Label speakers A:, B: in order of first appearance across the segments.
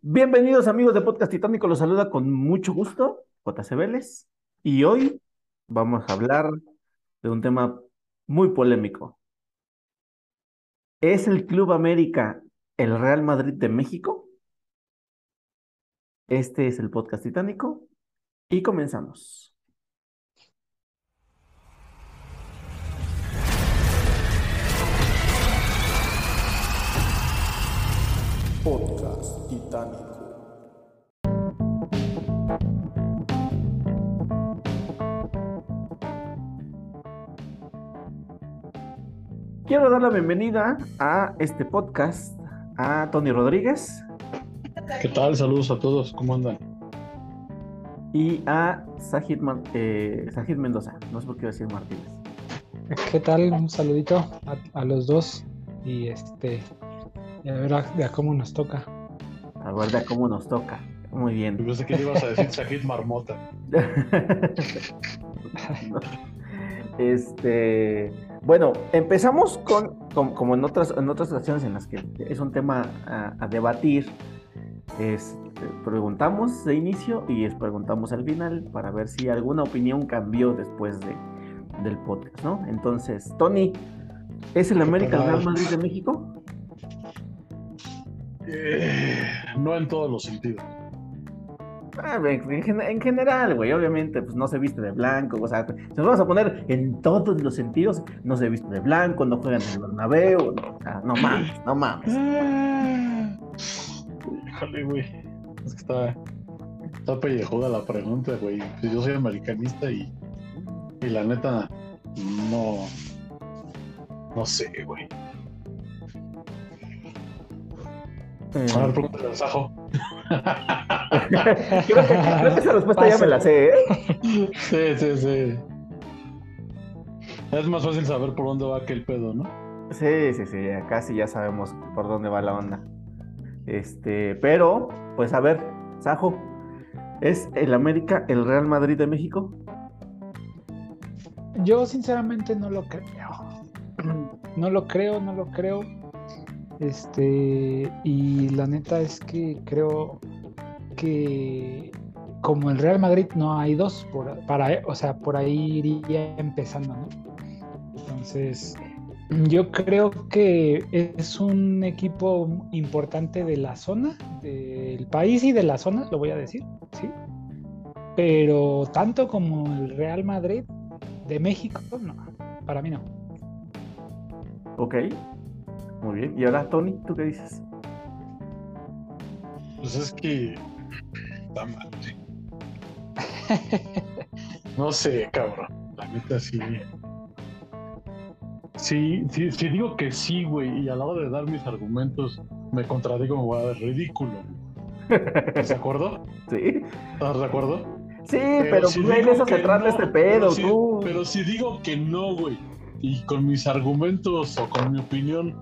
A: Bienvenidos amigos de Podcast Titánico, los saluda con mucho gusto JC Vélez y hoy vamos a hablar de un tema muy polémico. ¿Es el Club América el Real Madrid de México? Este es el Podcast Titánico y comenzamos.
B: Podcast Titánico.
A: Quiero dar la bienvenida a este podcast a Tony Rodríguez
C: ¿Qué tal? Saludos a todos, ¿cómo andan?
A: y a Sajid, eh, Sajid Mendoza. No sé por qué iba a decir Martínez.
D: ¿Qué tal? Un saludito a, a los dos y este y a ver a, a cómo nos toca.
A: A ver de cómo nos toca. Muy
C: Yo
A: bien.
C: pensé que le ibas a decir Sajid Marmota.
A: Este, bueno, empezamos con, con- como en otras, en otras ocasiones en las que es un tema a, a debatir, es, preguntamos de inicio y les preguntamos al final para ver si alguna opinión cambió después de, del podcast, ¿no? Entonces, Tony, ¿es el América el Real Madrid de México?
C: Eh, no en todos los sentidos.
A: Ah, en, en gen- en general, güey, obviamente, pues no se viste de blanco, o sea, si nos vamos a poner en todos los sentidos, no se viste de blanco, no juegan en el Bernabéu, no, o sea, no mames, no mames.
C: Híjole, güey. Es que está, está pellejuda la pregunta, güey. Pues yo soy americanista y, y la neta, no. No sé, güey.
A: Eh,
C: A ver, pregúntale al Sajo.
A: creo, que, creo que esa respuesta ya me la sé, ¿eh?
C: Sí, sí, sí. Es más fácil saber por dónde va aquel pedo, ¿no?
A: Sí, sí, sí, casi ya sabemos por dónde va la onda. Este, pero, pues a ver, Sajo, ¿es el América el Real Madrid de México?
D: Yo sinceramente no lo creo. No lo creo, no lo creo. Este, y la neta es que creo que como el Real Madrid no hay dos, por, para, o sea, por ahí iría empezando, ¿no? Entonces, yo creo que es un equipo importante de la zona, del país y de la zona, lo voy a decir, ¿sí? Pero tanto como el Real Madrid de México, no, para mí no.
A: Ok, muy bien. Y ahora, Tony, ¿tú qué dices?
C: Pues es que. Está mal, sí. No sé, cabrón. La neta sí. Sí, sí, sí digo que sí, güey, y a la hora de dar mis argumentos me contradigo, me voy a dar ridículo. ¿Estás de acuerdo?
A: Sí,
C: ¿Estás de acuerdo?
A: sí, pero,
C: si
A: de
C: digo
A: eso se
C: que
A: trata
C: no,
A: este pedo,
C: pero si-
A: tú.
C: Pero si digo que no, güey, y con mis argumentos o con mi opinión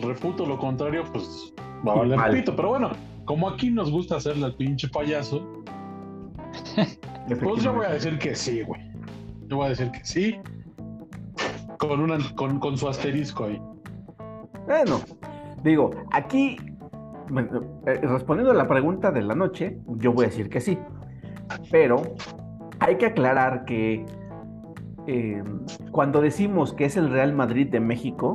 C: refuto lo contrario, pues va a valer pito. Pero bueno, como aquí nos gusta hacerle al pinche payaso, pues yo voy a decir que sí, güey. Yo voy a decir que sí. Con, una, con, con su asterisco ahí.
A: Bueno, digo, aquí, eh, respondiendo a la pregunta de la noche, yo voy a decir que sí. Pero hay que aclarar que eh, cuando decimos que es el Real Madrid de México,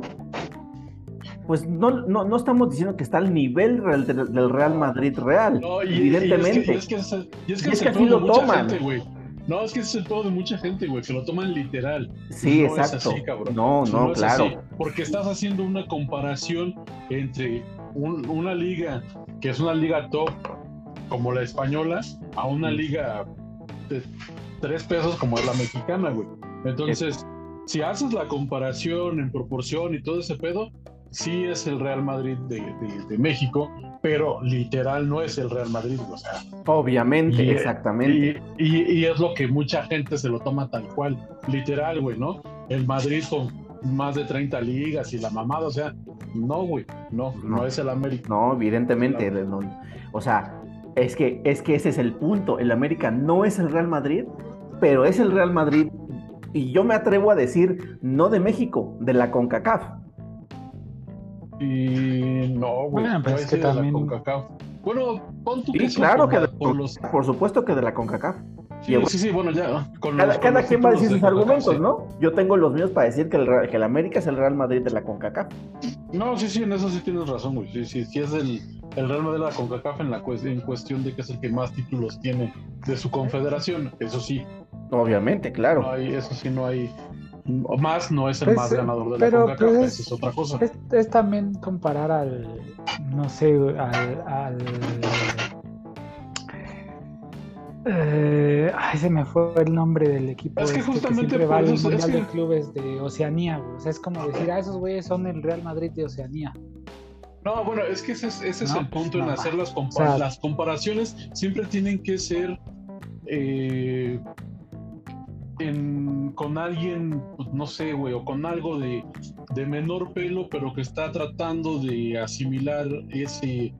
A: pues no, no, no estamos diciendo que está al nivel real del, Real Madrid real,
C: No, y-
A: evidentemente.
C: Y es que, y es que, y es que
A: Y es
C: es
A: que
C: el
A: así
C: pedo
A: lo toman.
C: gente. No, es que ese es el pedo de mucha gente, güey, que lo toman literal.
A: sí,
C: no es
A: exacto.
C: así, cabrón.
A: no, no, claro.
C: así, porque estás haciendo una comparación entre un- una liga que es una liga top como la española a una liga de tres pesos como es la mexicana, güey. Entonces, si haces la comparación en proporción y todo ese pedo, sí es el Real Madrid de, de- de México, pero literal no es el Real Madrid, o sea,
A: Obviamente,
C: Y-
A: exactamente.
C: y, y- y es lo que mucha gente se lo toma tal cual, literal, güey, ¿no? El Madrid con más de 30 ligas y la mamada, o sea, no, güey, no, no,
A: No.
C: es el América.
A: No, evidentemente. no. O sea, es que, es que ese es el punto. El América no es el Real Madrid, pero es el Real Madrid. Y yo me atrevo a decir, no de México, de la CONCACAF.
C: Y no, güey,
D: Bueno, pues
C: no
D: es que
C: de la
D: también-
C: CONCACAF. Bueno, pon tú
A: Sí,
C: que sí,
A: claro que
C: la-
A: de-
C: por los...
A: Por supuesto que de la CONCACAF.
C: Sí,
A: y-
C: sí, sí, bueno, ya. Con
A: Cada,
C: los, con
A: cada
C: los
A: quien va a decir
C: de
A: sus
C: CONCACAF,
A: argumentos,
C: sí.
A: ¿no? Yo tengo los míos para decir que el, que el América es el Real Madrid de la CONCACAF.
C: No, sí, sí, en eso sí tienes razón, güey. Sí, sí, sí es el, el Real Madrid de la CONCACAF en, la en cuestión de que es el que más títulos tiene de su confederación. Eso sí,
A: Obviamente, claro.
C: no hay, eso sí no hay. Más no es el
D: Pues,
C: más
D: eh,
C: ganador de la
D: pero,
C: CONCACAF,
D: pues,
C: esa es otra cosa.
D: Es, es también comparar al, no sé, al... al eh, ay, se me fue el nombre del equipo.
C: Es que
D: este
C: justamente
D: siempre
C: por eso es- que-
D: de Clubes de Oceanía, güey. O sea, es como decir, ah, esos güeyes son el Real Madrid de Oceanía.
C: No, bueno, es que ese es, ese es
D: No,
C: el punto en hacer las, compa-
D: o sea-
C: las comparaciones. Siempre tienen que ser eh, en- con alguien, pues, no sé, güey, o con algo de, de menor pelo, pero que está tratando de asimilar ese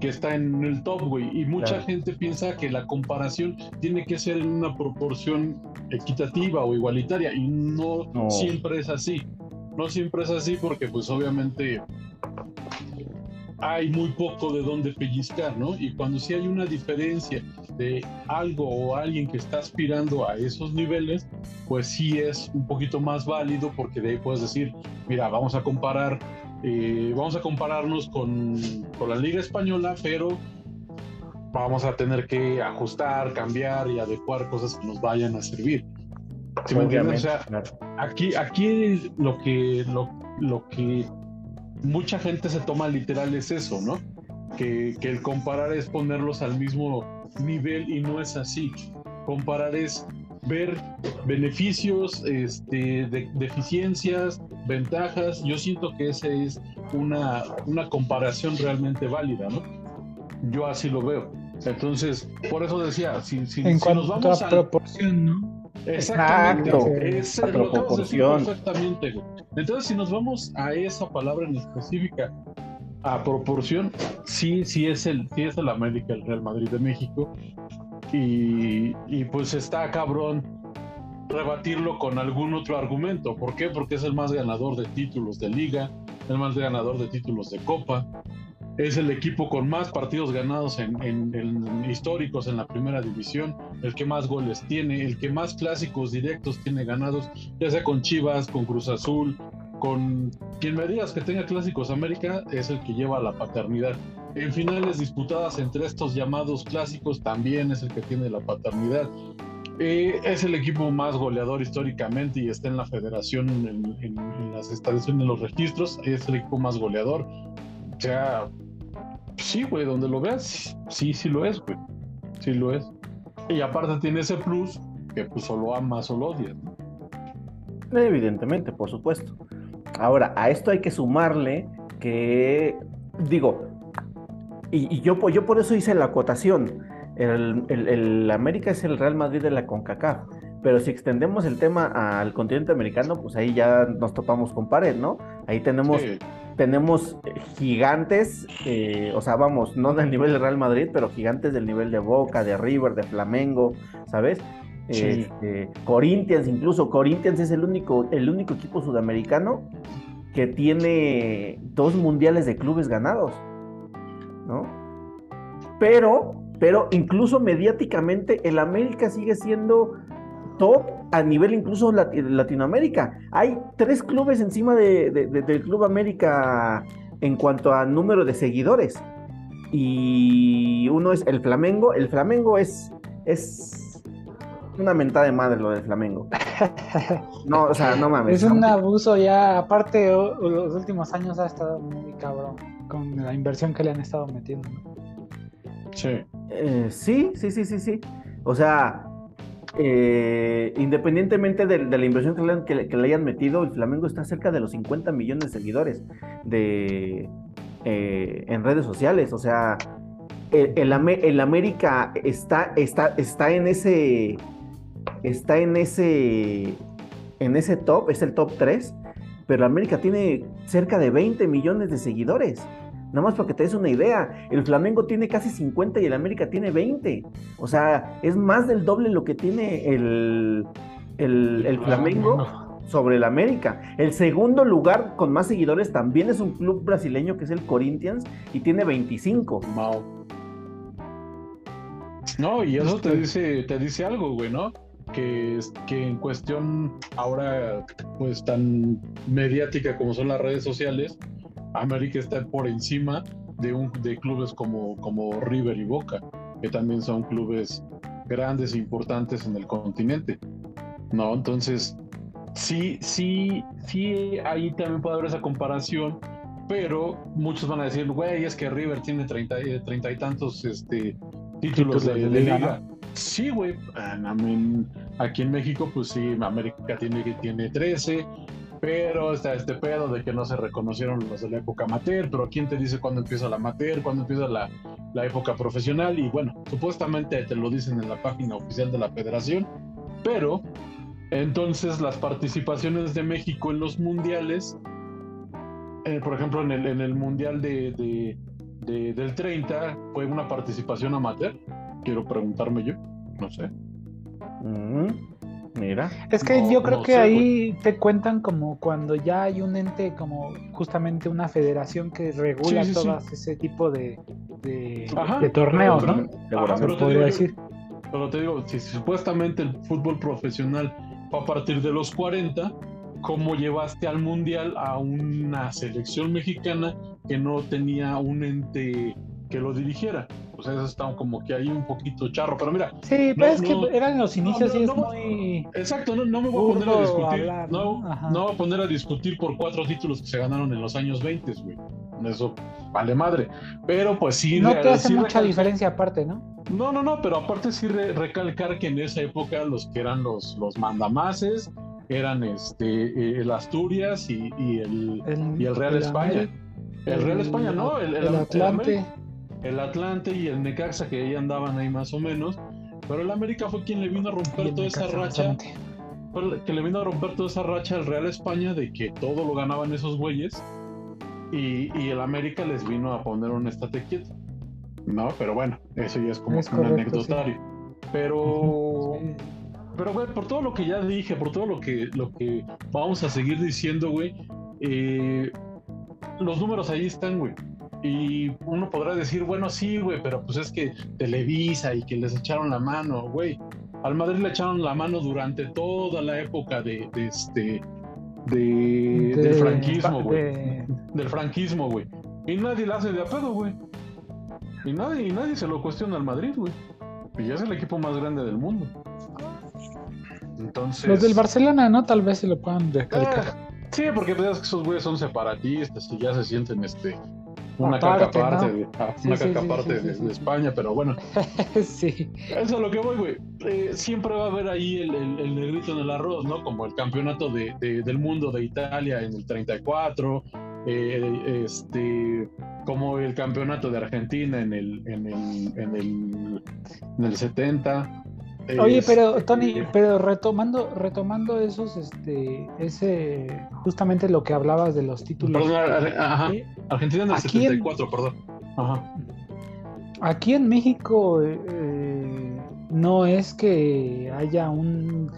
C: que está en el top, güey. Y mucha
A: Claro.
C: gente piensa que la comparación tiene que ser en una proporción equitativa o igualitaria, y no,
A: No.
C: siempre es así. No siempre es así porque, pues, obviamente hay muy poco de dónde pellizcar, ¿no? Y cuando sí hay una diferencia de algo o alguien que está aspirando a esos niveles, pues sí es un poquito más válido porque de ahí puedes decir, mira, vamos a comparar, eh, vamos a compararnos con, con la Liga Española, pero vamos a tener que ajustar, cambiar y adecuar cosas que nos vayan a servir. ¿Sí me entiendes? O sea. Aquí, aquí lo que, lo, lo que mucha gente se toma literal es eso, ¿no? Que, que el comparar es ponerlos al mismo nivel y no es así. Comparar es ver beneficios, este, de- deficiencias, ventajas. Yo siento que esa es una, una comparación realmente válida, ¿no? Yo así lo veo. Entonces, por eso decía, si, si,
D: En
C: si
D: cuanto
C: nos vamos
D: a proporción, ¿no?
C: Exactamente.
A: Exacto.
C: Es
A: A
C: lo
A: proporción.
C: perfectamente. Entonces, si nos vamos a esa palabra en específica, a proporción, sí, sí es el, sí es el América, el Real Madrid de México. Y, pues está cabrón rebatirlo con algún otro argumento. ¿Por qué? Porque es el más ganador de títulos de liga, el más ganador de títulos de copa. Es el equipo con más partidos ganados en, en- en históricos en la primera división, el que más goles tiene, el que más clásicos directos tiene ganados, ya sea con Chivas, con Cruz Azul, con quien me digas que tenga clásicos América, es el que lleva la paternidad. En finales disputadas entre estos llamados clásicos también es el que tiene la paternidad. Eh, es el equipo más goleador históricamente y está en la federación, en, las estadísticas, en los registros, es el equipo más goleador. O sea, sí, güey, donde lo veas, sí, sí lo es, güey. Sí lo es. Y aparte tiene ese plus que pues solo amas o lo odias. ¿no?
A: Evidentemente, por supuesto. Ahora, a esto hay que sumarle que, digo, y, y yo, yo por eso hice la acotación. El, el- el América es el Real Madrid de la CONCACAF. Pero si extendemos el tema al continente americano, pues ahí ya nos topamos con pared, ¿no? Ahí tenemos,
C: Sí.
A: tenemos gigantes, eh, o sea, vamos, no del nivel del Real Madrid, pero gigantes del nivel de Boca, de River, de Flamengo, ¿sabes? Este, Corinthians, incluso Corinthians es el único, el único equipo sudamericano que tiene dos mundiales de clubes ganados, ¿no? Pero, pero incluso mediáticamente el América sigue siendo top a nivel incluso lati- Latinoamérica. Hay tres clubes encima de- de- de- del Club América en cuanto a número de seguidores. Y uno es el Flamengo. El Flamengo es una mentada de madre lo del Flamengo. No, o sea, no mames.
D: Es un abuso ya, aparte los últimos años ha estado muy cabrón con la inversión que le han estado metiendo. ¿no?
C: Sí.
A: Eh, sí, sí, sí, sí, sí. O sea, eh, independientemente de, de la inversión que le, que le- que le hayan metido, el Flamengo está cerca de los 50 millones de seguidores de, eh, en redes sociales. O sea, el, el el América está, está, está en ese. Está en ese. En ese top, es el top 3. Pero América tiene cerca de 20 millones de seguidores. Nada más para que te des una idea. El Flamengo tiene casi 50 y el América tiene 20. O sea, es más del doble lo que tiene el, el, el Flamengo sobre el América. El segundo lugar con más seguidores también es un club brasileño que es el Corinthians y tiene 25.
C: Mao. No, y eso te dice, te dice algo, güey, ¿no? Que, que en cuestión ahora, pues tan mediática como son las redes sociales, América está por encima de un de clubes como, como River y Boca, que también son clubes grandes e importantes en el continente. ¿No? Entonces, sí, sí, sí, ahí también puede haber esa comparación, pero muchos van a decir, güey, es que River tiene treinta eh, treinta y tantos este, títulos
D: Títulos
C: de,
D: de
C: de
D: liga,
C: liga. Sí, güey. aquí en México, pues sí, América tiene, tiene 13, pero está este pedo de que no se reconocieron los de la época amateur, pero ¿quién te dice cuándo empieza la amateur, cuándo empieza la, la época profesional? Y bueno, supuestamente te lo dicen en la página oficial de la federación, pero entonces las participaciones de México en los mundiales, eh, por ejemplo, en el, en el mundial de, de- de- del 30, fue una participación amateur. Quiero preguntarme yo, no sé.
A: Mm, mira.
D: Es que
C: No,
D: yo creo
C: no
D: que
C: sé,
D: ahí te cuentan como cuando ya hay un ente, como justamente una federación que regula
C: Sí, sí, sí.
D: todas ese tipo de, de,
C: Ajá,
D: de torneos,
C: pero-
D: ¿no?
C: Ajá, pero
D: Se
C: te
D: podría
C: digo,
D: decir.
C: Pero te digo, si supuestamente el fútbol profesional fue a partir de los 40, ¿cómo llevaste al mundial a una selección mexicana que no tenía un ente que lo dirigiera? Sea, eso está como que ahí un poquito charro. Pero mira,
D: Sí,
C: No,
D: pero es
C: no.
D: que eran los inicios
C: no,
D: y es muy...
C: exacto, no, no me voy a poner a discutir. no,
D: ¿no?
C: Voy a poner a discutir por cuatro títulos que se ganaron en los años 20, güey. Eso vale madre. Pero pues sí.
D: No
C: re-
D: te hace
C: sí
D: mucha
C: recalcar-
D: diferencia aparte, ¿no?
C: No, no, no, pero aparte sí re- recalcar que en esa época los que eran los, los mandamases eran este eh, el Asturias y, y el,
D: El,
C: y el Real España. El Real España, ¿no?
D: El,
C: el
D: Atlante.
C: América- el Atlante y el Necaxa que ahí andaban ahí más o menos. Pero el América fue quien le vino a romper toda esa racha. que le vino a romper toda esa racha al Real España de que todo lo ganaban esos güeyes. Y, y el América les vino a poner un estate quieto. No, pero bueno, eso ya es como
D: Es
C: un
D: correcto,
C: anecdotario. Pero,
D: Sí.
C: pero güey, por todo lo que ya dije, por todo lo que, lo que vamos a seguir diciendo, güey, eh, los números ahí están, güey. Y uno podrá decir, bueno, sí, güey, pero pues es que Televisa y que les echaron la mano, güey. Al Madrid le echaron la mano durante toda la época de, de este de, del
D: De-
C: franquismo, güey.
D: de-
C: Del franquismo, güey. Y nadie la hace de a pedo, güey. Y nadie, y nadie se lo cuestiona al Madrid, güey. Y es el equipo más grande del mundo. Entonces.
D: Los del Barcelona, ¿no? Tal vez se lo puedan recalcar.
C: Ah, sí, porque pues, esos güeyes son separatistas y ya se sienten este una
D: Aparte,
C: caca aparte,
D: ¿no?
C: de, ah,
D: Sí,
C: una
D: sí,
C: caca
D: sí,
C: aparte
D: sí,
C: de,
D: sí,
C: de
D: sí.
C: España, pero bueno,
D: sí.
C: eso es lo que voy, güey. Eh, siempre va a haber ahí el, el- el negrito en el arroz, ¿no? Como el campeonato de, de- del mundo de Italia en el 34, eh, este, como el campeonato de Argentina en el, en el, en el, en el 70.
D: Oye, pero Tony, pero retomando, retomando esos, este, ese, justamente lo que hablabas de los títulos.
C: Perdón, ar- ajá,
D: ¿sí?
C: Argentina en el
D: Aquí en-
C: 74, perdón. Ajá.
D: Aquí en México eh, no es que haya un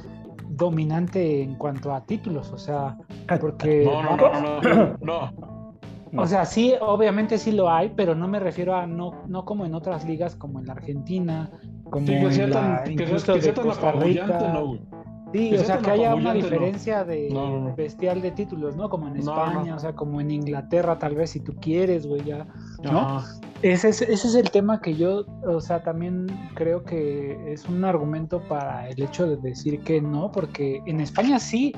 D: dominante en cuanto a títulos, o sea, porque
C: No, no, no, no, no, no.
D: O sea, sí, obviamente sí lo hay, pero no me refiero a no, no como en otras ligas como en la Argentina, como
C: Sí, que sea
D: en la,
C: tan, que sea, que sea no, güey.
D: Sí,
C: que
D: o
C: sea
D: que haya una
C: no.
D: diferencia de
C: No,
D: bestial de títulos, ¿no? Como en España, o sea, como en Inglaterra, tal vez si tú quieres, güey, ya. ¿no?
C: Ajá.
D: Ese es, ese es el tema que yo, o sea, también creo que es un argumento para el hecho de decir que no, porque en España sí.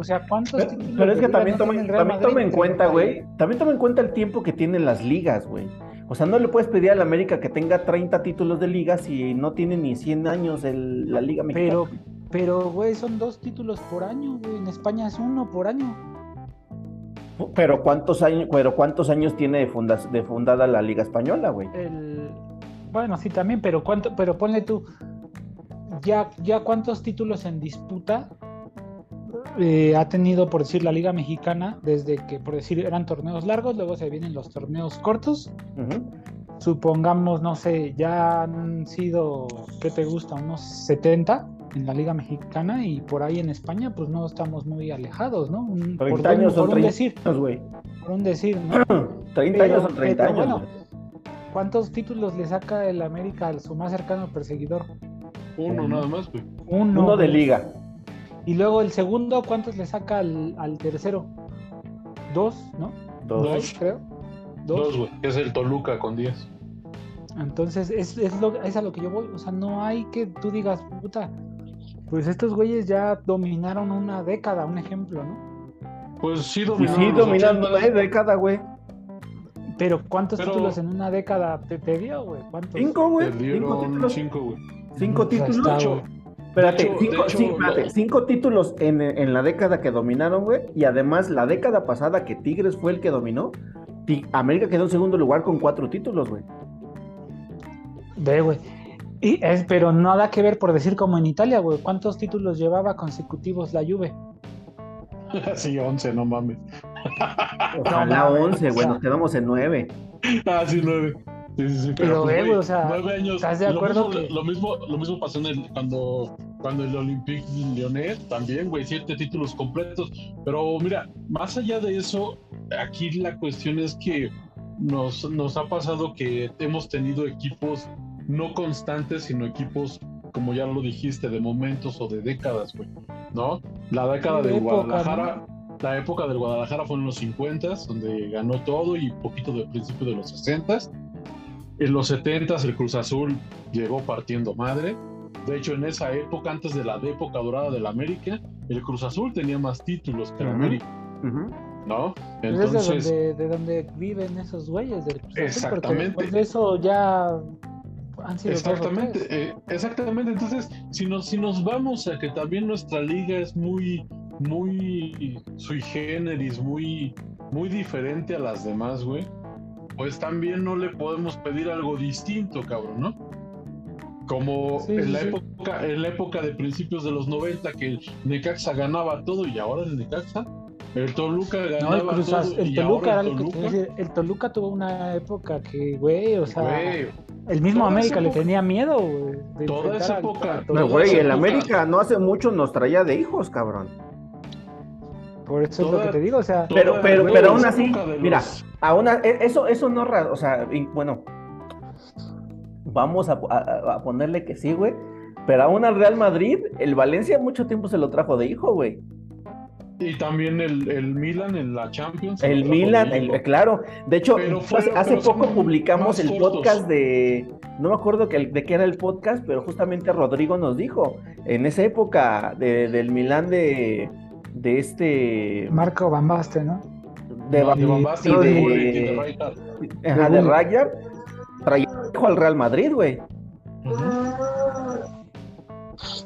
D: O sea, ¿cuántos
A: Pero,
D: títulos
A: pero es que también
D: no Real
A: también
D: Madrid?
A: tomen en cuenta,
D: 30 y-
A: güey. También tomen en cuenta el tiempo que tienen las ligas, güey. O sea, no le puedes pedir al América que tenga 30 títulos de liga si no tiene ni 100 años el- la Liga Mexicana.
D: Pero, pero, güey, son dos títulos por año, güey. En España es uno por año.
A: Pero ¿cuántos años, pero cuántos años tiene de, funda- de fundada la Liga Española, güey?
D: El... Bueno, sí, también, pero cuánto, pero ponle tú, ya, ya cuántos títulos en disputa eh, ha tenido, por decir, la Liga Mexicana, desde que, por decir, eran torneos largos, luego se vienen los torneos cortos. Supongamos, no sé, ya han sido, ¿qué te gusta? Unos 70 en la Liga Mexicana y por ahí en España, pues no estamos muy alejados, ¿no? Un-
A: 30
D: por,
A: años son
D: por un
A: 30
D: decir,
A: años, güey.
D: por un decir, ¿no?
A: 30
D: Pero-
A: años son 30
D: pero
A: años.
D: bueno. ¿Cuántos títulos le saca el América a su más cercano perseguidor?
C: Uno nada más, güey.
D: Uno.
A: Uno de liga.
D: Y luego el segundo, ¿cuántos le saca al, al tercero? Dos, ¿no?
A: Dos.
C: Dos.
D: creo. Dos.
C: Güey. Es el Toluca con 10.
D: Entonces, es, es, lo, es a lo que yo voy. O sea, no hay que tú digas, puta, pues estos güeyes ya dominaron una década, un ejemplo, ¿no?
C: Pues sí, dominaron.
A: sí,
C: los
A: dominando
C: 80.
A: la década, güey.
D: Pero ¿cuántos
C: Pero-
D: títulos en una década te, te dio, güey? ¿Cuántos?
A: Cinco, güey. Cinco títulos.
C: cinco, güey.
A: Cinco títulos.
D: está, güey.
A: Espérate,
C: hecho-
A: cinco,
C: de hecho,
A: sí, espérate, cinco títulos en, en la década que dominaron, güey. Y además, la década pasada que Tigres fue el que dominó, América quedó en segundo lugar con cuatro títulos, güey.
D: Ve, güey. Y es, pero nada que ver por decir como en Italia, güey. ¿Cuántos títulos llevaba consecutivos la Juve?
C: sí, 11, no mames.
A: Ojalá
D: mames,
A: 11,
D: o
A: güey, nos quedamos en nueve.
C: Ah, sí, 9. Sí, sí, sí.
D: Pero,
C: pues,
D: güey, o sea,
C: nueve años.
D: ¿estás de
C: lo
D: acuerdo
C: mismo-
D: que-
C: Lo mismo, lo mismo pasó en el, cuando, cuando el Olympique Lyonnais también, güey, siete títulos completos. Pero mira, más allá de eso, aquí la cuestión es que nos, nos ha pasado que hemos tenido equipos no constantes, sino equipos, como ya lo dijiste, de momentos o de décadas, güey, ¿no? La década
D: de
C: de
D: época,
C: Guadalajara, la época del Guadalajara fue en los 50, donde ganó todo y poquito del principio de los 60. En los 70 el Cruz Azul llegó partiendo madre. De hecho, en esa época, antes de la época dorada del América, el Cruz Azul tenía más títulos que el. América. ¿no?
D: Pues es de
C: Entonces,
D: donde, de donde viven esos güeyes del Cruz Azul,
C: Exactamente.
D: de eso ya han sido
C: Exactamente, eh, exactamente. Entonces, si nos, si nos vamos a que también nuestra liga es muy, muy sui generis, muy, muy diferente a las demás, güey, pues también no le podemos pedir algo distinto, cabrón, ¿no? Como
D: Sí,
C: en, la
D: sí.
C: época, en la época de principios de los 90 que el Necaxa ganaba todo y ahora el Necaxa, el Toluca ganaba
D: No, el Cruz
C: todo
D: el
C: y
D: Toluca
C: ahora
D: decir, el Toluca tuvo una época que, güey, o sea,
C: güey,
D: el mismo
C: toda
D: América le tenía miedo, güey. de
C: toda esa época-
D: al
A: No, güey, el América no hace mucho nos traía de hijos, cabrón.
D: Por eso es lo que te digo, o sea,
A: Pero, pero, pero aún así, mira, aún a- e- eso, eso no, o sea, y- bueno, vamos a, a- a ponerle que sí, güey. Pero aún al Real Madrid, el Valencia mucho tiempo se lo trajo de hijo, güey.
C: Y también el, el Milan en la Champions.
A: El Milan, el- claro. De hecho,
C: fue-
A: hace, poco publicamos el
C: cortos.
A: podcast de. No me acuerdo que, de qué era el podcast, pero justamente Rodrigo nos dijo. En esa época de- del Milan de. De este.
D: Marco Bambaste, ¿no?
A: De,
C: No, de Van
A: y
C: Basten,
A: de-
C: de de
A: ajá, de Rajar. Traía hijo al Real Madrid, güey.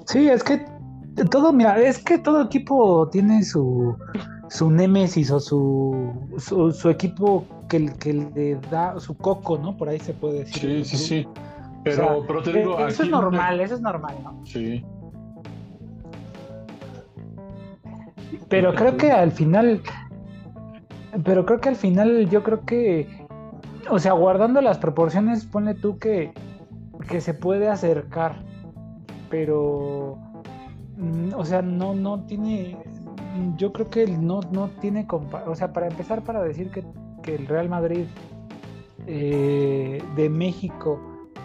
D: Sí, es que todo, mira, es que todo equipo tiene su, su némesis o su, su, su equipo que, que le da su coco, ¿no? Por ahí se puede decir.
C: Sí, sí, sí. Pero,
D: sea,
C: pero te digo,
D: Eh, eso
C: aquí
D: es normal, eso es normal, ¿no?
C: Sí.
D: Pero creo que al final, pero creo que al final yo creo que, o sea, guardando las proporciones, ponle tú que, que se puede acercar, pero, mm, o sea, no, no tiene, yo creo que no, no tiene, o sea, para empezar, para decir que, que el Real Madrid eh, de México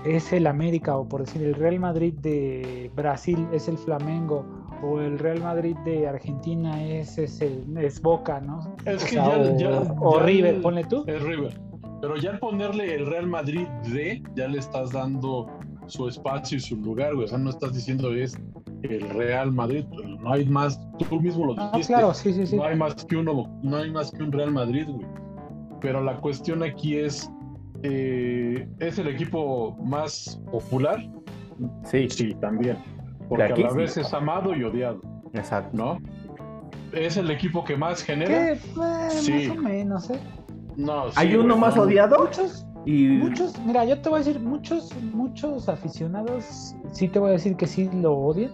D: es el América, o por decir el Real Madrid de Brasil es el Flamengo, o el Real Madrid de Argentina es, es, es Boca, ¿no?
C: Es
D: O
C: que
D: sea,
C: ya,
D: o,
C: ya-
D: o
C: ya
D: River,
C: el-
D: ponle tú.
C: Es River. Pero ya al ponerle el Real Madrid de, ya le estás dando su espacio y su lugar, güey. O sea, no estás diciendo es el Real Madrid. No hay más, tú mismo lo
D: Ah,
C: dijiste.
D: claro, sí, sí, sí.
C: No hay más que uno, no hay más que un Real Madrid, güey. Pero la cuestión aquí es eh, es el equipo más popular.
A: Sí,
C: Sí, también. Porque
A: aquí
C: a la
A: sí.
C: vez es amado y odiado,
A: exacto.
C: ¿no? Es el equipo que más genera.
D: Eh,
C: Sí.
D: más o menos, ¿eh?
C: No, sí,
A: Hay uno
C: güey,
A: más
C: no.
A: odiado
D: Muchos,
A: y
D: muchos, mira, yo te voy a decir, muchos, muchos aficionados, sí te voy a decir que sí lo odian,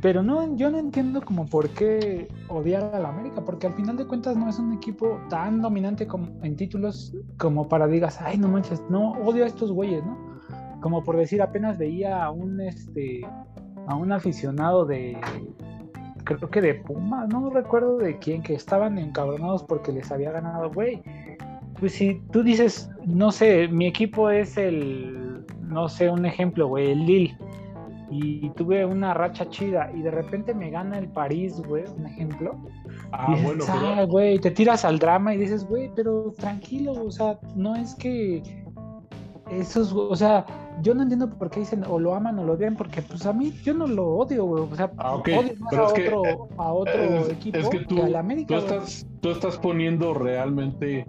D: pero no, yo no entiendo como por qué odiar al América, porque al final de cuentas no es un equipo tan dominante como en títulos como para digas, ay, no manches, no, odio a estos güeyes, ¿no? Como por decir, apenas veía a un, este, a un aficionado de, creo que de Puma, no recuerdo de quién, que estaban encabronados porque les había ganado, güey. Pues si tú dices, no sé, mi equipo es el, no sé, un ejemplo, güey, el Lille. Y tuve una racha chida y de repente me gana el París, güey, un ejemplo.
C: Ah,
D: Y dices,
C: bueno,
D: "Ah, güey, te tiras al drama y dices, güey, pero tranquilo, o sea, no es que esos, o sea, yo no entiendo por qué dicen o lo aman o lo odian, porque pues a mí yo no lo odio, güey, o sea,
C: Ah,
D: odio más
C: pero
D: a
C: es
D: otro,
C: eh,
D: a otro
C: es,
D: equipo
C: es que tú,
D: al América,
C: tú, estás, tú estás poniendo realmente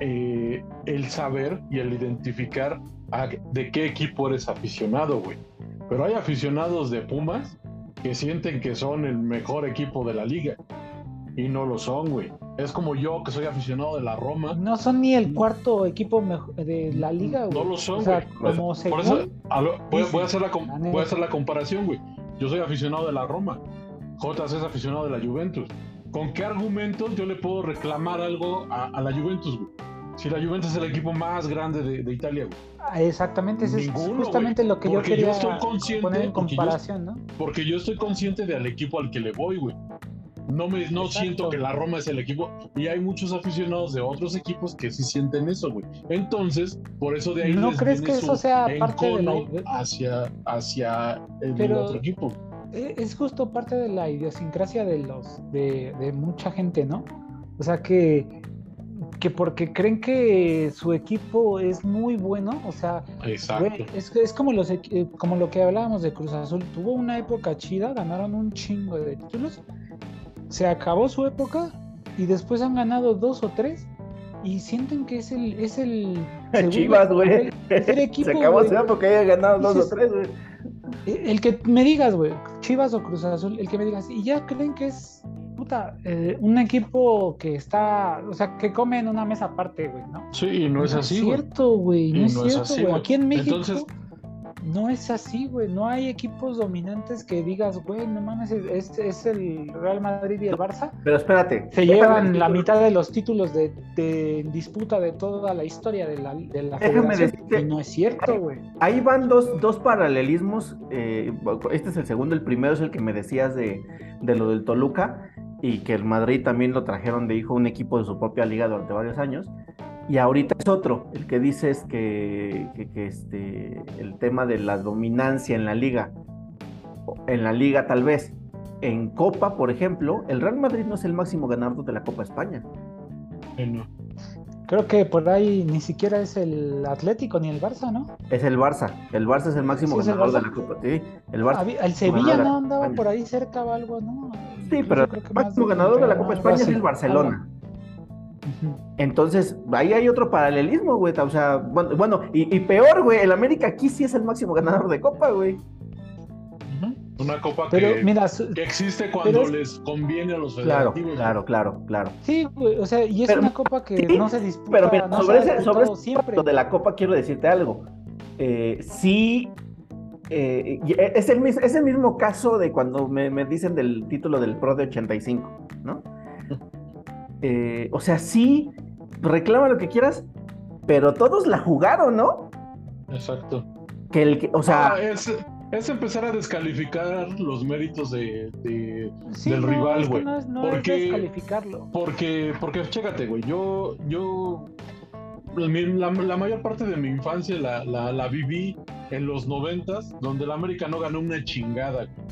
C: eh, el saber y el identificar a- de qué equipo eres aficionado, güey. Pero hay aficionados de Pumas que sienten que son el mejor equipo de la liga. Y no lo son, güey. Es como yo que soy aficionado de la Roma.
D: No son ni el cuarto equipo de la liga, güey.
C: No lo son,
D: O sea,
C: güey.
D: como
C: Por eso, a lo- voy, a hacer la, com-
D: la
C: voy a
D: neta.
C: hacer la comparación, güey. Yo soy aficionado de la Roma. JC es aficionado de la Juventus. ¿Con qué argumentos yo le puedo reclamar algo a, a la Juventus, güey? Si la Juventus es el equipo más grande de, de Italia, güey.
D: Ah, Exactamente, ese es justamente
C: güey.
D: lo que yo
C: Porque yo
D: quería
C: estoy consciente,
D: poner en
C: porque yo-
D: comparación, ¿no?
C: Porque yo estoy consciente del equipo al que le voy, güey. No, me, no
D: Exacto.
C: siento que la Roma es el equipo. Y hay muchos aficionados de otros equipos que sí sienten eso, güey. Entonces, por eso de ahí
D: ¿No
C: les
D: crees que eso sea parte de la
C: hacia, hacia el
D: Pero-
C: otro equipo.
D: E- Es justo parte de la idiosincrasia de los de, de mucha gente, ¿no? O sea que que porque creen que su equipo es muy bueno, o sea, güey, es, es como los eh, como lo que hablábamos de Cruz Azul, tuvo una época chida, ganaron un chingo de títulos, se acabó su época y después han ganado dos o tres y sienten que es el es el segundo-
A: Chivas, güey. Se acabó su porque haya ganado dos
D: Dices-
A: o tres, güey.
D: El que me digas, güey, Chivas o Cruz Azul, el que me digas, y ya creen que es, puta, eh, un equipo que está, o sea, que come en una mesa aparte, güey, ¿no?
C: Sí, y no es así,
D: es
C: güey.
D: cierto, güey, no,
C: Y
D: es
C: no es
D: cierto, güey. Aquí en México
C: Entonces-
D: no es así, güey. No hay equipos dominantes que digas, güey, no mames, es, es el Real Madrid y el Barça.
A: Pero espérate.
D: Se llevan la mitad de los títulos de, de disputa de toda la historia de la, de la
A: Déjame
D: federación.
A: decirte-
D: Y no es cierto, güey.
A: Ahí van dos, dos paralelismos. eh, este es el segundo, el primero es el que me decías de, de lo del Toluca y que el Madrid también lo trajeron de hijo un equipo de su propia liga durante varios años. Y ahorita es otro, el que dices que, que, que, este, el tema de la dominancia en la liga, en la liga tal vez, en Copa, por ejemplo, el Real Madrid no es el máximo ganador de la Copa España.
D: Creo que por ahí ni siquiera es el Atlético ni el Barça, ¿no?
A: Es el Barça, el Barça es el máximo
D: Sí, es el
A: ganador de la Copa. Sí, el Barça.
D: El Sevilla no andaba por ahí cerca o algo, ¿no?
A: Sí, pero el máximo ganador de la Copa España es el Barcelona. Entonces, ahí hay otro paralelismo, güey. O sea, bueno, bueno, y, y peor, güey, el América aquí sí es el máximo ganador de Copa, güey.
C: Una copa
D: Pero
C: que,
D: mira, su-
C: que existe cuando
D: pero es-
C: les conviene a los
A: Claro,
C: federativos.
A: claro, claro, claro.
D: sí, güey, o sea, y es
A: Pero-
D: una copa que
A: sí,
D: no se disputa,
A: Pero mira,
D: no
A: sobre ese, sobre ese
D: siempre.
A: lo de la Copa quiero decirte algo. Eh, sí, eh, y es, el, es el mismo caso de cuando me, me dicen del título del Pro de 85, ¿no? Eh, o sea, sí, reclama lo que quieras, pero todos la jugaron, ¿no?
C: Exacto.
A: Que el que, o sea,
C: Ah, es, es empezar a descalificar los méritos de, de-
D: Sí,
C: del
D: no,
C: rival,
D: es que
C: güey.
D: No es, no es
C: Porque-
D: descalificarlo.
C: Porque, porque chécate, güey, yo, yo, la, la mayor parte de mi infancia la, la, la viví en los noventas, donde el América no ganó una chingada. güey.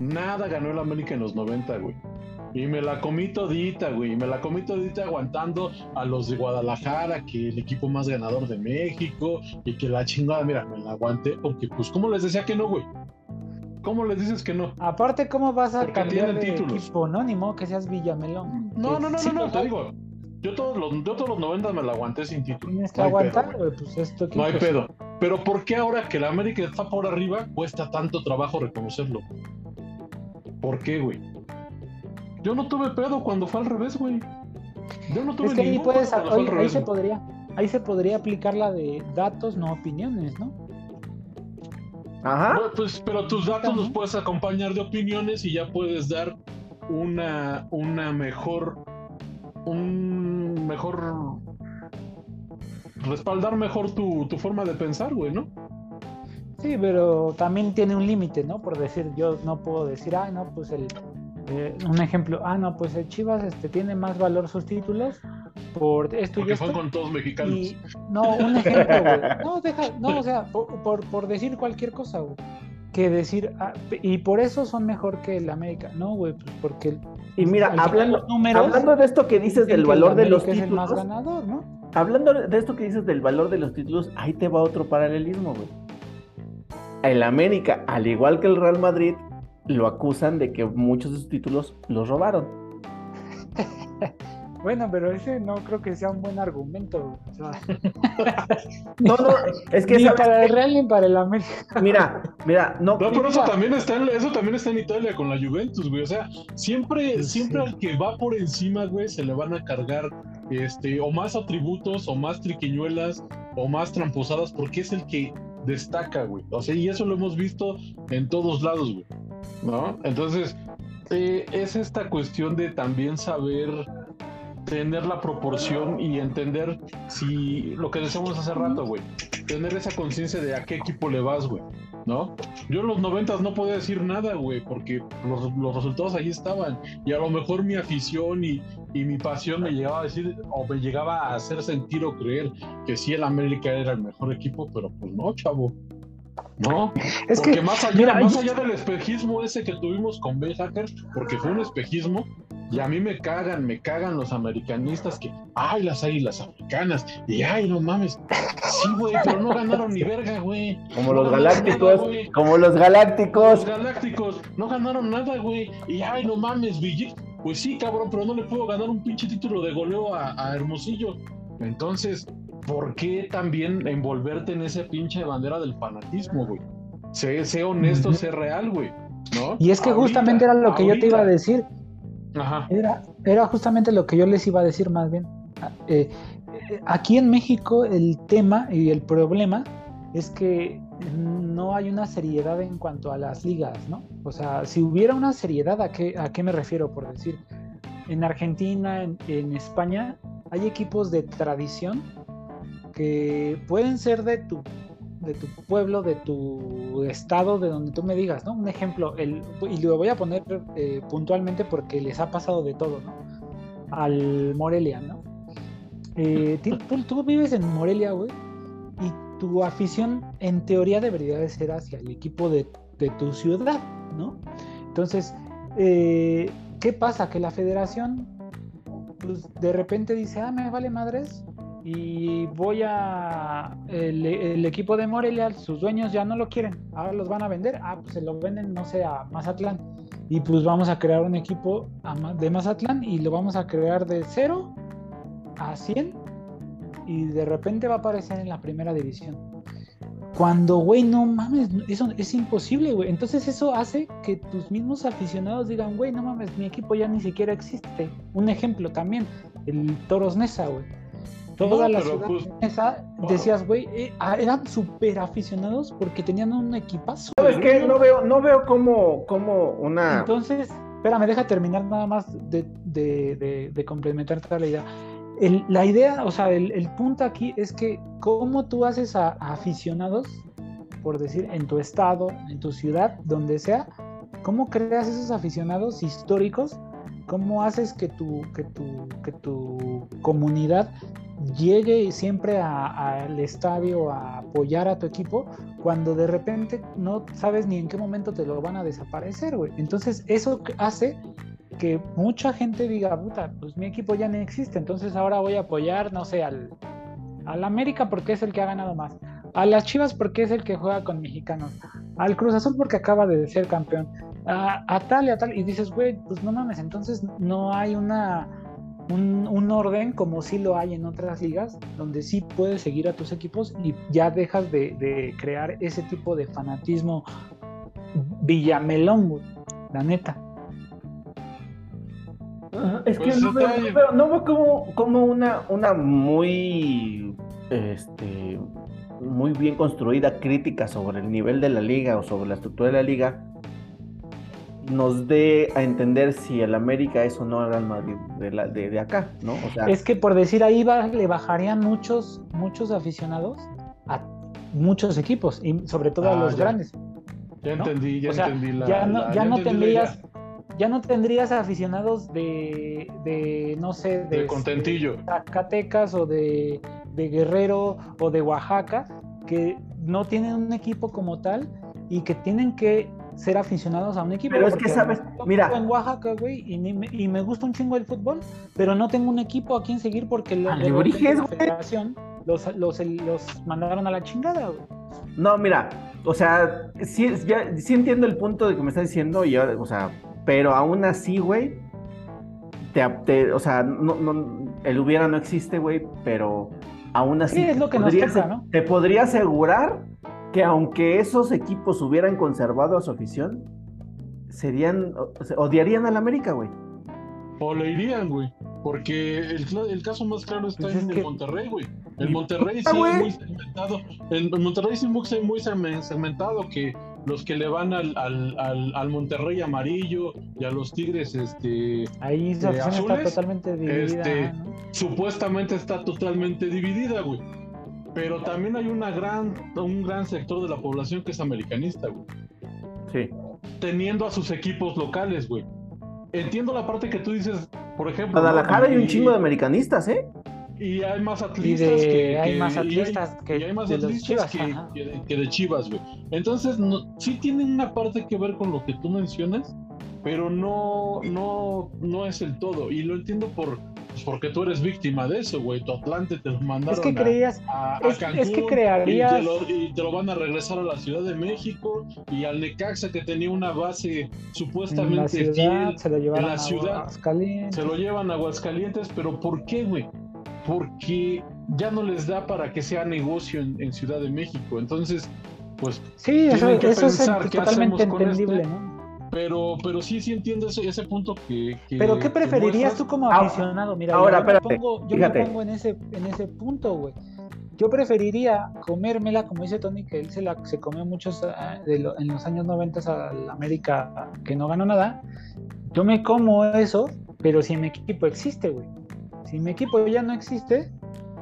C: Nada ganó el América en los 90, güey. Y me la comí todita, güey. Me la comí todita aguantando a los de Guadalajara, que el equipo más ganador de México, y que la chingada, mira, me la aguanté, porque pues, ¿cómo les decía que no, güey? ¿Cómo les dices que no?
D: Aparte, ¿cómo vas a
C: Porque
D: cambiar de
C: títulos.
D: equipo? No, ni modo que seas Villamelón.
C: No, no, no,
D: sí,
C: no, no, te digo. Yo todos los, yo todos los 90 me la aguanté sin título.
D: Tienes que
C: No
D: aguantar,
C: pedo,
D: pues esto
C: No hay pedo. Pero ¿por qué ahora que la América está por arriba cuesta tanto trabajo reconocerlo? ¿Por qué, güey? Yo no tuve pedo cuando fue al revés, güey. Yo no tuve
D: Es que ahí puedes,
C: pedo cuando fue
D: ahí,
C: revés,
D: se podría, ahí se podría aplicar la de datos, no opiniones, ¿no?
A: Ajá.
C: Bueno, pues, pero tus datos los puedes acompañar de opiniones y ya puedes dar una, una mejor, un mejor, respaldar mejor tu, tu forma de pensar, güey, ¿no?
D: Sí, pero también tiene un límite, ¿no? Por decir, yo no puedo decir, ah, no, pues el, eh, un ejemplo, ah, no, pues el Chivas este, tiene más valor sus títulos por esto y
C: Porque
D: esto.
C: fue con todos mexicanos.
D: Y no, un ejemplo, güey. No, deja, no, o sea, por, por, por decir cualquier cosa, güey. Que decir, ah, y por eso son mejor que el América. No, güey, pues porque. el-
A: Y mira, hablando,
D: números
A: hablando de esto que dices del valor de los
D: América es el más
A: títulos,
D: ganador, ¿no?
A: hablando de esto que dices del valor de los títulos, ahí te va otro paralelismo, güey. El América, al igual que el Real Madrid, lo acusan de que muchos de sus títulos los robaron.
D: Bueno, pero ese no creo que sea un buen argumento. güey. O sea,
A: No, no, es que
D: ni
A: ¿sabes
D: para el Real ni para el América.
A: mira, mira, no,
C: No, pero eso también está en, eso también está en Italia con la Juventus, güey. O sea, siempre,
D: Sí.
C: siempre al que va por encima, güey, se le van a cargar este, o más atributos, o más triquiñuelas, o más tramposadas, porque es el que destaca, güey. O sea, y eso lo hemos visto en todos lados, güey. ¿No? Entonces, eh, es esta cuestión de también saber tener la proporción y entender si lo que decíamos hace rato, güey, tener esa conciencia de a qué equipo le vas, güey, ¿no? Yo en los noventas no podía decir nada, güey, porque los, los resultados ahí estaban y a lo mejor mi afición y, y mi pasión me llegaba a decir o me llegaba a hacer sentir o creer que sí el América era el mejor equipo, pero pues no, chavo. No,
D: Es
C: porque
D: que,
C: más allá,
D: mira,
C: más allá del espejismo ese que tuvimos con Ben Hacker, porque fue un espejismo, y a mí me cagan, me cagan los americanistas que, ay, las águilas africanas, y ay, no mames, sí, güey, pero no ganaron ni verga, güey.
A: como
C: No
A: los
C: nada,
A: galácticos,
C: güey.
A: como los
C: Los
A: galácticos.
C: galácticos no ganaron nada, güey, y ay, no mames, Villic, pues sí, cabrón, pero no le puedo ganar un pinche título de goleo a, a Hermosillo. Entonces, ¿por qué también envolverte en esa pinche bandera del fanatismo, güey? Sé, sé honesto, sé real, güey. ¿no?
D: y es que
C: Ahorita,
D: justamente era lo que yo te iba a decir. Era, era justamente lo que yo les iba a decir más bien. Ah, eh, aquí en México el tema y el problema es que no hay una seriedad en cuanto a las ligas, ¿no? O sea, si hubiera una seriedad, ¿a qué, a qué me refiero? Por decir, en Argentina, en, en España, hay equipos de tradición que pueden ser de tu, de tu pueblo, de tu estado, de donde tú me digas, ¿no? Un ejemplo, el, y lo voy a poner eh, puntualmente porque les ha pasado de todo, ¿no? Al Morelia, ¿no? Eh, tú vives en Morelia, güey, y tu afición en teoría debería de ser hacia el equipo de, de tu ciudad, ¿no? Entonces, eh, ¿qué pasa? Que la federación, pues de repente dice, ah, me vale madres, y voy a el, equipo de Morelia, sus dueños ya no lo quieren, ahora los van a vender, ah, pues se lo venden, no sé, a Mazatlán. Y pues vamos a crear un equipo de Mazatlán y lo vamos a crear de 0 a 100 y de repente va a aparecer en la primera división. Cuando, güey, no mames, eso es imposible, güey. Entonces eso hace que tus mismos aficionados digan, güey, no mames, mi equipo ya ni siquiera existe. Un ejemplo también, el Toros Nesa, güey. Toda
C: No,
D: la ciudad
C: pues-
D: decías, güey, eh, ah, eran súper aficionados porque tenían un equipazo.
A: ¿Sabes
D: güey.
A: qué? No veo, no veo cómo, cómo una.
D: Entonces, espérame, deja terminar nada más de, de, de- de complementar toda la idea. El- la idea, o sea, el, el punto aquí es que cómo tú haces a, a aficionados, por decir, en tu estado, en tu ciudad, donde sea, cómo creas esos aficionados históricos, cómo haces que tu, que tu, que tu comunidad llegue siempre al estadio a apoyar a tu equipo cuando de repente no sabes ni en qué momento te lo van a desaparecer, güey. Entonces eso hace que mucha gente diga, puta, pues mi equipo ya no existe, entonces ahora voy a apoyar, no sé, al, al América porque es el que ha ganado más, a las Chivas porque es el que juega con mexicanos, al Cruz Azul porque acaba de ser campeón, a, a tal y a tal, y dices, güey, pues no mames, entonces no hay una un, un orden como sí lo hay en otras ligas, donde sí puedes seguir a tus equipos y ya dejas de, de crear ese tipo de fanatismo villamelón, güey, la neta.
A: Ajá, Es que
C: Pues
A: no, veo,
C: está
A: no
C: bien.
A: veo- no veo como, como una, una muy, este, muy bien construida crítica sobre el nivel de la liga o sobre la estructura de la liga nos dé a entender si el América es o no el Real Madrid de, la, de, de acá, ¿no? O sea,
D: Es que por decir ahí va, le bajarían muchos, muchos aficionados a muchos equipos y sobre todo a
C: Ah,
D: los
C: ya.
D: grandes.
C: Ya
D: ¿no?
C: entendí, ya
D: O sea,
C: entendí la.
D: ya no,
C: la-
D: ya no tendrías, ya no tendrías aficionados de, de no sé, de,
C: De contentillo.
D: de Zacatecas o de, de Guerrero o de Oaxaca que no tienen un equipo como tal y que tienen que ser aficionados a un equipo.
A: Pero es que, ¿sabes?
D: yo
A: Mira.
D: en Oaxaca, güey, y, me, y me gusta un chingo el fútbol, pero no tengo un equipo a quien seguir porque la, repente la
A: güey.
D: federación los, los, los mandaron a la chingada, güey.
A: No, mira, o sea, sí, ya, sí entiendo el punto de que me estás diciendo, y ahora, o sea, pero aún así, güey, te, te- o sea, no, no, el hubiera no existe, güey, pero aún así
D: Sí, es
A: te
D: lo que nos toca, ¿no?
A: te podría asegurar que aunque esos equipos hubieran conservado a su afición, serían, odiarían al América, güey.
C: O le irían, güey. Porque el, caso más claro está
D: Pues es
C: en
D: que-
C: el Monterrey, güey. El Monterrey
A: Ah,
C: sí
A: güey.
C: es muy segmentado. El, el Monterrey sí es muy, muy segmen- segmentado que los que le van al, al, al, al Monterrey amarillo y a los Tigres, este,
D: Ahí su
C: ¿De
D: afición está
C: azules?
D: totalmente dividida.
C: Este, supuestamente está totalmente dividida, güey. Pero también hay una gran, un gran sector de la población que es americanista, güey.
A: Sí.
C: Teniendo a sus equipos locales, güey. Entiendo la parte que tú dices, por ejemplo.
A: En Guadalajara
C: ¿no?
A: hay un chingo de americanistas, ¿eh?
C: Y hay más
D: de,
C: que,
D: hay
C: que-
D: más que de Chivas,
C: güey. Entonces, no, sí tienen una parte que ver con lo que tú mencionas, pero no, no, no es el todo. Y lo entiendo por, pues, porque tú eres víctima de eso, güey. Tu Atlante te lo mandaron
D: Es que
C: a-
D: creías,
C: a, a
D: es- es
C: Cancún
D: que crearías-
C: y te, lo, y te lo van a regresar a la Ciudad de México y al Necaxa que tenía una base
D: en la
C: supuestamente
D: ciudad
C: fiel,
D: se lo llevaron
C: la
D: a
C: ciudad,
D: Aguascalientes.
C: se lo llevan a Aguascalientes, pero ¿por qué, güey? Porque ya no les da para que sea negocio en, en Ciudad de México. Entonces, pues,
D: Sí, eso,
C: que
D: eso es totalmente
C: hacemos con
D: entendible,
C: este.
D: ¿no?
C: Pero, pero sí, sí entiendo ese, ese punto que, que-
D: Pero ¿qué preferirías tú como aficionado? Mira,
A: ahora,
D: yo, me
A: espérate,
D: pongo, yo
A: fíjate.
D: me pongo en ese, en ese punto, güey. Yo preferiría comérmela, como dice Tony, que él se, la, se comió muchos ah, de lo- en los años 90 al América que no ganó nada. Yo me como eso, pero si mi equipo existe, güey. Si mi equipo ya no existe,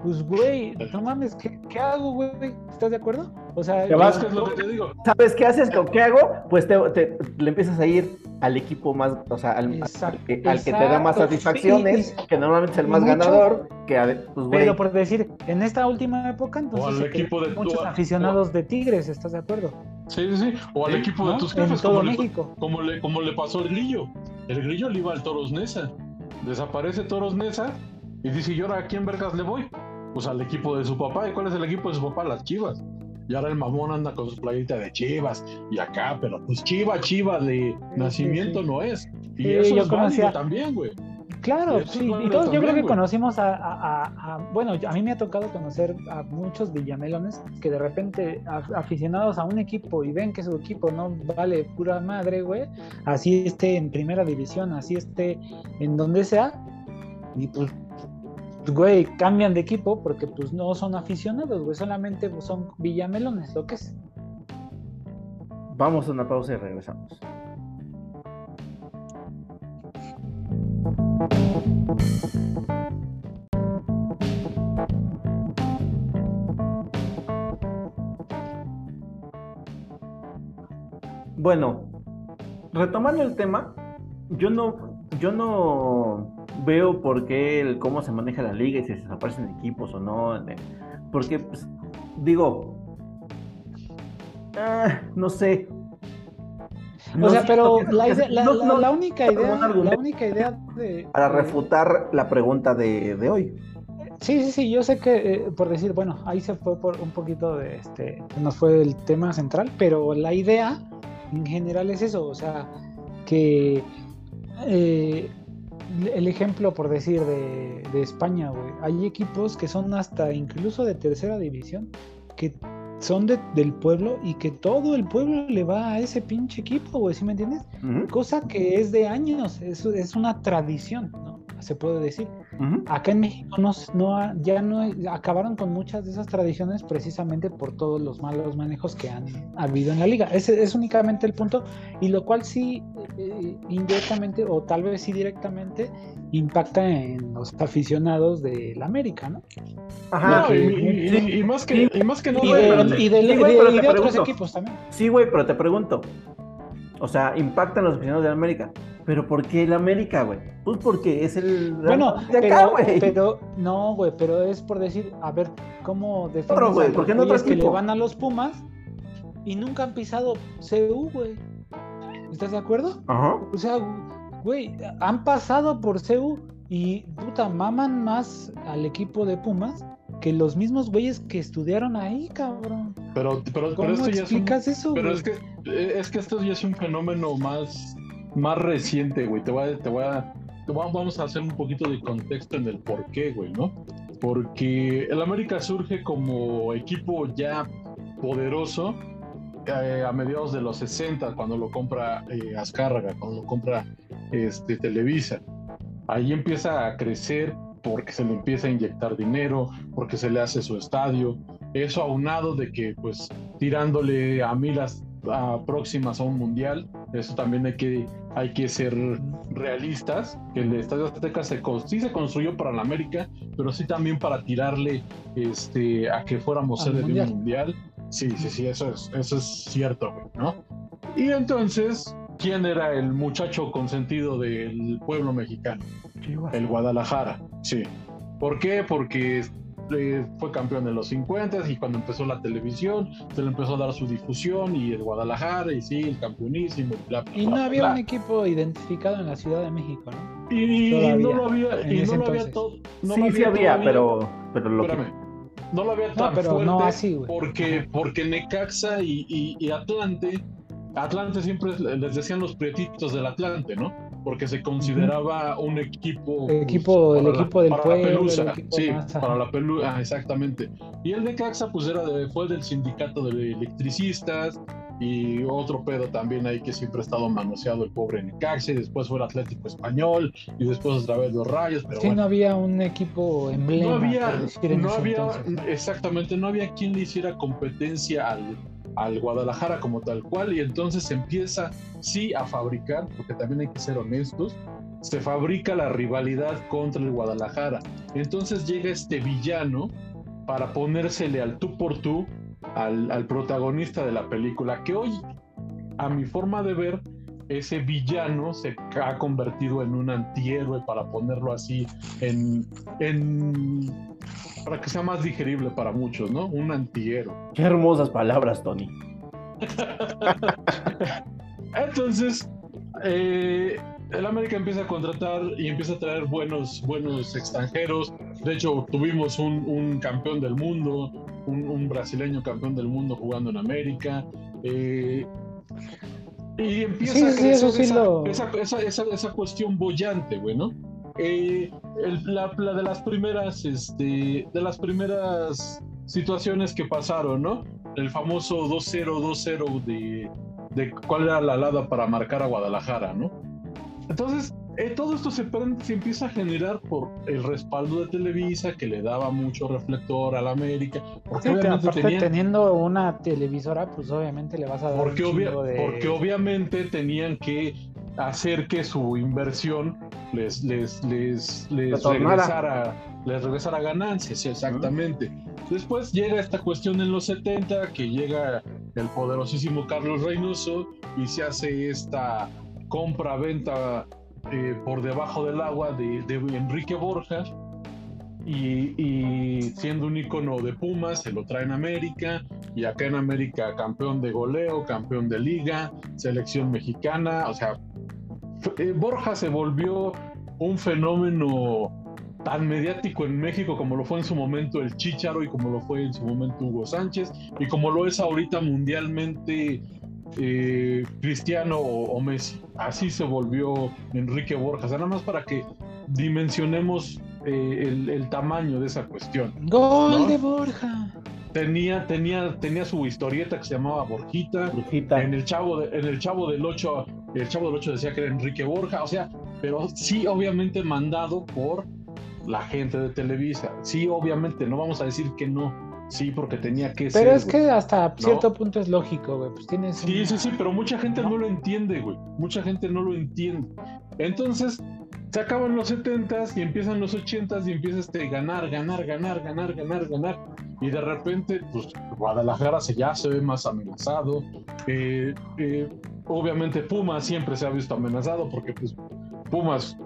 D: pues, güey, no mames, ¿qué, qué hago, güey? ¿Estás de acuerdo? O sea,
A: Te vas-
C: Es lo que te digo.
A: ¿Sabes qué haces? ¿Con qué hago? Pues te, te- le empiezas a ir al equipo más, o sea, al, al
D: Exacto,
A: que, al que te da más satisfacciones,
D: y-
A: que normalmente es el más
D: y muchos-
A: ganador, que, pues, güey,
D: Pero por decir, en esta última época, entonces
C: al
D: se
C: equipo de
D: muchos
C: tu-
D: aficionados de Tigres, ¿estás de acuerdo?
C: Sí, sí, sí. O al
D: Sí,
C: equipo
D: ¿no?
C: de tus jefes,
D: todo
C: como le,
D: México.
C: como, le, como le pasó al grillo. El grillo le iba al Toros Nesa. Desaparece Toros Nesa y dice, ¿y ahora a quién vergas le voy? Pues al equipo de su papá. ¿Y cuál es el equipo de su papá? Las chivas. Y ahora el mamón anda con su playita de chivas y acá, pero pues chiva, chiva de nacimiento
D: sí.
C: no es. Y
D: Sí,
C: eso
D: yo
C: es
D: conocía-
C: también, güey.
D: Claro, sí, y todos yo creo que
C: güey.
D: conocimos a, a- a- a- bueno, a mí me ha tocado conocer a muchos villamelones que de repente af- aficionados a un equipo y ven que su equipo no vale pura madre, güey, así esté en primera división, así esté en donde sea, y pues, güey, cambian de equipo porque pues no son aficionados, güey, solamente son villamelones, lo que es.
A: vamos a una pausa y regresamos. Bueno, retomando el tema, yo no, yo no veo por qué el cómo se maneja la liga y si se desaparecen equipos o no. Porque, pues, digo, ah, no sé.
D: O sea, pero
A: que-
D: la, idea- la-
A: no-
D: la-
A: no-
D: la única idea, la única idea de...
A: para
D: de-
A: refutar la pregunta de, de hoy.
D: Sí, sí, sí, yo sé que, eh, por decir, bueno, ahí se fue por un poquito de, este, nos fue el tema central, pero la idea en general es eso, o sea, que eh, el ejemplo, por decir, de, de España, güey. Hay equipos que son hasta incluso de tercera división, que son de- del pueblo y que todo el pueblo le va a ese pinche equipo, güey, ¿sí me entiendes? Cosa que es de años, es, es una tradición, ¿no? Se puede decir. Acá en México no, no ha- ya no acabaron con muchas de esas tradiciones precisamente por todos los malos manejos que han habido en la liga. Ese es únicamente el punto y lo cual sí eh, indirectamente o tal vez sí directamente impacta en los aficionados del América, ¿no?
A: Ajá.
C: No, y, y- y- y más que, y más que nada,
D: Y
A: güey,
D: de,
A: pero-
D: y de- otros
A: pregunto.
D: equipos también.
A: Sí, güey, pero te pregunto. O sea, impactan los aficionados de América. ¿Pero por qué el América, güey? Pues porque es el
D: Bueno,
A: de acá,
D: pero,
A: güey.
D: pero no, güey, pero es por decir, a ver, ¿cómo defines
A: Otro, güey,
D: a los
A: ¿por qué no otro
D: güeyes que le van a los Pumas y nunca han pisado CU, güey? ¿Estás de acuerdo?
A: Ajá.
D: O sea, güey, han pasado por CU y puta, maman más al equipo de Pumas que los mismos güeyes que estudiaron ahí, cabrón.
C: pero, pero,
D: ¿Cómo
C: pero esto ya es un,
D: explicas eso,
C: Pero
D: güey?
C: es que, eh, es que esto ya es un fenómeno más, más reciente, güey. Te voy a, te voy a, te voy a- vamos a hacer un poquito de contexto en el por qué, güey, ¿no? Porque el América surge como equipo ya poderoso eh, a mediados de los 60, cuando lo compra eh, Azcárraga, cuando lo compra este, Televisa. Ahí empieza a crecer porque se le empieza a inyectar dinero, porque se le hace su estadio. Eso aunado de que, pues, tirándole a milas a próximas a un mundial, eso también hay que, hay que ser realistas, que el Estadio Azteca se, sí se construyó para la América, pero sí también para tirarle este, a que fuéramos sede de un mundial. Sí, sí, sí, eso es, eso es cierto, güey, ¿no? Y entonces, ¿quién era el muchacho consentido del pueblo mexicano? El Guadalajara, sí. ¿Por qué? Porque eh, fue campeón en los 50 y cuando empezó la televisión se le empezó a dar su difusión y el Guadalajara y sí, el campeonísimo, bla, bla,
D: Y no
C: bla,
D: había
C: bla.
D: un equipo identificado en la Ciudad de México, ¿no?
C: Y, no lo había, y no lo había todo. no
A: sí,
C: lo
A: sí había,
C: todavía.
A: pero, pero lo que-
C: Espérame. No lo había
D: No,
C: tan
D: pero
C: fuerte
D: no así, güey.
C: porque, porque Necaxa y, y- y Atlante, Atlante siempre les decían los prietitos del Atlante, ¿no? Porque se consideraba un equipo.
D: El equipo- el
C: para la-
D: equipo del
C: para
D: pueblo,
C: La
D: el
C: pelusa,
D: equipo
C: sí, para la pelusa, ah, exactamente. Y el Necaxa, pues era de- fue del sindicato de electricistas y otro pedo también ahí que siempre ha estado manoseado el pobre Necaxa y después fue el Atlético Español y después otra vez los Rayos, pero
D: Sí,
C: bueno.
D: no había un equipo emblema,
C: No había, no había,
D: entonces.
C: exactamente, no había quien le hiciera competencia al, al Guadalajara como tal cual, y entonces empieza, sí, a fabricar, porque también hay que ser honestos, se fabrica la rivalidad contra el Guadalajara. Entonces llega este villano para ponérsele al tú por tú al, al protagonista de la película, que hoy, a mi forma de ver, ese villano se ha convertido en un antihéroe, para ponerlo así, en, en para que sea más digerible para muchos, ¿no? Un antihéroe.
A: Qué hermosas palabras, Tony.
C: Entonces, eh, el América empieza a contratar y empieza a traer buenos, buenos extranjeros. De hecho, tuvimos un, un campeón del mundo, un, un brasileño campeón del mundo jugando en América. eh, y empieza
D: Sí, sí, eso
C: crecer
D: sí
C: esa,
D: lo-
C: esa, esa, esa, esa cuestión bollante, güey, ¿no? Eh, el- la, la de las primeras, este, de las primeras situaciones que pasaron, ¿no? El famoso 2-0, 2-0 de, de cuál era la alada para marcar a Guadalajara, ¿no? Entonces, eh, todo esto se, se empieza a generar por el respaldo de Televisa, que le daba mucho reflector a la América, porque
D: Sí,
C: obviamente
D: aparte
C: tenían-
D: teniendo una televisora, pues obviamente le vas a dar
C: porque,
D: un
C: obvia-
D: de...
C: porque obviamente tenían que hacer que su inversión les, les, les, les regresara, les regresara ganancias, exactamente. Después llega esta cuestión en los 70, que llega el poderosísimo Carlos Reynoso y se hace esta compra-venta eh, por debajo del agua de, de Enrique Borja. Y, y siendo un ícono de Pumas, se lo traen a América, y acá en América campeón de goleo, campeón de liga, selección mexicana, o sea, eh, Borja se volvió un fenómeno tan mediático en México como lo fue en su momento el Chícharo y como lo fue en su momento Hugo Sánchez y como lo es ahorita mundialmente eh, Cristiano o, o Messi. Así se volvió Enrique Borja. O sea, nada más para que dimensionemos eh, el, el tamaño de esa cuestión.
D: Gol
C: ¿No?
D: de Borja.
C: Tenía, tenía, tenía su historieta que se llamaba Borjita. En el chavo, de- en el chavo del 8, el chavo del 8 decía que era Enrique Borja, o sea, pero sí, obviamente mandado por la gente de Televisa. Sí, obviamente, no vamos a decir que no. Sí, porque tenía que ser.
D: Pero es
C: güey.
D: que hasta cierto punto es lógico, güey. Pues tienes.
C: Sí, sí, sí, pero mucha gente no lo entiende, güey. Mucha gente no lo entiende. Entonces, se acaban los 70s y empiezan los 80s y empieza este ganar, ganar, ganar, ganar, ganar, ganar. Y de repente, pues Guadalajara se ya se ve más amenazado. Eh, eh, obviamente Pumas siempre se ha visto amenazado porque pues Pumas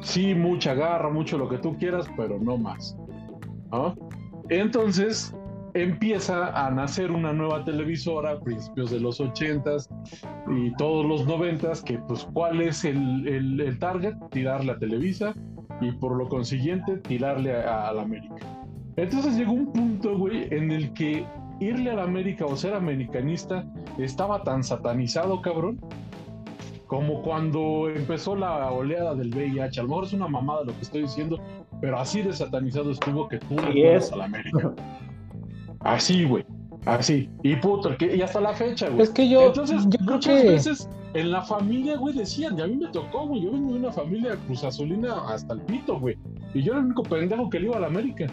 C: sí mucha garra, mucho lo que tú quieras, pero no más. Entonces empieza a nacer una nueva televisora a principios de los 80s y todos los 90s que pues cuál es el, el- el target, tirarle a Televisa y por lo consiguiente tirarle a, a la América. Entonces llegó un punto, güey, en el que irle a la América o ser americanista estaba tan satanizado, cabrón, como cuando empezó la oleada del VIH. A lo mejor es una mamada lo que estoy diciendo, pero así de satanizado estuvo que tú le a la América. Así, güey. Así. Y puto, que- y hasta la fecha, güey.
D: Es que yo,
C: Entonces,
D: yo creo
C: muchas
D: que.
C: veces en la familia, güey, decían, y a mí me tocó, güey, yo vengo de una familia cruzazulina hasta el pito, güey. Y yo era el único pendejo que le iba a la América.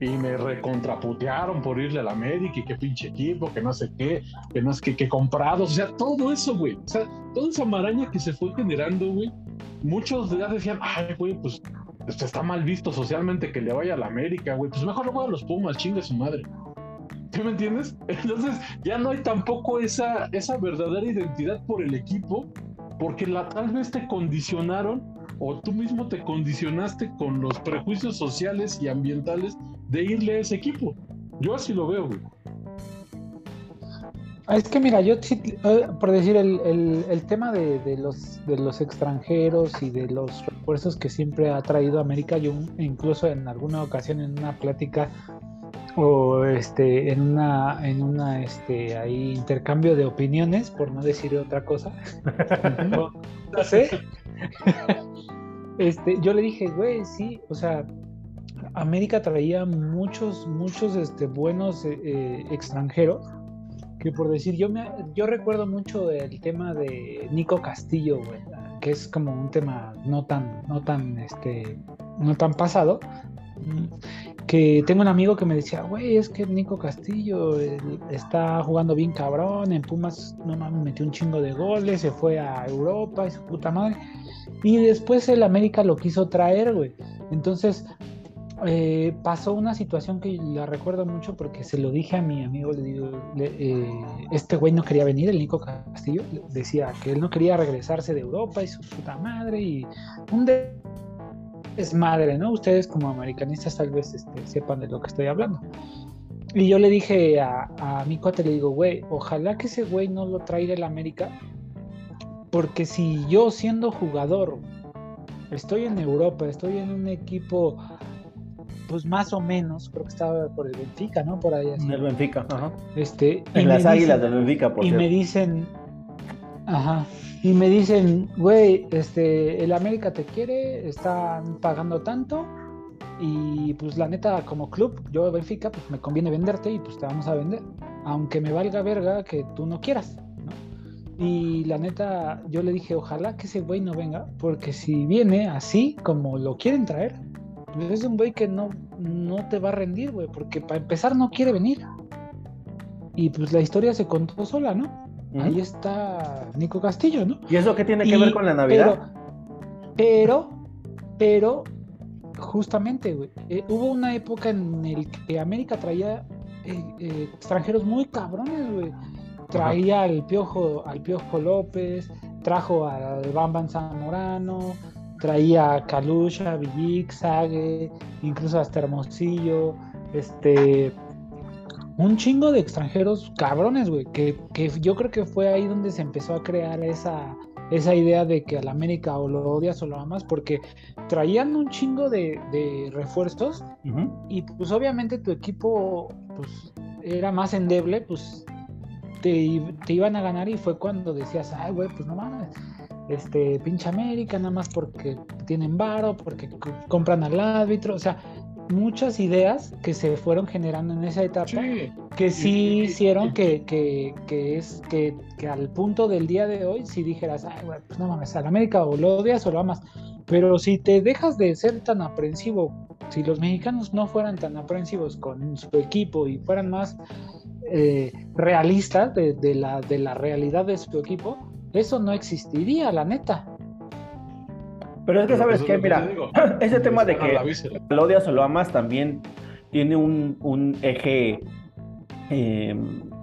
C: Y me recontraputearon por irle a la América y qué pinche equipo, que no sé qué, que no sé qué, que comprados, o sea, todo eso, güey. O sea, toda esa maraña que se fue generando, güey. Muchos ya decían, ay, güey, pues esto está mal visto socialmente que le vaya a la América, güey. Pues mejor le voy a los Pumas, chingue su madre. ¿Sí me entiendes? Entonces ya no hay tampoco esa, esa verdadera identidad por el equipo, porque la, tal vez te condicionaron o tú mismo te condicionaste con los prejuicios sociales y ambientales de irle a ese equipo. Yo así lo veo, güey.
D: Ah, Es que mira, yo eh, por decir el, el- el tema de, de los de los extranjeros y de los refuerzos que siempre ha traído América, yo incluso en alguna ocasión en una plática o este en una en una este ahí intercambio de opiniones, por no decir otra cosa. no, no sé. este, yo le dije, güey, sí, o sea, América traía muchos, muchos este, buenos eh, eh, extranjeros que por decir, yo me yo recuerdo mucho el tema de Nico Castillo, güey, que es como un tema no tan, no tan, este, no tan pasado. Que tengo un amigo que me decía, güey, es que Nico Castillo está jugando bien cabrón, en Pumas, no mames, metió un chingo de goles, se fue a Europa y su puta madre. Y después el América lo quiso traer, güey. Entonces, eh, pasó una situación que la recuerdo mucho porque se lo dije a mi amigo, le digo, eh, este güey no quería venir, el Nico Castillo, decía que él no quería regresarse de Europa y su puta madre y un de- desmadre, ¿no? Ustedes como americanistas tal vez este, sepan de lo que estoy hablando. Y yo le dije a, a mi cuate, le digo, güey, ojalá que ese güey no lo traiga el América, porque si yo siendo jugador estoy en Europa, estoy en un equipo pues más o menos, creo que estaba por el Benfica, ¿no? Por ahí así.
A: En el Benfica. Ajá.
D: Este,
A: En
D: me
A: las águilas del Benfica, por
D: y me
A: cierto.
D: dicen, ajá, y me dicen, güey, este, el América te quiere, están pagando tanto, y pues la neta, como club, yo Benfica, pues me conviene venderte y pues te vamos a vender, aunque me valga verga que tú no quieras, ¿no? Y la neta, yo le dije, ojalá que ese güey no venga, porque si viene así como lo quieren traer, es un güey que no, no te va a rendir, güey, porque para empezar no quiere venir. Y pues la historia se contó sola, ¿no? Ahí está Nico Castillo, ¿no?
A: ¿Y eso qué tiene que
D: Y-
A: ver con la Navidad?
D: Pero, pero, justamente, güey, eh, hubo una época en el que América traía eh, eh, extranjeros muy cabrones, güey. Traía al Piojo, al Piojo López, trajo al Bamban Zamorano, traía a Calusha, Villic, Sague, incluso hasta Hermosillo, este un chingo de extranjeros cabrones, güey, que, que yo creo que fue ahí donde se empezó a crear esa, esa idea de que al América o lo odias o lo amas, porque traían un chingo de, de refuerzos y pues obviamente tu equipo pues era más endeble, pues te, te iban a ganar y fue cuando decías, ay, güey, pues no mames, este, pinche América, nada más porque tienen varo, porque compran al árbitro, o sea, muchas ideas que se fueron generando en esa etapa
C: Sí,
D: que sí hicieron que, que, que es que, que al punto del día de hoy si dijeras, ay, güey, pues no mames, al América o lo odias o lo amas. Pero si te dejas de ser tan aprensivo, si los mexicanos no fueran tan aprensivos con su equipo y fueran más eh, realistas de, de la, de la realidad de su equipo, eso no existiría, la neta.
A: Pero es que, ¿sabes qué? Mira, ese tema de que lo odias o lo amas también tiene un, un eje, eh,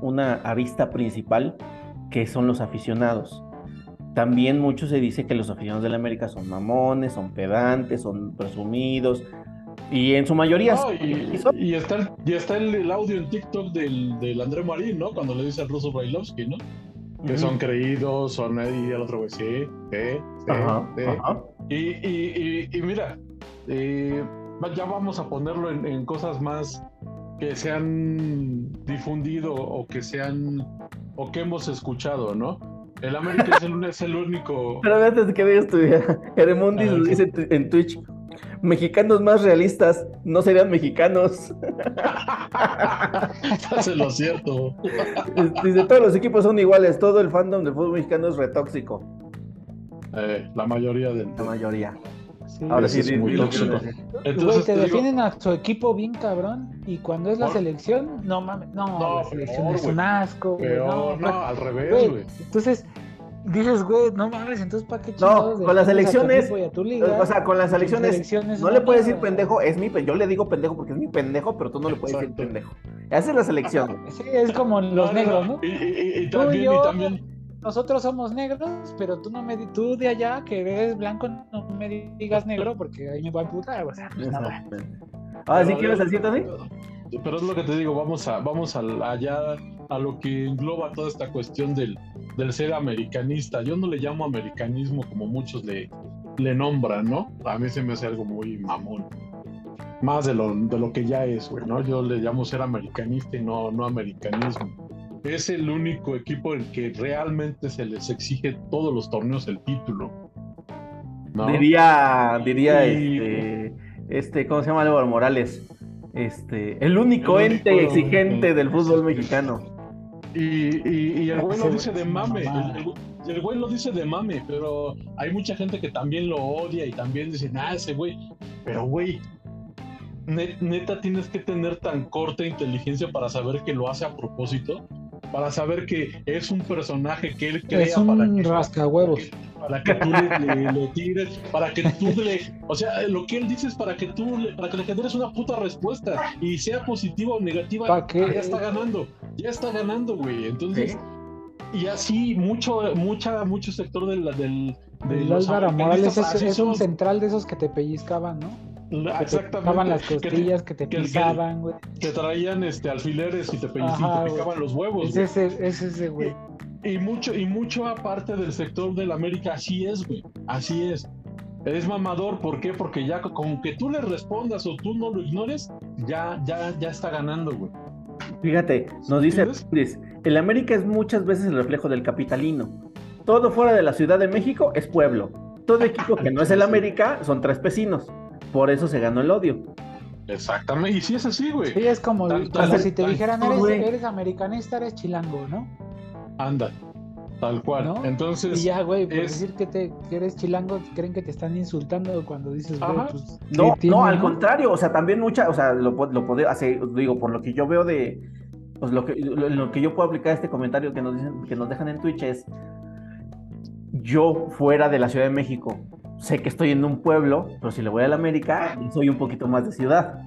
A: una arista principal que son los aficionados. También mucho se dice que los aficionados de la América son mamones, son pedantes, son presumidos. Y en su mayoría
C: No,
A: sí,
C: y,
A: y son-
C: y está, el, y está el, el audio en TikTok del, del André Marín, ¿no? Cuando le dice al ruso Brailovsky, ¿no? Que son creídos, son y el otro güey, sí, sí, sí,
A: Ajá,
C: sí.
A: ajá.
C: Y, y, y, y mira, eh, ya vamos a ponerlo en, en cosas más que se han difundido o que se han o que hemos escuchado, ¿no? El América es el, es el único.
A: Pero antes que digas tu idea, Heremondis
C: A ver,
A: lo dice en Twitch. Mexicanos más realistas no serían mexicanos.
C: Hace lo cierto.
A: Dice, todos los equipos son iguales, todo el fandom del fútbol mexicano es retóxico.
C: Eh, la mayoría de.
A: La mayoría.
D: Sí.
A: Ahora sí,
C: es muy tóxico. Entonces,
D: Güey, te
C: te digo,
D: defienden a su equipo bien cabrón y cuando es la
C: Por-
D: selección, no mames, no,
C: No,
D: la selección
C: peor,
D: es un asco, güey,
C: peor,
D: no,
C: no, al revés,
D: güey. Entonces, dices, güey, no mames, entonces ¿para qué chingados
A: con las
D: a
A: elecciones,
D: a?
A: O sea, con las elecciones, no le puedes decir pendejo, es mi yo le digo pendejo porque es mi pendejo, pero tú no le puedes decir pendejo. Esa es la selección.
D: Sí, es como los
C: No, no,
D: negros,
C: no.
D: ¿no?
C: Y, y- y
D: Tú y
C: también, y también.
D: Nosotros somos negros, pero tú no me tú de allá que eres blanco no me digas negro porque ahí me voy a emputar, o sea, pues nada.
A: Ahora sí quieres decir, Tony.
C: Pero es lo que te digo, vamos a, vamos al- allá a lo que engloba toda esta cuestión del, del ser americanista. Yo no le llamo americanismo como muchos le, le nombran, ¿no? A mí se me hace algo muy mamón. Más de lo, de lo que ya es, güey, ¿no? Yo le llamo ser americanista y no, no americanismo. Es el único equipo en que realmente se les exige todos los torneos el título. ¿no?
A: Diría, diría
C: Y-
A: este, este, ¿cómo se llama Álvaro Morales? Este, el único
C: El
A: ente
C: único-
A: exigente del fútbol mexicano.
C: Y, y- y el güey lo dice de mame. El, el- el güey lo dice de mame, pero hay mucha gente que también lo odia y también dice, ah, ese güey. Pero güey, ne- neta tienes que tener tan corta inteligencia para saber que lo hace a propósito, para saber que es un personaje que él crea
D: Es
C: para que,
D: rascahuevos.
C: para que tú le, le- le tires, para que tú le, o sea, lo que él dice es para que tú, le- para que le generes una puta respuesta y sea positiva o negativa, ya está ganando, ya está ganando, güey. Entonces,
A: Sí.
C: y así mucho, mucha, mucho sector del, del de
D: El
C: los
D: Álvaro Morales es, es un central de esos que te pellizcaban, ¿no? Que te
C: Exactamente.
D: las
C: que te-
D: costillas, que te
C: que- que-
D: pisaban, güey.
C: Te, traían este alfileres y te, pe- y
D: Ajá,
C: te
D: güey.
C: picaban los huevos.
D: Es
C: güey.
D: ese, es ese, güey.
C: Y mucho, y mucho aparte del sector del América, así es, güey. Así es. Es mamador, ¿por qué? Porque ya con que tú le respondas o tú no lo ignores, ya, ya, ya está ganando, güey.
A: Fíjate, nos dice. Luis, el América es muchas veces el reflejo del capitalino. Todo fuera de la Ciudad de México es pueblo. Todo equipo que no es el América son tres vecinos. Por eso se ganó el odio.
C: Exactamente. Y sí es así, güey.
D: Sí, es como,
C: Tan-
D: como
C: tan-
D: si te
C: tan-
D: dijeran, eres, americanista, eres chilango, ¿no?
C: Anda. Tal cual.
D: ¿No?
C: Entonces,
D: Y ya, güey, por
C: es-
D: decir que, te, que eres chilango, creen que te están insultando cuando dices, güey, pues.
A: No,
D: ¿qué tiene,
A: no, al contrario, o sea, también mucha, o sea, lo, lo puedo hacer, digo, por lo que yo veo de, pues lo que, lo, lo que yo puedo aplicar a este comentario que nos dicen, que nos dejan en Twitch es, yo fuera de la Ciudad de México, sé que estoy en un pueblo, pero si le voy a la América, soy un poquito más de ciudad.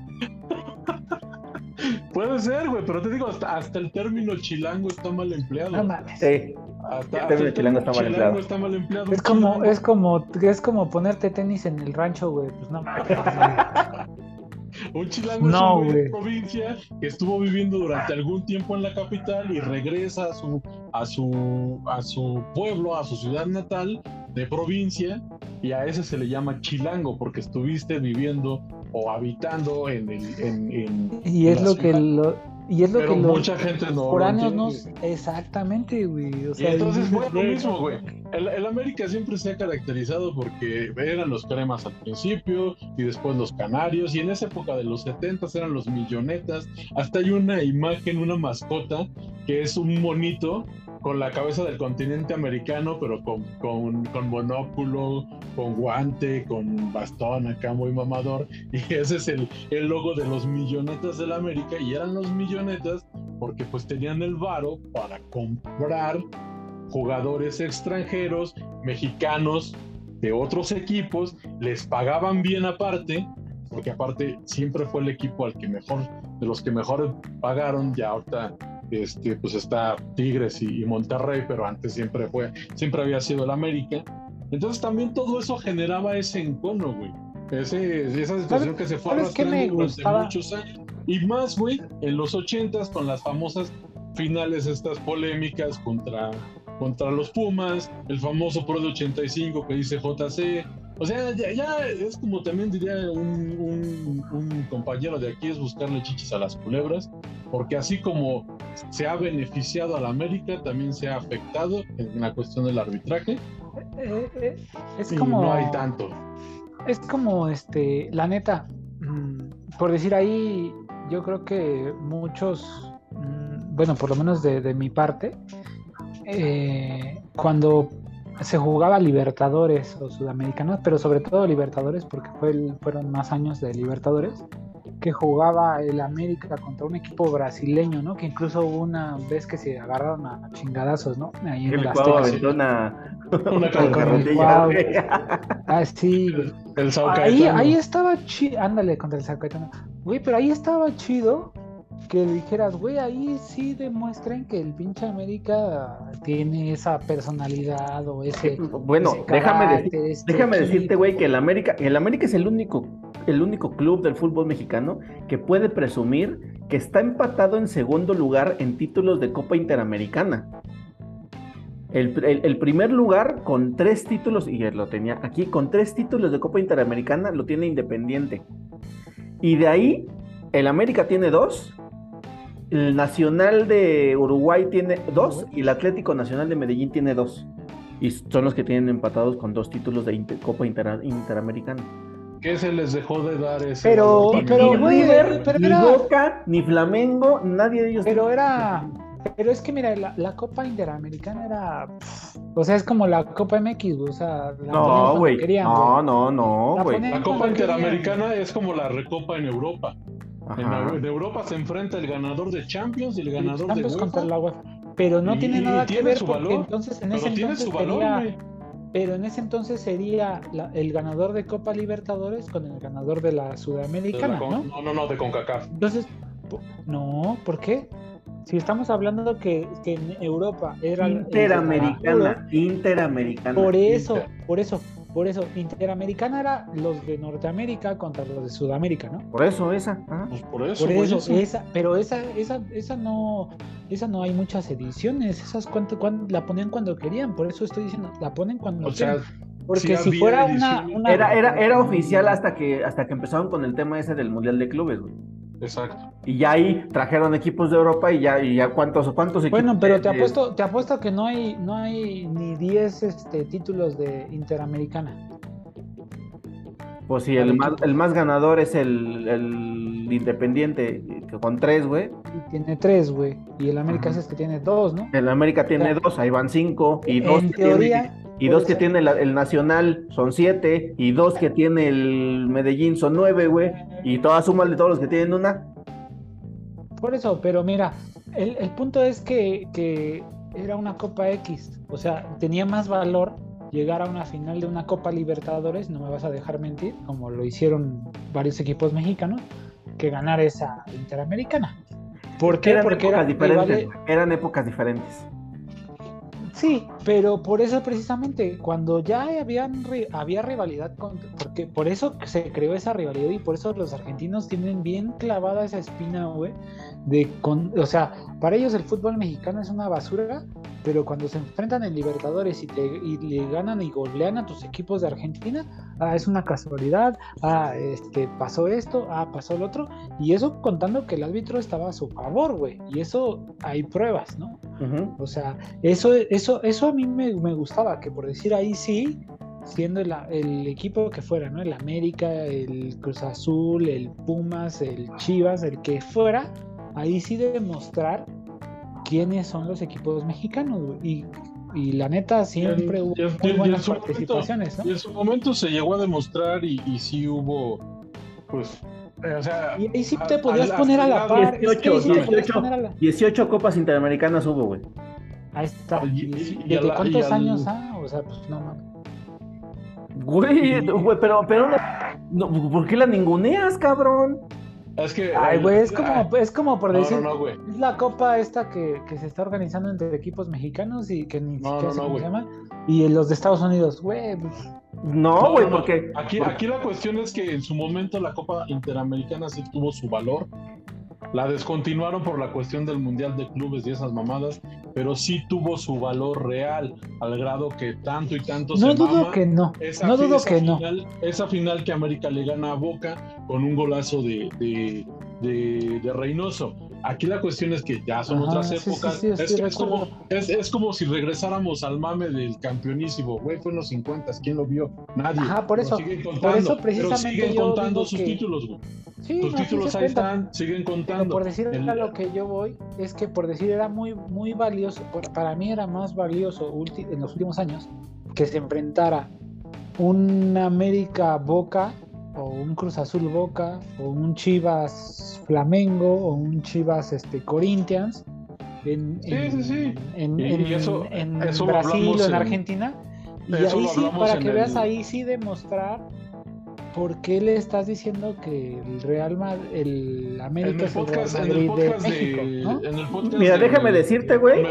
C: puede ser, güey, pero te digo, hasta, hasta el término chilango está mal empleado.
D: No mames.
A: Sí,
C: Hasta,
A: el término chilango está mal empleado.
C: está mal empleado.
D: Es como,
C: Chilango.
D: es como, es como ponerte tenis en el rancho, güey. Pues no mames.
C: Un chilango
D: No,
C: es un güey de provincia que estuvo viviendo durante algún tiempo en la capital y regresa a su, a su, a su pueblo, a su ciudad natal de provincia, y a ese se le llama chilango, porque estuviste viviendo o habitando en el. En, en-
D: Y es lo que lo, Y es lo
C: Pero
D: que los
C: mucha gente no.
D: foráneos no. Exactamente, güey. O
C: Y
D: sea,
C: entonces fue lo mismo, güey. El, el América siempre se ha caracterizado porque eran los cremas al principio y después los canarios y en esa época de los 70 eran los millonetas. Hasta hay una imagen, una mascota que es un monito con la cabeza del continente americano, pero con, con, con monóculo, con guante, con bastón acá muy mamador. Y ese es el, el logo de los millonetas del América. Y eran los millonetas porque pues tenían el varo para comprar jugadores extranjeros, mexicanos de otros equipos, les pagaban bien aparte, porque aparte siempre fue el equipo al que mejor, de los que mejor pagaron, ya ahorita este, pues está Tigres y, y Monterrey, pero antes siempre fue, siempre había sido el América. Entonces también todo eso generaba ese encono, güey. Ese, esa situación que se fue arrastrando durante muchos años. Y más, güey, en los ochentas con las famosas finales estas polémicas contra, contra los Pumas, el famoso Pro de 85 que dice JC. O sea, ya, ya es como también diría un, un- un compañero de aquí, es buscarle chichis a las culebras, porque así como se ha beneficiado a la América, también se ha afectado en la cuestión del arbitraje
D: eh, eh, es
C: y
D: como.
C: no hay tanto.
D: Es como, este, la neta, mm, por decir ahí, yo creo que muchos, mm, bueno, por lo menos de, de mi parte, eh, cuando se jugaba Libertadores o Sudamericanos, pero sobre todo Libertadores, porque fue el- fueron más años de Libertadores, que jugaba el América contra un equipo brasileño, ¿no? Que incluso hubo una vez que se agarraron a chingadazos, ¿no? Ahí en
A: El
D: Azteca.
A: aventó una,
C: Una carretilla.
D: Ah, sí, güey.
C: El
D: Ahí, ahí estaba chido, ándale contra el Sao Caetano. Güey, pero ahí estaba chido que dijeras, güey, ahí sí demuestren que el pinche América tiene esa personalidad o ese.
A: Bueno,
D: ese
A: déjame, decir-
D: este
A: déjame decirte, güey, que el América, el América es el único, el único club del fútbol mexicano que puede presumir que está empatado en segundo lugar en títulos de Copa Interamericana. El, primer lugar con tres títulos, y lo tenía aquí, con tres títulos de Copa Interamericana lo tiene Independiente. Y de ahí, el América tiene dos, el Nacional de Uruguay tiene dos, y el Atlético Nacional de Medellín tiene dos. Y son los que tienen empatados con dos títulos de Copa Intera- Interamericana.
C: ¿Qué se les dejó de dar ese
D: Pero- pero,
A: ni
D: güey,
A: River,
D: pero
A: ni
D: era-
A: Boca, ni Flamengo, nadie de ellos.
D: Pero era. Pero es que mira, la, la Copa Interamericana era. pff, o sea, es como la Copa MX, güey, o sea, la
A: No, güey. No,
D: güey.
A: no, no,
D: La
A: güey.
C: La Copa
D: querían.
C: Interamericana es como la Recopa en Europa. En, en Europa se enfrenta el ganador de Champions y el ganador de
D: Champions
C: UEFA.
D: contra la UEFA. Pero no
C: Y-
D: tiene nada que
C: tiene
D: ver porque
C: valor,
D: entonces en
C: Pero
D: ese
C: tiene
D: entonces
C: su valor.
D: Pero en ese entonces sería la- el ganador de Copa Libertadores con el ganador de la
C: De
D: Sudamericana,
C: la con-
D: ¿no?
C: No, no, no, de CONCACAF.
D: Entonces, no, ¿por qué? Si estamos hablando que, que en Europa era el- el
A: Interamericana, Interamericana.
D: Por eso,
C: Inter.
D: por eso, por eso, Interamericana era los de Norteamérica contra los de Sudamérica, ¿no?
A: Por eso esa. ajá.
C: Pues por eso,
D: Por
C: güey,
D: eso,
C: eso.
D: esa, pero esa, esa, esa no, esa no hay muchas ediciones, esas cuando, cuando- la ponían cuando querían, por eso estoy diciendo, la ponen cuando
C: O sea.
D: Porque
C: sí
D: si fuera una, una-
A: Era, era, era oficial hasta que, hasta que empezaron con el tema ese del Mundial de Clubes, güey.
C: Exacto.
A: Y ya ahí trajeron equipos de Europa y ya, y ya cuántos, cuántos equipos.
D: Bueno, pero te apuesto, te apuesto que no hay, no hay ni 10 este, títulos de Interamericana.
A: Pues sí, el más, el más ganador es el, el Independiente, que con tres, güey.
D: Y tiene tres, güey. Y el América
A: Ajá.
D: es que tiene dos, ¿no?
A: El América tiene dos, ahí van cinco. Y dos
D: en
A: tiene-
D: teoría,
A: y dos que tiene el Nacional son siete. Y dos que tiene el Medellín son nueve, güey. Y todas sumas de todos los que tienen una.
D: Por eso, pero mira, el, el punto es que, que era una Copa X, o sea, tenía más valor llegar a una final de una Copa Libertadores, no me vas a dejar mentir, como lo hicieron varios equipos mexicanos, que ganar esa Interamericana. ¿Por qué?
A: Eran
D: Porque
A: épocas
D: era
A: diferentes. Eran épocas diferentes.
D: Sí, pero por eso precisamente, cuando ya habían había rivalidad, con, porque por eso se creó esa rivalidad y por eso los argentinos tienen bien clavada esa espina, güey, de con, o sea, para ellos el fútbol mexicano es una basura pero cuando se enfrentan en Libertadores y, te, y le ganan y golean a tus equipos de Argentina, ah, es una casualidad, ah, este, pasó esto, ah, pasó el otro, y eso contando que el árbitro estaba a su favor, güey, y eso hay pruebas, ¿no? O sea, eso, eso, eso a mí me, me gustaba, que por decir ahí sí, siendo el, el equipo que fuera, ¿no? El América, el Cruz Azul, el Pumas, el Chivas, el que fuera, ahí sí demostrar quiénes son los equipos mexicanos, güey. Y, y la neta siempre hubo muy buenas
C: su momento-
D: participaciones, ¿no?
C: Y en su momento se llegó a demostrar y, y sí hubo, pues, eh, o sea,
D: Y ahí sí te podías poner a la par. es que ahí
A: 18,
D: sí te podías
A: 18.
D: poner a la-
A: 18 copas interamericanas hubo, güey.
D: Ahí está.
C: Y-
D: ¿Y,
C: y- y
D: ¿Desde cuántos
C: al-
D: años? Ah, o sea, pues no mames.
A: Güey, güey, pero, pero no, no, ¿por qué la ninguneas, cabrón?
C: Es que...
D: Ay, güey, es como, es como por decir.
C: no, no, güey.
D: Es la copa esta que, que se está organizando entre equipos mexicanos y que ni
C: No,
D: siquiera se llama. Y los de Estados Unidos, güey. pues,
A: No, güey,
C: no, no.
A: porque.
C: Aquí, aquí la cuestión es que en su momento la Copa Interamericana sí tuvo su valor. La descontinuaron por la cuestión del Mundial de Clubes y esas mamadas, pero sí tuvo su valor real, al grado que tanto y tanto
D: No
C: se
D: dudo
C: mama.
D: que no.
C: Esa,
D: No dudo que no.
C: final, Esa final que América le gana a Boca con un golazo de, de, de- de Reynoso. Aquí la cuestión es que ya son
D: Ajá,
C: otras
D: sí, sí,
C: épocas.
D: sí,
C: es, es como, es, es como si regresáramos al mame del campeonísimo. Güey, fue en los 50, ¿quién lo vio? Nadie.
D: Ajá, por eso- por eso
C: pero
D: precisamente
C: siguen
D: yo
C: contando sus
D: que-
C: títulos, güey.
D: Sí,
C: Tus
D: no,
C: títulos ahí están, siguen
D: Pero
C: contando.
D: por decir
C: El-
D: a lo que yo voy, es que por decir era muy, muy valioso, para mí era más valioso ulti- en los últimos años que se enfrentara un América Boca o un Cruz Azul Boca o un Chivas Flamengo o un Chivas este, Corinthians en,
C: Sí,
D: en,
C: sí, sí.
D: en-
C: Y-
D: en-
C: y eso-
D: en
C: eso lo
D: Brasil o en
C: en-
D: Argentina. Y ahí sí, para que veas
C: el-
D: ahí sí demostrar por qué le estás diciendo que el Real Madrid, el
C: En
D: América
C: el
D: es el Real Madrid
C: el podcast
D: de
C: de,
D: México, ¿no?
C: en el podcast
A: Mira,
C: de-
A: déjame decirte, güey,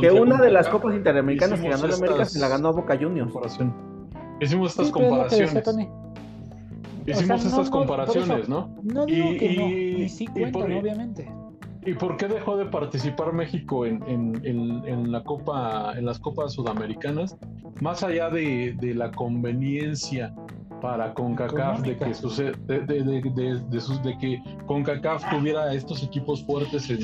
A: Que una de las copas interamericanas que ganó la América se la ganó a Boca Juniors.
C: Hicimos estas comparaciones. Hicimos
D: O sea,
C: estas
D: no,
C: comparaciones, ¿no?
D: No digo
C: Y-
D: que no,
C: y-
D: y sí
C: y
D: cuentan,
C: por-
D: obviamente.
C: ¿Y por qué dejó de participar México en, en- en- en la Copa, en las Copas Sudamericanas? Más allá de, de la conveniencia para CONCACAF de que sucede, de, sus- que CONCACAF tuviera estos equipos fuertes en,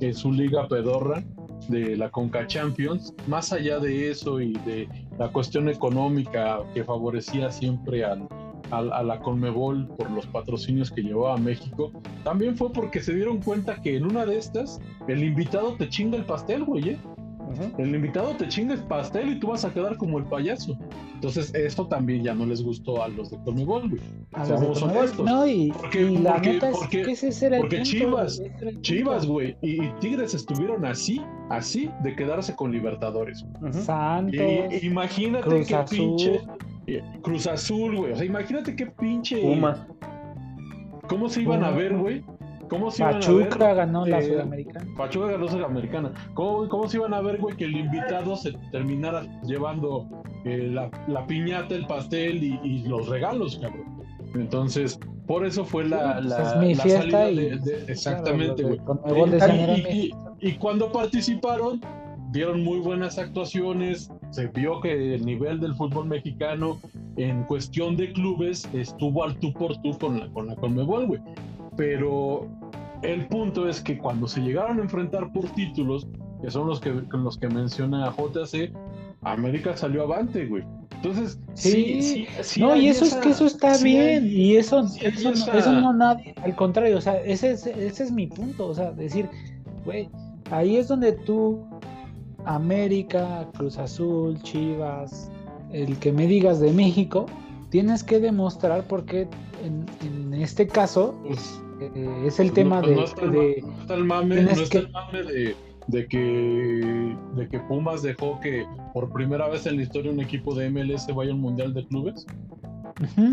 C: en su liga pedorra de la CONCA Champions, más allá de eso y de la cuestión económica que favorecía siempre al, al- a la Conmebol por los patrocinios que llevaba a México, también fue porque se dieron cuenta que en una de estas el invitado te chinga el pastel, güey. ¿eh? El invitado te chinga el pastel y tú vas a quedar como el payaso. Entonces, esto también ya no les gustó a los de Conmebol, güey.
D: A los de. No, y,
C: Porque-
D: y la
C: porque-
D: neta es
C: porque-
D: que ese era el
C: porque
D: punto,
C: Chivas,
D: el.
C: Chivas, güey, y, y Tigres estuvieron así, así de quedarse con Libertadores.
D: Santos,
C: Y, imagínate
D: Cruz
C: qué
D: Azul.
C: pinche Cruz Azul, güey. O sea, imagínate qué pinche
A: Pumas.
C: ¿Cómo se iban a ver, güey? ¿Cómo se iban a
D: Pachuca
C: ver?
D: ganó la
C: eh,
D: Sudamericana.
C: Pachuca ganó Sudamericana. ¿Cómo, ¿Cómo se iban a ver, güey, que el invitado se terminara llevando eh, la, la piñata, el pastel y, y los regalos, cabrón? Entonces, por eso fue la, la,
D: pues es mi
C: la
D: fiesta
C: salida
D: y-
C: de, de- exactamente, güey. y cuando participaron, dieron muy buenas actuaciones. Se vio que el nivel del fútbol mexicano en cuestión de clubes estuvo al tú por tú con la, con la Conmebol, güey. Pero el punto es que cuando se llegaron a enfrentar por títulos, que son los que, los que menciona JC, América salió avante, güey. Entonces, sí,
D: Sí.
C: sí,
D: no, y eso
C: esa-
D: es que eso está
C: sí
D: bien, y eso, eso, no-
C: esa-
D: eso no nadie, al contrario, o sea, ese es, ese es mi punto, o sea, decir, güey, ahí es donde tú, América, Cruz Azul, Chivas, el que me digas de México, tienes que demostrar porque en, en este caso
C: Pues,
D: eh, es el
C: no-
D: tema
C: pues
D: de,
C: no está el,
D: de-
C: ma- no está el mame,
D: tienes
C: no está
D: que-
C: el mame de, de que de que Pumas dejó que por primera vez en la historia un equipo de MLS vaya a un mundial de clubes.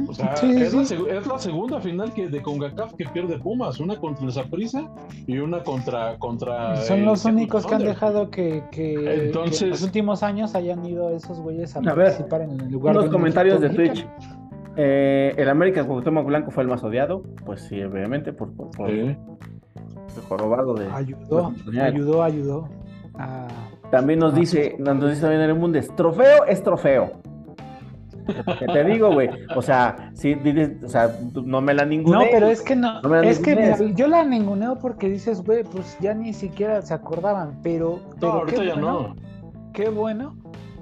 C: O sea,
D: sí,
C: es, La,
D: sí.
C: seg- es la segunda final que de CONCACAF que pierde Pumas, una contra el Saprissa y una contra contra
D: Son los únicos que han dejado que, que- que
C: Entonces-
D: en los últimos años hayan ido esos güeyes a,
A: A ver,
D: participar en el lugar un
A: comentarios de Twitch. Eh, el América Cuauhtémoc Blanco fue el más odiado. Pues sí, obviamente, por, por, por
C: Sí.
A: el jorobado de.
D: Ayudó, ayudó, ayudó a,
A: También nos
D: Ah,
A: dice, nos dice también en el mundo, trofeo es trofeo. ¿Qué te digo, güey? O sea, sí, dices, o sea, no me la ninguna.
D: No, pero es que no, es que mira, yo la ninguneo porque dices, güey, pues ya ni siquiera se acordaban, pero,
C: No,
D: pero
C: ahorita
D: qué
C: ya
D: bueno,
C: no.
D: qué bueno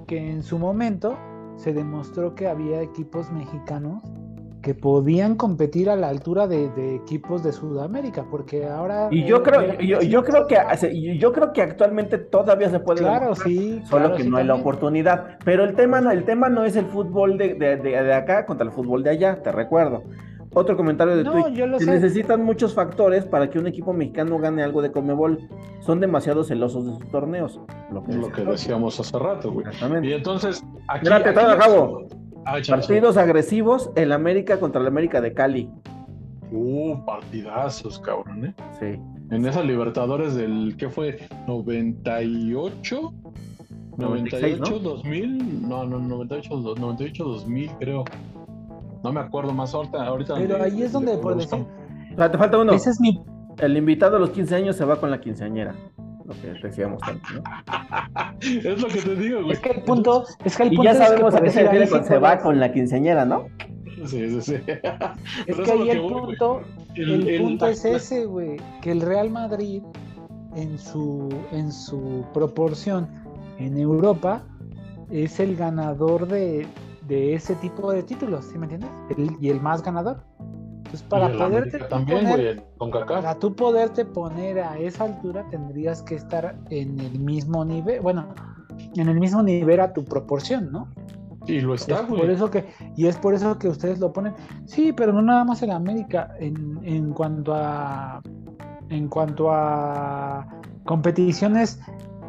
D: que en su momento se demostró que había equipos mexicanos que podían competir a la altura de, de equipos de Sudamérica, porque ahora
A: Y yo
D: eh,
A: creo, yo, yo creo que yo creo que actualmente todavía se puede
D: claro,
A: demostrar,
D: sí,
A: solo
D: claro,
A: que
D: sí
A: no hay la
D: también.
A: oportunidad. Pero el tema no, el tema no es el fútbol de, de- de- de acá contra el fútbol de allá, te recuerdo. Otro comentario de
D: No,
A: Twitch.
D: yo lo
A: Se
D: sé.
A: necesitan muchos factores para que un equipo mexicano gane algo de Comebol. Son demasiado celosos de sus torneos. Lo que,
C: Lo
A: decía
C: que decíamos hace rato, güey.
A: Exactamente.
C: Y entonces, aquí.
A: Espérate,
C: aquí lo. Ah.
A: Partidos agresivos, el América contra el América de Cali.
C: Uh, partidazos, cabrón, ¿eh?
A: Sí.
C: En esas Libertadores del, ¿qué fue? ¿98?
A: 96,
C: 98, 2000, no, no, 98, do- 98, 2000, creo. No me acuerdo más ahorita. ahorita
D: Pero ahí es donde,
C: le
D: por
C: buscamos.
D: decir,
A: O sea, te falta uno.
D: ese es mi
A: El invitado a los 15 años se va con la quinceañera. Lo que decíamos antes, ¿no?
C: Es lo que te digo, güey.
D: Es que el punto, es que el
A: Y
D: punto
A: ya
D: es
A: sabemos
D: que
A: a qué
D: por
A: se refiere va con la quinceañera, ¿no?
C: Sí, sí, sí.
D: Es que ahí el
C: voy,
D: punto,
C: El-
D: el
C: el-
D: punto
C: la-
D: es ese, güey, que el Real Madrid en su en su proporción en Europa es el ganador de, de ese tipo de títulos, ¿sí me entiendes? El- y el más ganador. Entonces, para poderte
C: también,
D: poner,
C: güey, con Kaká.
D: para tú poderte poner a esa altura tendrías que estar en el mismo nivel, bueno, en el mismo nivel a tu proporción, ¿no?
C: Y lo
D: Es
C: está,
D: por
C: güey.
D: eso que, y es por eso que ustedes lo ponen. Sí, pero no nada más en América. En, en cuanto a en cuanto a competiciones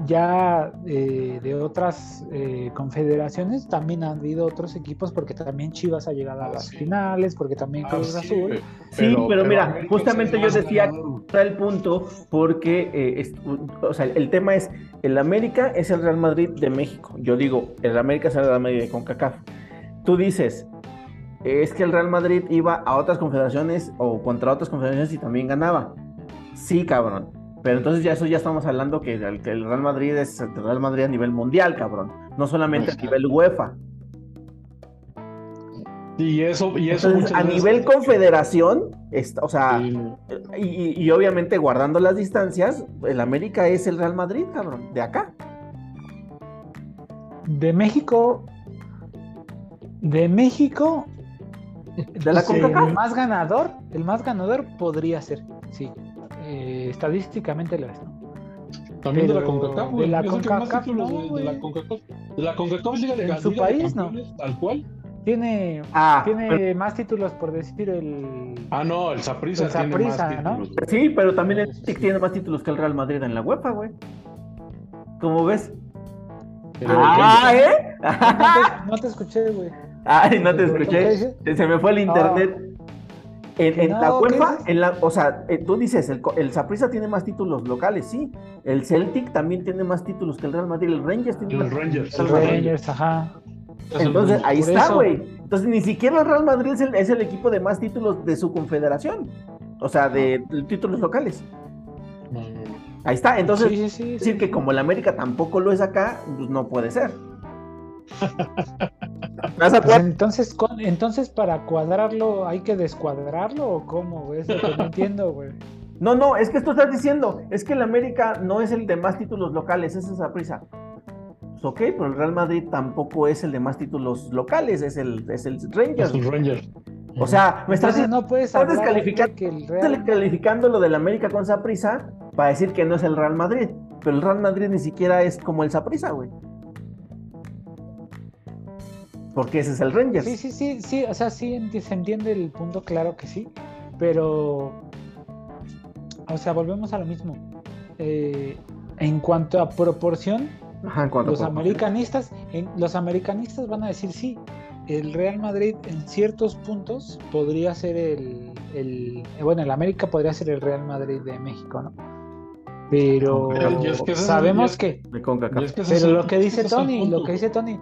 D: ya eh, de otras eh, confederaciones, también han habido otros equipos, porque también Chivas ha llegado a las
C: sí.
D: finales, porque también
C: Ah,
D: Cruz
C: sí,
D: Azul.
C: güey.
A: Sí, pero mira,
C: América
A: justamente yo decía-. Está el punto porque, eh, es- o sea, el tema es, el América es el Real Madrid de México. Yo digo, el América es el Real Madrid de CONCACAF. Tú dices, es que el Real Madrid iba a otras confederaciones o contra otras confederaciones y también ganaba. Sí, cabrón. Pero entonces ya eso ya estamos hablando que el, que el Real Madrid es el Real Madrid a nivel mundial, cabrón. No solamente a nivel UEFA.
C: Y eso, y eso
A: Entonces, a
C: veces-
A: nivel confederación, está- o sea,
C: Sí,
A: y, y- y obviamente guardando las distancias, el América es el Real Madrid, cabrón, de acá.
D: De México, de México,
A: De la
D: Sí,
A: CONCACAF.
D: el más ganador, el más ganador podría ser, sí. Eh, estadísticamente lo es, ¿no?
C: También de la CONCACAF,
D: de
C: güey.
D: la
C: que más
D: CONCACAF,
C: títulos
D: no,
C: de, de la CONCACAF. De la CONCACAF es Liga de
D: En su
C: Liga de
D: país, no.
C: Tal cual.
D: Tiene,
A: Ah,
D: tiene
A: pero-
D: más títulos por decir el.
C: Ah, no, el Saprissa
D: El
C: tiene más
D: ¿no?
C: títulos. güey.
A: sí, pero también el tiene más títulos que el Real Madrid en la UEFA, güey. ¿Cómo ves?
C: Pero
A: Ah, ¿eh?
D: No te, no te escuché, güey.
A: Ay, no te
D: ¿Qué
A: escuché. Se me fue el internet. En, la
D: no, ¿qué
A: UEFA, en la, o sea, eh, tú dices, el, el Saprissa tiene más títulos locales, sí. El Celtic también tiene más títulos que el Real Madrid. El Rangers tiene
C: El
A: más
C: Rangers.
D: El
A: el Real Madrid.
D: Rangers, ajá.
A: Entonces,
C: Rangers.
A: ahí está, güey. Entonces, ni siquiera el Real Madrid es el, es el equipo de más títulos de su confederación. O sea, de, de títulos locales.
C: No.
A: Ahí está. Entonces,
D: sí, sí, sí,
A: decir
D: sí.
A: que como el América tampoco lo es acá, pues no puede ser. ¿Vas a
D: Pues
A: cuadrar?
D: entonces, con- entonces para cuadrarlo hay que descuadrarlo o cómo, güey? Es lo que no entiendo, güey.
A: No, no, es que tú estás diciendo, es que el América no es el de más títulos locales, es esa prisa. Pues ok, pero el Real Madrid tampoco es el de más títulos locales, es el, es el Rangers.
C: Es el Rangers.
A: O sea, me estás,
D: Entonces no puedes
A: estás descalificando-
D: de que el Real
A: calificando lo del América con Saprisa para decir que no es el Real Madrid. Pero el Real Madrid ni siquiera es como el Saprisa, güey. Porque ese es el Rangers.
D: Sí, sí, sí, sí, o sea, sí se entiende el punto, claro que sí, pero, o sea, volvemos a lo mismo. Eh, en cuanto a proporción,
A: Ajá, en cuanto a
D: los
A: proporción.
D: americanistas, en- los americanistas van a decir sí, el Real Madrid en ciertos puntos podría ser el, el- bueno, el América podría ser el Real Madrid de México, ¿no? Pero
C: es que
D: sabemos
C: es-
D: que, pero lo que dice Tony, lo que dice Tony,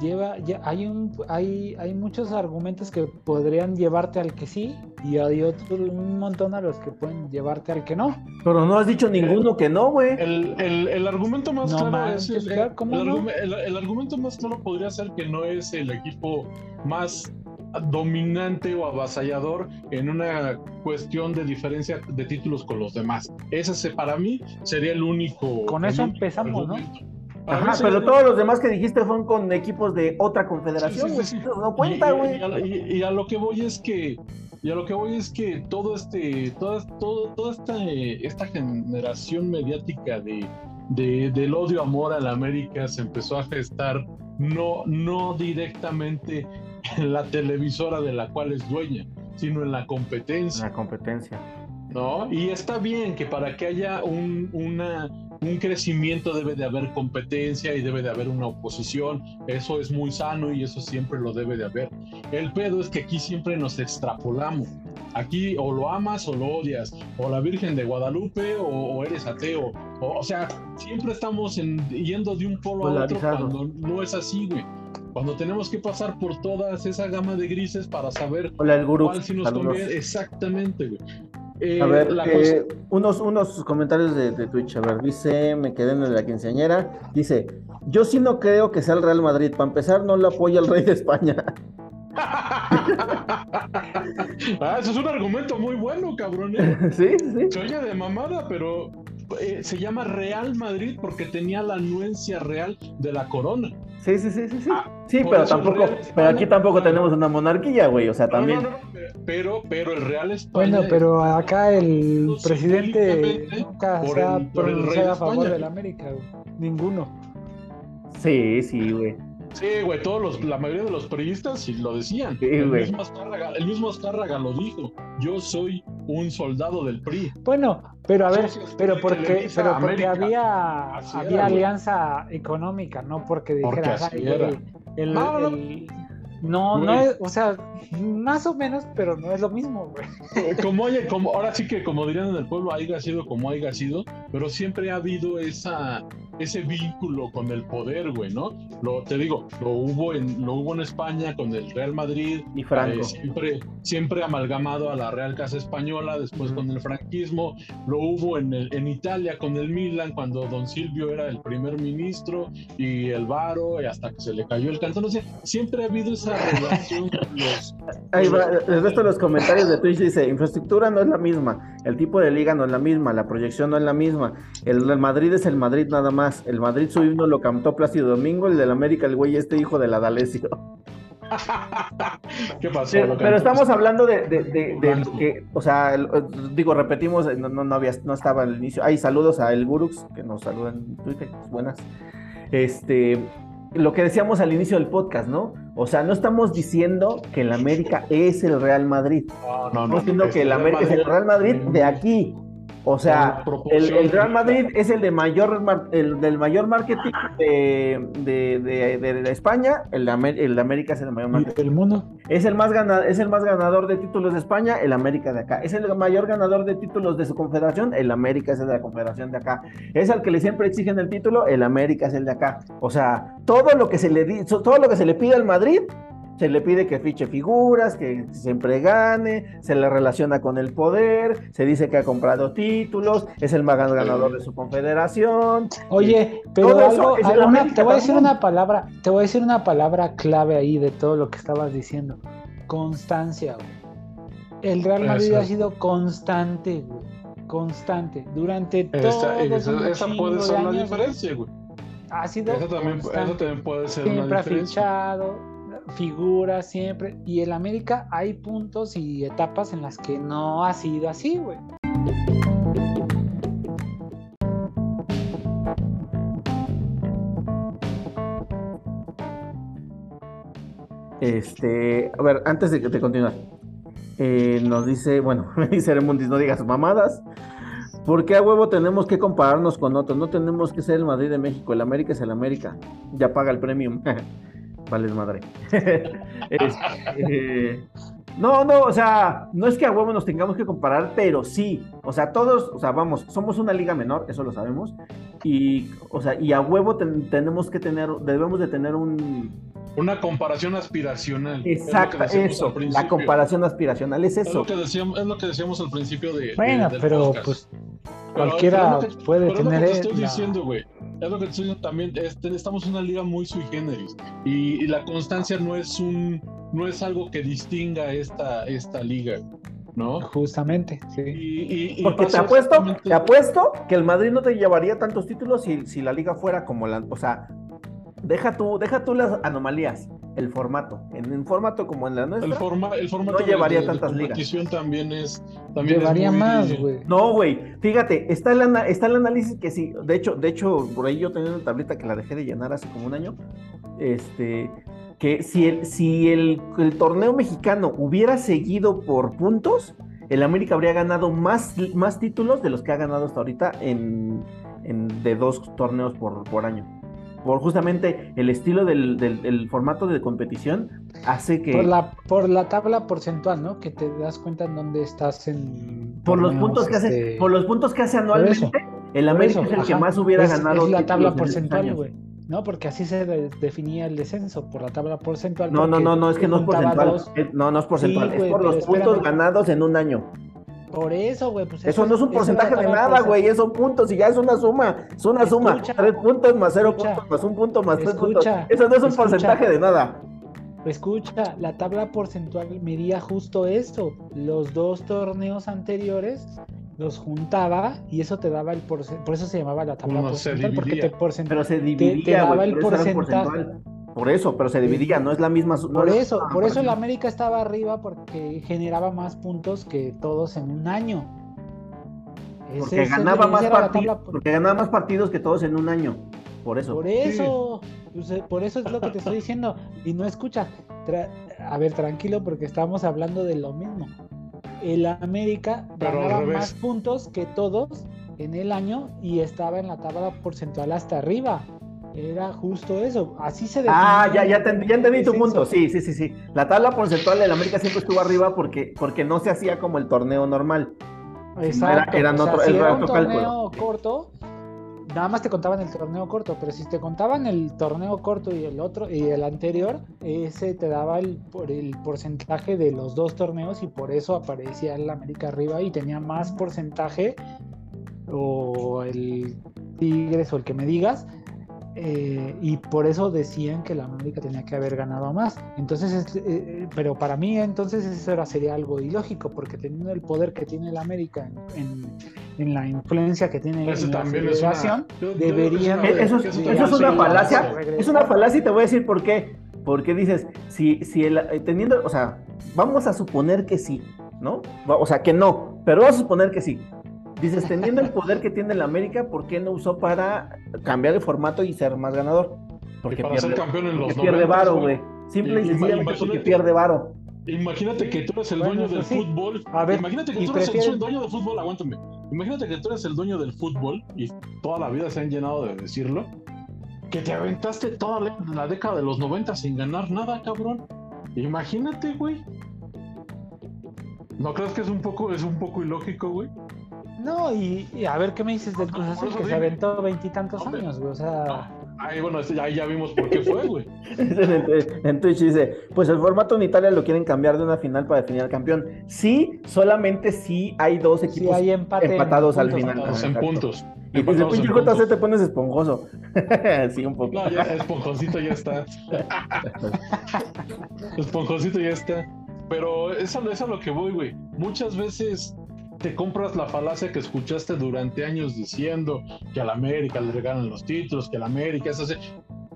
D: lleva, ya, hay un, hay, hay muchos argumentos que podrían llevarte al que sí, y hay otro, un montón a los que pueden llevarte al que no.
A: Pero no has dicho ninguno que no, güey.
C: El, el- el argumento más
D: No
C: claro
D: manches,
C: es el,
D: ¿cómo
C: el
D: no?
C: el- el argumento más claro podría ser que no es el equipo más dominante o avasallador en una cuestión de diferencia de títulos con los demás. Ese se- para mí sería el único.
D: Con eso
C: único
D: empezamos, ¿no?
C: argumento. Mí
A: Ajá, pero todos los demás que dijiste fueron con equipos de otra confederación,
C: Sí,
A: güey.
C: sí, sí.
A: No cuenta, güey.
C: Y, a- y- y a lo que voy es que y a lo que voy es que todo este toda, todo, toda esta, esta generación mediática de, de- del odio amor a la América se empezó a gestar no no directamente en la televisora de la cual es dueña sino en la competencia
A: La competencia.
C: ¿no? Y está bien que para que haya un, una- un crecimiento debe de haber competencia y debe de haber una oposición. Eso es muy sano y eso siempre lo debe de haber. El pedo es que aquí siempre nos extrapolamos. Aquí o lo amas o lo odias, o la Virgen de Guadalupe o, o eres ateo. O, o sea, siempre estamos en- yendo de un polo a otro cuando no es así, güey. Cuando tenemos que pasar por toda esa gama de grises para saber
A: Hola, el gurú.
C: cuál sí nos
A: Saludos.
C: conviene. Exactamente, güey. Eh,
A: A ver,
C: la
A: eh, unos, unos comentarios de, de Twitch. A ver, dice, me quedé en la quinceañera. Dice, yo sí no creo que sea el Real Madrid. Para empezar, no lo apoya el rey de España.
C: ah, eso es un argumento muy bueno, cabrón. ¿eh?
A: sí, sí.
C: Se oye de mamada, pero eh, se llama Real Madrid porque tenía la anuencia real de la corona.
A: Sí, sí, sí, sí, sí.
C: Ah,
A: Sí, pero tampoco,
C: Real
A: pero aquí
C: España-
A: tampoco tenemos una monarquía, güey. O sea, también.
C: no, no, no, pero, pero el Real España.
D: Bueno, pero acá el presidente nunca
C: por
D: se ha pronunciado
C: de
D: a favor
C: España.
D: del América, güey. Ninguno.
A: Sí, sí, güey.
C: Sí, güey, todos los, la mayoría de los periodistas sí lo decían.
A: Sí,
C: el, mismo Azcárraga, el mismo Azcárraga lo dijo. Yo soy un soldado del PRI.
D: Bueno, pero a ver,
C: Socios
D: pero porque, pero porque había,
C: era,
D: había
C: güey.
D: alianza económica, no porque
C: Porque
D: dijeras,
C: así
D: "Ay,
C: era".
D: güey, el-
C: No, no.
D: el- no, no
C: Güey.
D: es, o sea, más o menos, pero no es lo mismo, güey.
C: como haya, como ahora sí que como dirían en el pueblo haya sido como haya sido, pero siempre ha habido esa ese vínculo con el poder, güey, ¿no? Lo te digo, lo hubo en lo hubo en España con el Real Madrid,
A: Y Franco.
C: eh, siempre siempre amalgamado a la Real Casa Española, después
A: Ujú.
C: con el franquismo, lo hubo en el, en Italia con el Milan cuando Don Silvio era el primer ministro y el Varo y hasta que se le cayó el cantón, o sea, siempre ha habido esa relación
A: Ahí va, el resto de los comentarios de Twitch dice, infraestructura no es la misma, el tipo de liga no es la misma, la proyección no es la misma, el, el Madrid es el Madrid nada más, el Madrid su himno lo cantó Plácido Domingo, el del América el güey este hijo de la D'Alessio.
C: ¿Qué pasó?
A: Pero, estamos hablando de, de- de- de
C: Blanco.
A: que, o sea, el- digo, repetimos, no, no, no había, no estaba al inicio. Hay saludos a El Gurux, que nos saludan en Twitter, buenas. Este, lo que decíamos al inicio del podcast, ¿no? O sea, no estamos diciendo que el América es el Real Madrid.
C: No, no,
A: Estamos
C: no.
A: diciendo que el América es el Real Madrid de aquí. O sea, el, el Real Madrid es el de mayor el del mayor marketing de, de- de- de- España, el Amer- el de América es el de mayor marketing.
D: El mundo.
A: Es el, más gana- es el más ganador de títulos de España, el América de acá. Es el mayor ganador de títulos de su confederación, el América es el de la confederación de acá. Es al que le siempre exigen el título, el América es el de acá. O sea, todo lo que se le di- todo lo que se le pide al Madrid, se le pide que fiche figuras, que siempre gane, se le relaciona con el poder, se dice que ha comprado títulos, es el más ganador de su confederación.
D: Oye, pero
A: Todo eso
D: algo,
A: es el
D: algo- una-
A: América
D: te voy a decir
A: también.
D: una palabra, te voy a decir una palabra clave ahí de todo lo que estabas diciendo. Constancia, güey. El Real Madrid
C: Eso.
D: ha sido constante, güey. Constante. Durante todo
C: esa- esa puede ser la diferencia, güey.
D: Ha sido
C: Esa también,
D: constante.
C: eso también puede ser
D: siempre
C: una diferencia.
D: fichado, figuras siempre. Y el América hay puntos y etapas en las que no ha sido así, güey.
A: Este, a ver, antes de, de continuar, eh, nos dice, bueno, me dice Remundis, no digas mamadas. ¿Por qué a huevo tenemos que compararnos con otros? No tenemos que ser el Madrid de México, el América es el América. Ya paga el premium. vale madre. Este, No, no, o sea, no es que a huevo nos tengamos que comparar, pero sí, o sea, todos, o sea, vamos, somos una liga menor, eso lo sabemos, y, o sea, y a huevo ten- tenemos que tener, debemos de tener un,
C: Una comparación aspiracional. Es
A: exacto,
C: decíamos
A: eso, la comparación aspiracional es
C: Es
A: eso.
C: lo, que decíamos, es lo que decíamos al principio de.
D: Bueno, pero
C: podcast.
D: pues cualquiera
C: pero es lo que-
D: puede
C: pero es lo que
D: tener
C: te estoy
D: la-
C: diciendo, güey. Es lo que te estoy diciendo también. estamos en una liga muy sui generis. Y, y la constancia no es un no es algo que distinga esta, esta liga, ¿no?
D: Justamente, sí.
C: Y, y- y
A: Porque te apuesto, te apuesto que el Madrid no te llevaría tantos títulos si, si la liga fuera como la, o sea, deja tú, deja tú las anomalías, el formato. En un formato como en la nuestra.
C: El, forma, el formato
A: No llevaría
C: de, de
A: tantas ligas.
C: competición también es. También es
D: Llevaría
C: muy-
D: más, güey.
A: No, güey. Fíjate, está el, ana- está el análisis que sí. De hecho, de hecho, por ahí yo tenía una tableta que la dejé de llenar hace como un año. Este, que si el, si el, el torneo mexicano hubiera seguido por puntos, el América habría ganado más, más títulos de los que ha ganado hasta ahorita en, en- de dos torneos por, por año. Por justamente el estilo del, del- del formato de competición hace que
D: Por la, por la tabla porcentual, ¿no? Que te das cuenta en dónde estás en.
A: por los puntos que hace,
D: este,
A: por los puntos que hace anualmente,
D: eso,
A: el América
D: eso,
A: es el que más hubiera
D: Es-
A: ganado.
D: Es la tabla porcentual, güey. No, porque así se de- definía el descenso, por la tabla porcentual.
A: No, no, no, no, es que no es porcentual.
D: dos-
A: Es- no, no es porcentual.
D: Sí,
A: es por los puntos ganados en un año.
D: Por eso, güey. Pues
A: Eso no es un porcentaje de nada, güey.
D: porcentual.
A: Son puntos y ya es una suma. Es una suma. Tres puntos más cero
D: escucha,
A: puntos más un punto más tres puntos. Eso no es un porcentaje de nada.
D: Escucha, la tabla porcentual medía justo esto. Los dos torneos anteriores los juntaba y eso te daba el porcentaje. Por eso se llamaba la tabla
C: Uno se
D: porcentual, porque te porcent-
A: Pero se
D: te
A: dividía,
D: daba
A: güey.
D: el porcentaje.
A: porcentual. Por eso, pero se dividía, no es la misma. no
D: Por eso, por eso el. América estaba arriba porque generaba más puntos que todos en un año.
A: Porque ganaba, más partidos,
D: tabla-
A: porque ganaba más partidos que todos en un año. Por eso.
D: Por eso, pues, eh, por eso es lo que te estoy diciendo. Y no escucha. Tra- a ver, tranquilo, porque estamos hablando de lo mismo. El América
C: Pero
D: ganaba más puntos que todos en el año y estaba en la tabla porcentual hasta arriba. Era justo eso. Así se
A: Ah, ya, ya, te- ya entendí tu punto. Sí, sí, sí, sí. La tabla porcentual del América siempre estuvo arriba porque, porque no se hacía como el torneo normal.
D: Exacto.
A: eran
D: o sea,
A: otro-
D: si
A: era
D: era un
A: otro cálculo.
D: torneo corto, nada más te contaban el torneo corto, pero si te contaban el torneo corto y el otro y el anterior, ese te daba el, por el porcentaje de los dos torneos y por eso aparecía el América arriba y tenía más porcentaje o el Tigres o el que me digas. eh, y por eso decían que la América tenía que haber ganado más. Entonces, es- eh, eh, pero para mí entonces eso era, sería algo ilógico, porque teniendo el poder que tiene la América en, en- en la influencia que tiene
C: Eso
D: en la
C: es una- yo-
D: deberían...
A: Eh, Eso, es- eso una falacia. Es una falacia y te voy a decir por qué. Porque dices, si, si el, eh, teniendo, o sea, vamos a suponer que sí, ¿no? O sea, que no, pero vamos a suponer que sí. Dices, teniendo el poder que tiene el América, ¿por qué no usó para cambiar el formato y ser más ganador? Porque pierde, porque
C: los
A: pierde
C: 90,
A: varo,
C: güey.
A: Simple y
C: Y-
A: sencillamente porque pierde varo.
C: Imagínate que tú eres el
D: Bueno,
C: dueño del
D: sí.
C: fútbol.
D: A ver,
C: Imagínate que tú eres
D: prefieres-
C: el dueño del fútbol, aguántame. Imagínate que tú eres el dueño del fútbol y toda la vida se han llenado de decirlo. Que te aventaste toda la, la década de los 90 sin ganar nada, cabrón. Imagínate, güey. ¿No crees que es un poco, es un poco ilógico, güey?
D: No, y, y a ver qué me dices del Cruz Azul, que se aventó veintitantos años, güey. O sea,
C: Ahí, bueno, este- ahí ya vimos por qué fue, güey.
A: en, en Twitch dice, pues el formato en Italia lo quieren cambiar de una final para definir al campión. Sí, solamente sí hay dos
D: si
A: equipos
D: hay empate en
A: empatados al
D: puntos,
A: final.
D: empatados.
C: En
A: Exacto.
C: puntos.
A: Y dice,
C: Empatados en
A: pinche JC te pones esponjoso. sí, un poco.
C: No, ya esponjosito ya está. esponjosito ya está. Pero eso es a lo que voy, güey. Muchas veces te compras la falacia que escuchaste durante años diciendo que a la América le regalan los títulos, que a la América es así.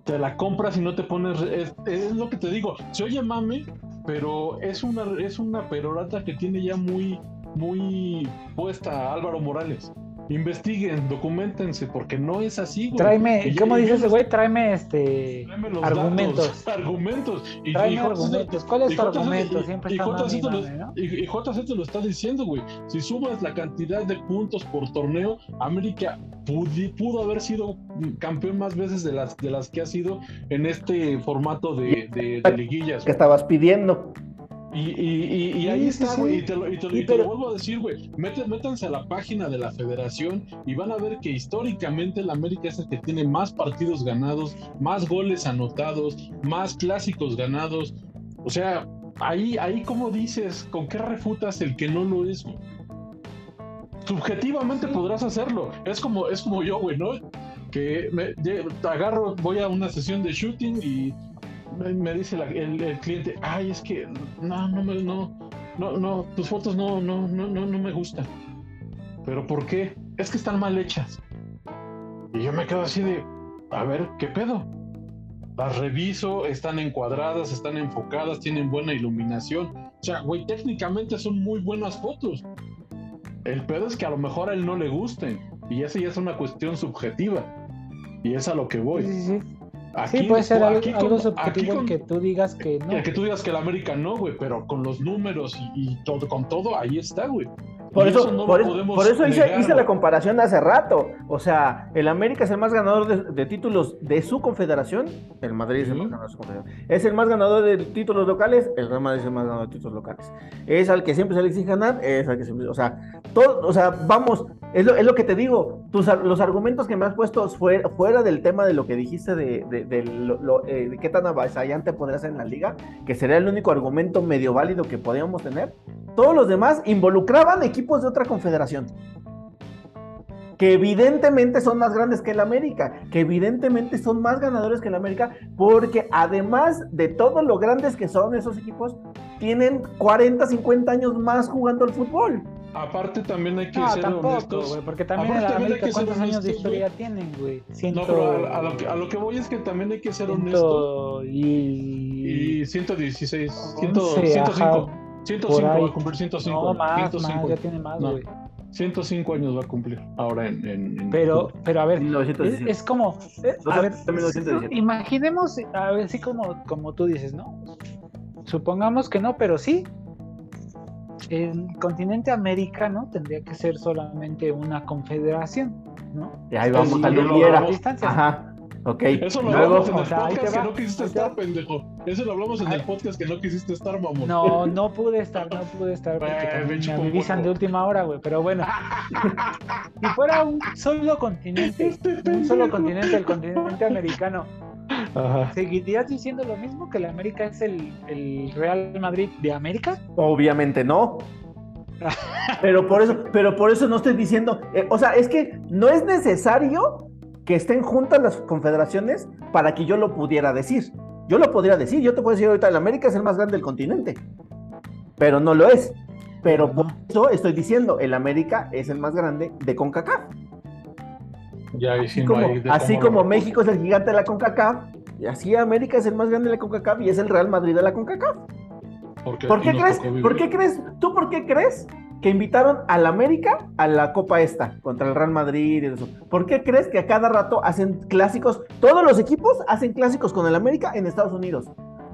C: Te la compras y no te pones. Es, lo que te digo. Se oye mame, pero es una, es una perorata que tiene ya muy, muy puesta Álvaro Morales. Investiguen, documentense, porque no es así, güey.
D: Tráeme,
C: Y-
D: ¿cómo dice ese güey? Tráeme este.
C: Tráeme los
D: Argumentos.
C: datos, argumentos. Y,
D: Tráeme
C: y
D: argumentos. ¿Cuál es
C: y
D: tu argumento?
C: y-
D: Siempre
C: y
D: está
C: JC
D: mami,
C: te lo-
D: mami, ¿no?
C: y- y JC te lo está diciendo, güey. Si sumas la cantidad de puntos por torneo, América pudi- pudo haber sido campeón más veces de las, de las que ha sido en este formato de, de- de liguillas.
A: que estabas pidiendo.
C: Y, y, y, ahí
D: sí,
C: está,
D: sí.
C: güey. Y te lo, y te lo- vuelvo a decir, güey. Métanse a la página de la federación y van a ver que históricamente el América es el que tiene más partidos ganados, más goles anotados, más clásicos ganados. O sea, ahí, ahí como dices, ¿con qué refutas el que no lo es, güey? Subjetivamente podrás hacerlo. Es como, es como yo, güey, ¿no? Que me, agarro, voy a una sesión de shooting y me, dice la- el, el cliente, ay, es que no, no me, no, no, no, tus fotos no, no, no, no, no me gustan. ¿Pero por qué? Es que están mal hechas. Y yo me quedo así de, a ver, ¿qué pedo? Las reviso, están encuadradas, están enfocadas, tienen buena iluminación. O sea, güey, técnicamente son muy buenas fotos. El pedo es que a lo mejor a él no le gusten. Y esa ya es una cuestión subjetiva. Y es a lo que voy.
D: Sí, sí, sí.
C: Aquí,
D: Sí, puede ser algo,
C: aquí
D: algo
C: con-
D: subjetivo
C: con-
D: que tú digas que no.
C: que tú digas que el América no, güey, pero con los números y, y todo, con todo, ahí está, güey.
A: Por
C: Y
A: eso,
C: no
A: por eso, por eso hice, hice la comparación hace rato. O sea, el América es el más ganador de, de títulos de su confederación. El Madrid es el más ganador de su confederación. Es el más ganador de títulos locales. El Real Madrid es el más ganador de títulos locales. Es al que siempre se le exige ganar. Es al que siempre. O sea, todo, o sea, vamos. Es lo, es lo que te digo. Tus, los argumentos que me has puesto fuera, fuera del tema de lo que dijiste de, de, de lo- lo, eh, qué tan avasallante podría ser en la liga, que sería el único argumento medio válido que podíamos tener. Todos los demás involucraban equipos de otra confederación. Que evidentemente son más grandes que el América, que evidentemente son más ganadores que el América, porque además de todo lo grandes que son esos equipos, tienen 40, 50 años más jugando al fútbol.
C: Aparte también hay que
D: No,
C: ser
D: tampoco,
C: honestos.
D: porque también
C: Aparte
D: en la
C: también hay
D: América
C: que
D: cuántos años de
C: honestos,
D: historia tienen, güey. Ciento,
C: No, pero a, a lo que, a lo que voy es que también hay que ser honesto.
D: ciento y...
C: Y 116, 100,
D: 11,
C: 105.
D: ajá,
C: 105
D: por ahí.
C: va a cumplir 105.
D: No, más,
C: 105,
D: más, ya tiene más,
C: No.
D: güey.
C: 105 años va a cumplir ahora en. en- en-
D: Pero, pero a ver, es,
A: 1917.
D: es como, eh, a ver,
A: 1917.
D: imaginemos, a ver, sí como, como tú dices, ¿no? Supongamos que no, pero sí. El continente americano tendría que ser solamente una confederación, ¿no?
A: Y ahí vamos
D: Sí,
A: al
C: lo
A: Hubiera. Ok.
C: Eso lo
A: Luego,
C: hablamos en el
D: o sea, ahí te
C: podcast que no quisiste estar, pendejo. Eso lo hablamos en el podcast que no quisiste estar, mamón.
D: No, no pude estar, no pude estar porque
C: Eh,
D: me avisan de última hora, güey. Pero bueno, si fuera un solo continente,
C: Este
D: un solo continente, el continente americano,
C: Ajá.
D: ¿seguirías diciendo lo mismo que la América es el, el Real Madrid de América?
A: Obviamente no. Pero por eso, pero por eso no estoy diciendo, eh, o sea, es que no es necesario que estén juntas las confederaciones para que yo lo pudiera decir. Yo lo podría decir, yo te puedo decir ahorita, el América es el más grande del continente, pero no lo es. Pero por eso estoy diciendo, el América es el más grande de CONCACAF.
C: Ya
A: Así como,
C: de
A: así México es el gigante de la CONCACAF, y así América es el más grande de la CONCACAF y es el Real Madrid de la CONCACAF. ¿Por qué crees? ¿Por qué crees? ¿Tú por qué crees que invitaron al América a la Copa esta contra el Real Madrid y eso? ¿Por qué crees que a cada rato hacen clásicos? Todos los equipos hacen clásicos con el América en Estados Unidos.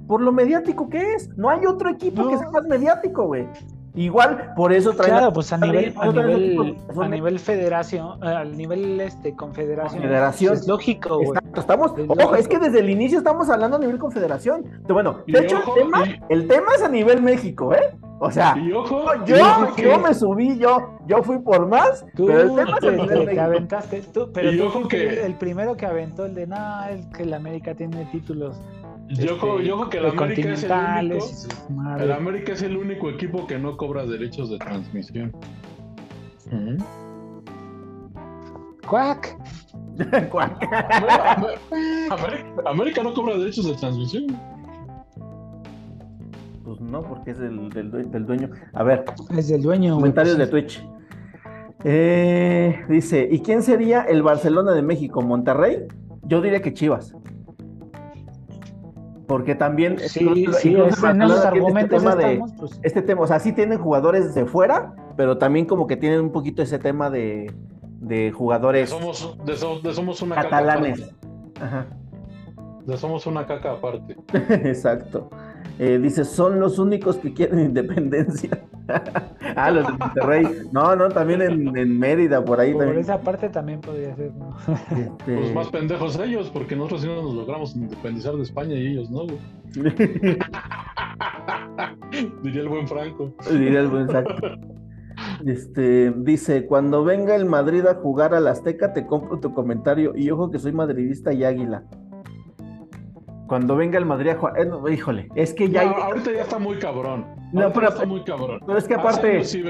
A: Por lo mediático que es. No hay otro equipo
D: No.
A: que sea más mediático, güey. Igual, por eso traen
D: Claro, pues a nivel, a nivel, a nivel federación, eh, al nivel este confederación,
A: Confederación.
D: es lógico, güey.
A: Exacto, estamos,
D: Es
A: ojo,
D: lógico.
A: es que desde el inicio estamos hablando a nivel confederación. Bueno,
C: Y
A: de hecho,
C: ojo,
A: el, tema,
C: y-
A: el tema es a nivel México, ¿eh? O sea,
C: Y ojo,
A: yo,
C: y ojo que-
A: yo me subí, yo, yo fui por más,
D: Tú
A: pero el tema es
D: te,
A: a nivel
D: te- te
A: México.
D: aventaste, tú, pero
C: Y
D: tú
C: ojo
D: fuiste
C: que-
D: el primero que aventó el de nada, el que la América tiene títulos
C: y ojo- y ojo que el
D: este,
C: América es el único. El América es el único equipo que no cobra derechos de transmisión. Ujú.
D: Cuac.
C: América, América no cobra derechos de transmisión.
A: Pues no, porque es del, del due- del dueño. A ver,
D: Es del dueño.
A: comentarios de
D: pues,
A: Twitch. Eh, dice, ¿y quién sería el Barcelona de México? ¿Monterrey? Yo diría que Chivas. Porque también...
D: Sí,
A: incluso-
D: sí,
A: incluso
D: es- en esos argumentos
A: este tema de-
D: estamos, pues,
A: este tema, o sea, sí tienen jugadores de fuera, pero también como que tienen un poquito ese tema de, de jugadores
C: Somos, de, so- de somos una caca
A: catalanes.
C: aparte.
A: Ajá,
C: De somos una caca aparte.
A: exacto. Eh, dice, son los únicos que quieren independencia. ah, los de Monterrey. No, no, también en, en Mérida, por ahí
D: Por
A: también.
D: esa parte también podría ser, ¿no?
A: Este,
C: Pues más pendejos ellos, porque nosotros sí no nos logramos independizar de España y ellos no, güey. Diría el buen Franco.
A: diría el buen saco. Este, dice, cuando venga el Madrid a jugar al Azteca, te compro tu comentario. Y ojo que soy madridista y águila. Cuando venga el Madrid a jugar, eh, no, híjole, es que ya...
C: No, ahorita ya está muy cabrón.
A: No, pero-
C: ya está muy cabrón.
A: Pero es que aparte,
C: sí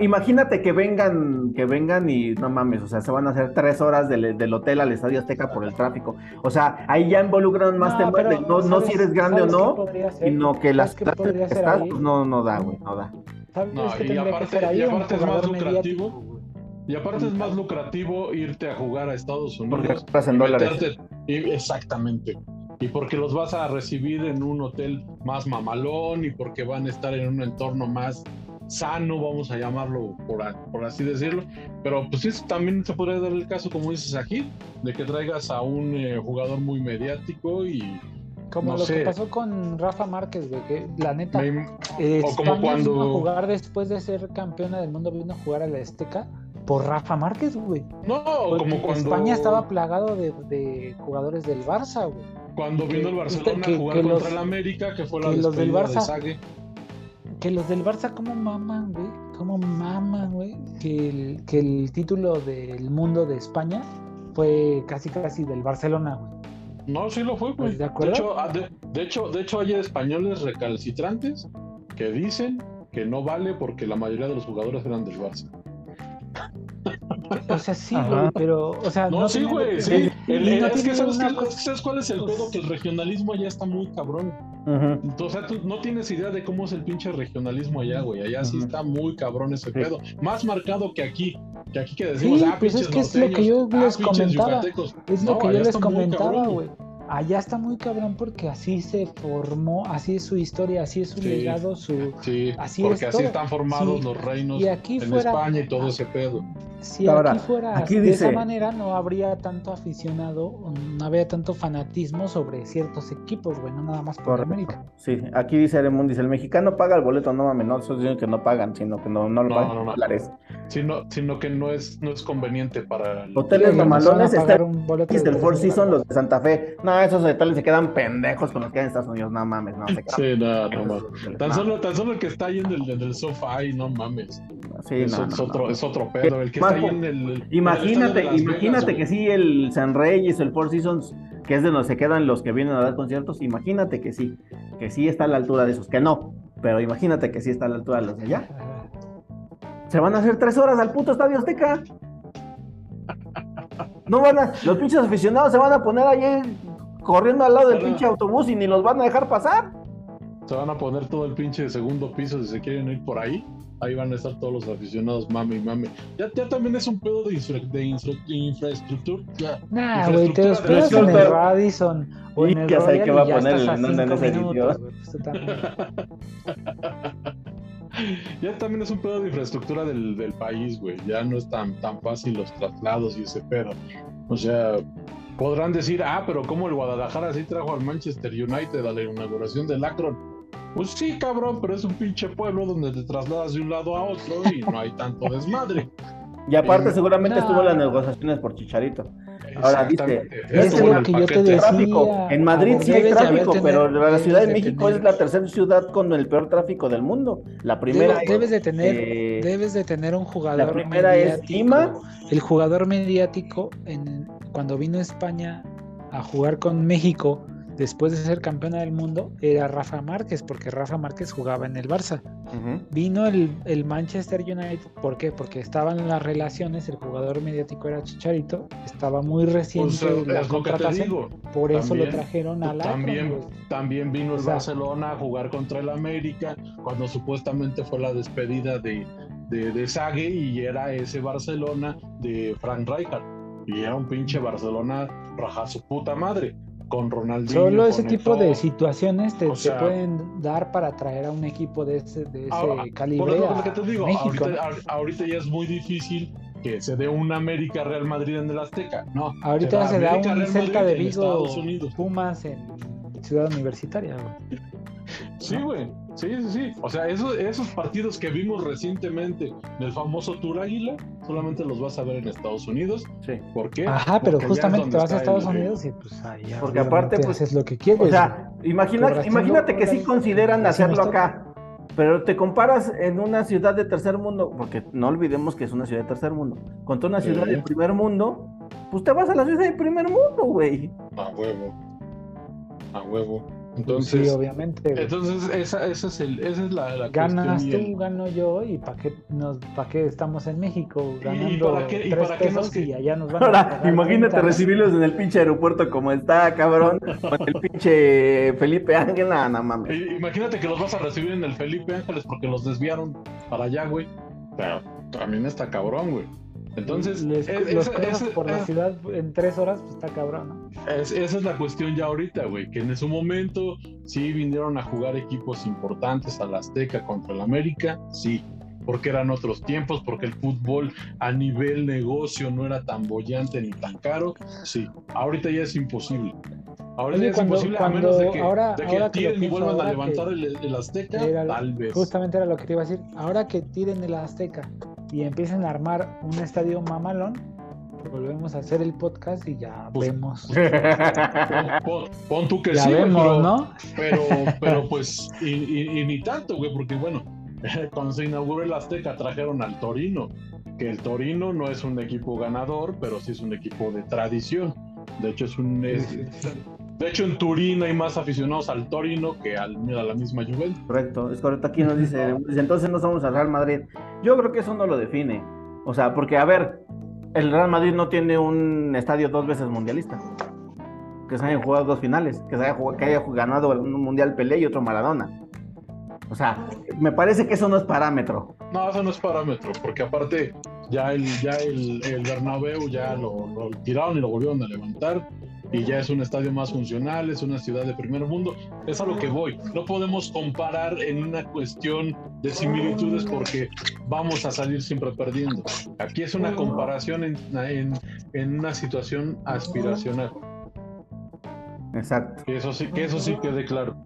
A: imagínate que vengan, que vengan y no mames, o sea, se van a hacer tres horas del, del hotel al Estadio Azteca por el tráfico. O sea, ahí ya involucran más temas
D: pero
A: de no, no
D: ¿sabes-
A: si eres grande o no, sino que las
D: ¿Sabes qué
A: clases
D: podría
A: que estás,
D: ahí?
A: pues no, no da, güey, no da.
D: ¿Sabes
C: No, y
D: que
C: aparte-
D: ser ahí?
C: y
D: Un
C: aparte es más lucrativo.
D: mediático.
C: Y aparte es más lucrativo irte a jugar a Estados
A: Porque
C: Unidos.
A: compras en
C: y
A: dólares.
C: meterte- y- exactamente. Y porque los vas a recibir en un hotel más mamalón y porque van a estar en un entorno más sano, vamos a llamarlo por, a- por así decirlo. Pero pues sí, también se podría dar el caso, como dices aquí, de que traigas a un eh, jugador muy mediático y
D: Como
C: No
D: lo
C: sé.
D: que pasó con Rafa Márquez, güey, que la neta,
C: me-
D: eh,
C: o como
D: España
C: cuando-
D: vino a jugar después de ser campeona del mundo, vino a jugar a la Azteca por Rafa Márquez, güey.
C: no,
D: Porque
C: como cuando
D: España estaba plagado de, de jugadores del Barça, güey.
C: Cuando vino el Barcelona
D: que-
C: a jugar
D: que
C: contra
D: los-
C: el América, que fue la
D: que los del
C: de
D: Barça-
C: Sague.
D: Que los del Barça como maman, güey. Como maman, güey. Que el, que el título del mundo de España fue casi casi del Barcelona, güey.
C: No, sí lo fue, güey.
D: ¿De acuerdo?
C: hecho, ah, de, de hecho, de hecho, hay españoles recalcitrantes que dicen que no vale porque la mayoría de los jugadores eran del Barça.
D: O sea, sí, güey, pero, o sea,
C: No, sí,
D: tiene-
C: güey, sí.
D: el- no
C: es, que ¿sabes, es que ¿sabes cuál es el pedo? Que el regionalismo allá está muy cabrón.
A: Ujú.
C: O sea, tú no tienes idea de cómo es el pinche regionalismo allá, güey. Allá sí está muy cabrón ese
A: Sí.
C: pedo. Más marcado que aquí. Que aquí que decimos,
D: Sí,
C: ah,
D: pues es
C: pinches
D: que es lo que yo
C: ah,
D: comentaba. Es lo
C: No,
D: que yo les comentaba, güey. Allá está muy cabrón porque así se formó, así es su historia, así es su
C: Sí.
D: legado, su...
C: Sí,
D: Así
C: porque
D: es
C: así
D: todo.
C: están formados
D: Sí,
C: los reinos
D: Y aquí
C: en
D: fuera,
C: España y todo ese pedo.
D: si
A: Ahora,
D: aquí fuera
A: aquí
D: de
A: dice-
D: esa manera no habría tanto aficionado, no habría tanto fanatismo sobre ciertos equipos, güey, no nada más por
A: Correcto.
D: América.
A: Sí, aquí dice dice, el mexicano paga el boleto, no mames, no, esos dicen que no pagan, sino que no, no lo
C: No,
A: pagan
C: no,
A: dólares.
C: Sino, sino que no es, no es conveniente para el-
A: Hoteles
D: Sí,
A: mamalones
D: pagar un boleto de
A: del Four
D: 300
A: Seasons, los de Santa Fe. No, esos hoteles se quedan pendejos con los que hay en Estados Unidos, no mames, no se quedan.
C: Sí, no, no mames. Tan solo, tan solo el que está ahí en el, sofá y no mames.
A: sí,
C: es,
A: no,
C: es
A: no,
C: otro,
A: no.
C: es otro pedo. El que
A: Más
C: está ahí en el. en el estadio
A: Imagínate, imagínate
C: Vegas,
A: que sí, el San Reyes, el Four Seasons, que es de donde se quedan los que vienen a dar conciertos, imagínate que sí, que sí está a la altura de esos, que no, pero imagínate que sí está a la altura de los de allá. Se van a hacer tres horas al puto Estadio Azteca. No van a, los pinches aficionados se van a poner ahí corriendo al lado del pinche autobús y ni los van a dejar pasar.
C: Se van a poner todo el pinche segundo piso si se quieren ir por ahí. Ahí van a estar todos los aficionados, mame y mame. Ya, ya también es un pedo de, infra- de infra- de infraestructura. Ya.
D: Nah, güey, te
C: de
D: en el. Radisson o
A: Y
D: en el
A: ya sé
D: Royal
A: que va a poner el en ese
D: minutos, pues.
C: Ya también es un pedo de infraestructura del, del país, güey. Ya no es tan, tan fácil los traslados y ese pedo. O sea, podrán decir, ah, pero como el Guadalajara sí trajo al Manchester United a la inauguración del Akron. Pues sí, cabrón, pero es un pinche pueblo donde te trasladas de un lado a otro y no hay tanto desmadre.
A: Y aparte
C: Sí.
A: seguramente
D: No.
A: estuvo en las negociaciones por Chicharito. Ahora, es lo
C: el
D: que yo te decía.
A: Tráfico. En Madrid sí hay tráfico,
D: tener-
A: pero la Ciudad de
D: de
A: México
D: tener-
A: es la tercera ciudad con el peor tráfico del mundo. La primera
D: Debe- debes de tener,
A: eh,
D: debes de tener un jugador
A: la primera es. Lima.
D: El jugador mediático en, cuando vino a España a jugar con México después de ser campeona del mundo era Rafa Márquez, porque Rafa Márquez jugaba en el Barça. Vino el, el Manchester United, ¿por qué? Porque estaban las relaciones, el jugador mediático era Chicharito, estaba muy reciente
C: Pues,
D: la
C: es lo que te
D: contratación,
C: digo.
D: por eso lo trajeron a la
C: También, también vino el
D: O sea-
C: Barcelona a jugar contra el América cuando supuestamente fue la despedida de, de, de Sague y era ese Barcelona de Frank Rijkaard. Y era un pinche Barcelona raja su puta madre. Con Ronaldinho.
D: Solo ese tipo de situaciones te,
C: O
D: te
C: sea-
D: pueden dar para traer a un equipo de ese, de ese
C: Ahora, Por
D: calibre
C: es
D: a
C: que te digo,
D: México.
C: ahorita, ahor- ahorita ya es muy difícil que se dé un América Real Madrid en el Azteca. No.
D: Ahorita se da
C: América,
D: un
C: Madrid
D: de Vigo. Pumas en Ciudad Universitaria. güey.
C: Sí, güey. Sí, sí, sí. O sea, eso- esos partidos que vimos recientemente del famoso Tour Águila, solamente los vas a ver en Estados Unidos.
A: Sí.
C: ¿por qué?
D: Ajá, pero
C: Porque allá es
D: justamente te vas a Estados
C: el-
D: Unidos y pues ahí ya
A: Porque aparte, pues,
D: haces lo que quieres.
A: O sea, imagina, imagínate que sí consideran hacerlo acá, pero te comparas en una ciudad de tercer mundo, porque no olvidemos que es una ciudad de tercer mundo, contra una ciudad
C: Sí.
A: de primer mundo, pues te vas a la ciudad de primer mundo, güey.
C: A huevo. A huevo.
D: Sí,
C: Entonces,
D: obviamente. güey.
C: entonces esa, esa es, el, esa es la, la
D: Ganas
C: cuestión. y
D: tú, gano yo, y ¿para qué, nos, pa' qué estamos en México ganando
C: para qué- y para qué nos
D: y allá nos van a
A: Ahora,
D: pagar
A: imagínate
D: 30?
A: recibirlos en el pinche aeropuerto como está, cabrón, con el pinche Felipe Ángel, nada, no mames.
C: I- Imagínate que los vas a recibir en el Felipe Ángeles porque los desviaron para allá, güey. Pero también está cabrón, güey. Entonces,
D: Les-
C: es-
D: los cruzas
C: esa-
D: por la
C: esa-
D: ciudad en tres horas, pues está cabrón, ¿no?
C: es- esa es la cuestión ya ahorita, güey. Que en su momento sí vinieron a jugar equipos importantes a la Azteca contra el América, sí. Porque eran otros tiempos, porque el fútbol a nivel negocio no era tan bollante ni tan caro, sí. Ahorita ya es imposible. Ahorita
D: Oye,
C: ya es
D: cuando-
C: imposible a
D: cuando-
C: menos de que,
D: ahora-
C: de que
D: ahora que
C: tiren y
D: pienso,
C: vuelvan a
D: ahora
C: levantar
D: que
C: el, el Azteca,
D: era-
C: tal vez.
D: Justamente era lo que te iba a decir. Ahora que tiren el Azteca y empiecen a armar un estadio mamalón, volvemos a hacer el podcast y ya
C: Pues,
D: vemos.
C: Pon, pon- tú que
D: Ya
C: sí,
D: vemos,
C: pero,
D: ¿no?
C: pero, pero pues, y, y- y ni tanto, güey, porque bueno, cuando se inauguró el Azteca trajeron al Torino, que el Torino no es un equipo ganador, pero sí es un equipo de tradición. De hecho, es un. es- de hecho, en Turín hay más aficionados al Torino que al, a la misma Juventus.
A: Correcto, es correcto. Aquí nos dice, entonces no somos al Real Madrid. Yo creo que eso no lo define. O sea, porque, a ver, el Real Madrid no tiene un estadio dos veces mundialista. Que se hayan jugado dos finales, que, se haya, jugado- que haya ganado un mundial Pelé y otro Maradona. O sea, me parece que eso no es parámetro.
C: No, eso no es parámetro, porque aparte ya el, ya el, el Bernabéu ya lo, lo tiraron y lo volvieron a levantar y ya es un estadio más funcional, es una ciudad de primer mundo. Es a lo que voy. No podemos comparar en una cuestión de similitudes porque vamos a salir siempre perdiendo. Aquí es una comparación en, en, en una situación aspiracional.
A: Exacto.
C: Que eso sí, que eso sí quede claro.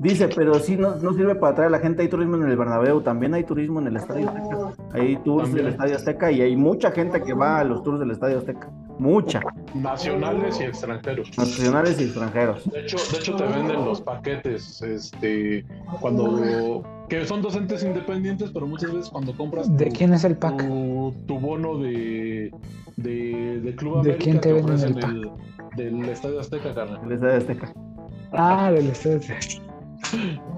A: Dice, pero sí no, no sirve para atraer a la gente. Hay turismo en el Bernabéu, también hay turismo en el Estadio Azteca. Hay tours
C: También.
A: del Estadio Azteca y hay mucha gente que va a los tours del Estadio Azteca. Mucha.
C: Nacionales y extranjeros.
A: Nacionales y extranjeros.
C: De hecho, de hecho te venden los paquetes, este, cuando que son docentes independientes, pero muchas veces cuando compras
D: ¿De
C: tu,
D: quién es el pack?
C: tu, tu bono de, de, de Club
D: ¿De
C: América
D: quién te venden el
C: el, del Estadio Azteca, carnal.
A: El Estadio Azteca.
D: Ah, del estadio.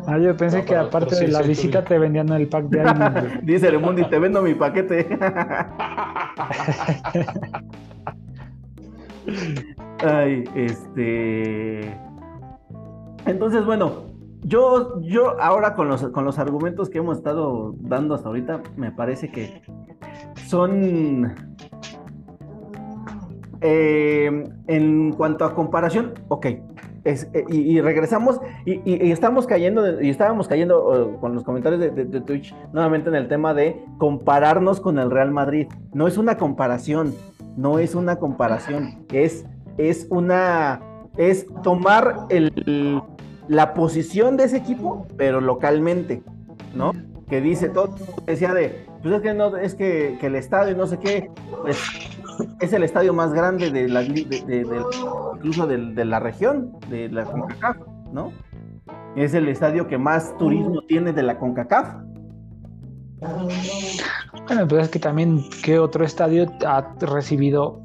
D: Ah, yo pensé
C: No,
D: que
C: pero-
D: aparte
C: pero sí,
D: de la
C: sí,
D: visita te vendían el pack de.
A: Dice el Mundi, te vendo mi paquete. Ay, este. Entonces, bueno, yo, yo ahora con los, con los argumentos que hemos estado dando hasta ahorita, me parece que son. eh, en cuanto a comparación, ok. es- eh, y, regresamos y, estamos cayendo y estábamos cayendo eh, con los comentarios de- de Twitch nuevamente en el tema de compararnos con el Real Madrid. No es una comparación, no es una comparación, es, es una es tomar el, la posición de ese equipo, pero localmente, ¿no? Que dice todo, decía de, pues es que no, es que, el estadio no sé qué, pues es el estadio más grande de la incluso de, la región, de la CONCACAF, ¿no? Es el estadio que más turismo tiene de la CONCACAF.
D: Bueno, pues es que también, ¿qué otro estadio ha recibido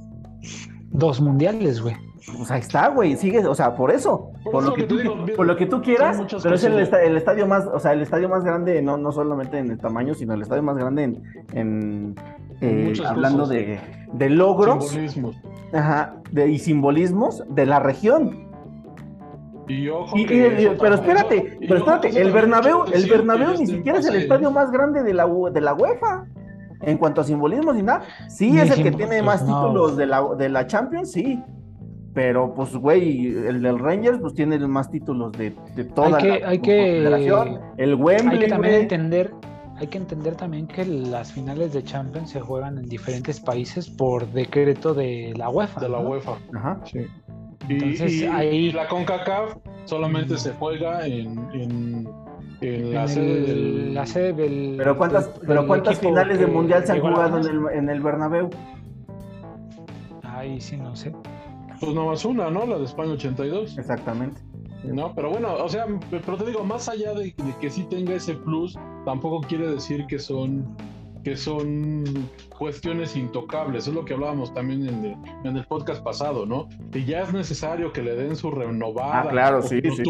D: dos mundiales, güey?
A: Pues ahí está, güey, sigue, o sea, por eso,
C: Por
A: por,
C: eso
A: lo que tú,
C: digo,
A: por lo que tú quieras, pero es el,
C: cosillas.
A: esta- el estadio más, o sea, el estadio más grande, no, no solamente en el tamaño, sino el estadio más grande en, en, eh, hablando
C: cosas.
A: de, de logros
C: Simbolismos.
A: ajá, de, y simbolismos de la región.
C: Y ojo,
A: Y-
C: que
A: y-
C: eso
A: pero espérate,
C: y
A: pero espérate, el Bernabéu, el Bernabéu ni siquiera es el estadio más grande de la, U- de la UEFA. En cuanto a simbolismos y nada, sí es el que tiene
D: pues
A: más títulos de la, de la Champions, sí. Pero pues, güey, el del Rangers pues tiene más títulos de, de toda
D: Hay que-
A: la
D: hay que-.
A: El Wembley,
D: Hay que también
A: güey.
D: entender, hay que entender también que las finales de Champions se juegan en diferentes países por decreto de la UEFA.
C: de la
D: ¿no?
C: UEFA.
A: Ajá.
C: Sí. Y,
D: Entonces,
C: y-
D: ahí-
C: y la CONCACAF solamente
D: Mm.
C: se juega en, en, en la
D: en
C: sede
D: el-
C: del...
D: la sede del.
A: Pero cuántas,
D: del-
A: pero
D: del
A: cuántas finales de mundial se han jugado en
D: final.
A: el, en el Bernabéu.
D: Ahí sí, no sé.
C: Pues nomás una, ¿no? La de España 82.
A: Exactamente.
C: No, pero bueno, o sea, pero te digo, más allá de, de que sí tenga ese plus, tampoco quiere decir que son que son cuestiones intocables, es lo que hablábamos también en el, en el podcast pasado, ¿no? Que ya es necesario que le den su renovada,
A: Ah, claro, sí,
C: que lo
A: sí.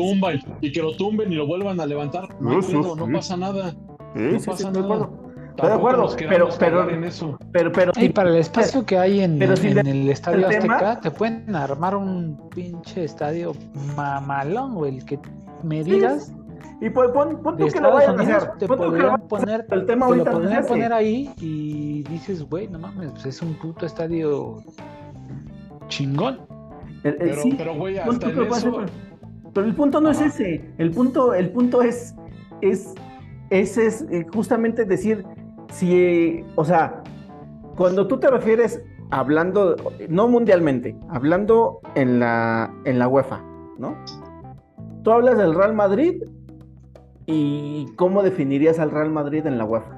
C: y que lo tumben y lo vuelvan a levantar, no,
A: Uf, uf,
C: no pasa nada,
A: Sí,
C: no
A: sí, sí,
C: pasa
A: estoy de
C: nada.
A: acuerdo. Estoy de acuerdo, pero, pero,
C: en eso.
A: pero, pero,
D: Y para el espacio que hay en,
A: pero si
D: en el Estadio
A: el tema-
D: Azteca, te pueden armar un pinche estadio mamalón, güey. El que me digas
A: y pon, pon, pon tú que lo vayan a hacer.
D: te
A: Pon tú que
D: poner.
A: El tema
D: te lo
A: ahorita es
D: podrían poner ahí y dices, güey, no mames, pues es un puto estadio chingón.
A: El- el-
C: Pero,
A: sí,
C: pero güey, hasta en eso,
A: hacer, Pero el punto no
C: Ajá.
A: es ese. El punto, el punto es, es, ese es eh, justamente decir si, eh, o sea, cuando tú te refieres hablando, no mundialmente, hablando en la, en la UEFA, ¿no? Tú hablas del Real Madrid y cómo definirías al Real Madrid en la UEFA.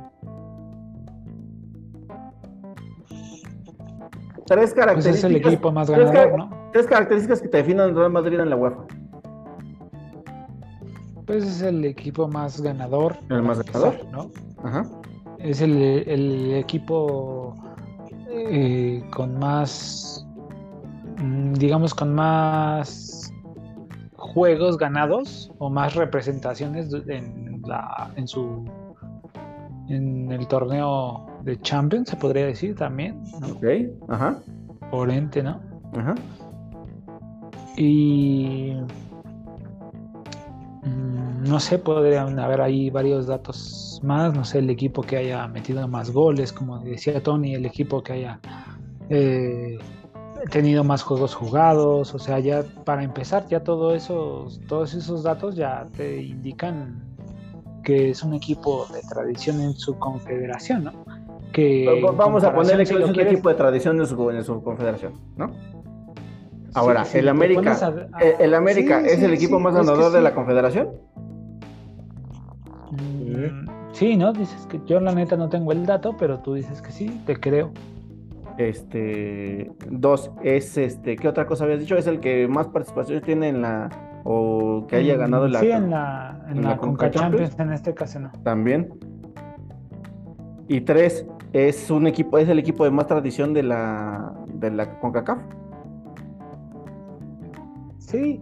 A: Tres
D: Pues
A: características.
D: es el equipo más
A: tres
D: ganador,
A: car-
D: ¿no?
A: Tres características que te definen al Real Madrid en la UEFA.
D: Pues es el equipo más ganador.
A: El más ganador.
D: empezar, ¿no?
A: Ajá.
D: Es el, el equipo eh, con más, mm, digamos, con más juegos ganados o más representaciones en, la, en su en el torneo de Champions, se podría decir también, ¿no?
A: Ok. Ajá.
D: por ente, ¿no?
A: Ajá.
D: Y mm, no sé, podrían haber ahí varios datos más, no sé, el equipo que haya metido más goles, como decía Tony, el equipo que haya eh, tenido más juegos jugados, o sea, ya para empezar, ya todo esos, todos esos datos ya te indican que es un equipo de tradición en su confederación, ¿no? Que
A: Vamos a ponerle
D: si
A: que
D: lo
A: es un
D: quieres-
A: equipo de tradición en su, en su confederación, ¿no? Ahora,
D: Sí,
A: ¿el
D: sí,
A: América,
D: a-
A: el, el América
D: Sí,
A: es el equipo más ganador de la confederación?
D: Mm, Sí, ¿no? Dices que yo la neta no tengo el dato, pero tú dices que sí, te creo.
A: Este, dos, es este, ¿qué otra cosa habías dicho? Es el que más participaciones tiene en la, o que haya
D: Mm,
A: ganado la,
D: Sí, en la, en
A: en
D: la
A: la
D: Conca
A: Conca Champions.
D: Champions, en este caso no.
A: también. Y tres, es un equipo, es el equipo de más tradición de la, de la CONCACAF.
D: Sí,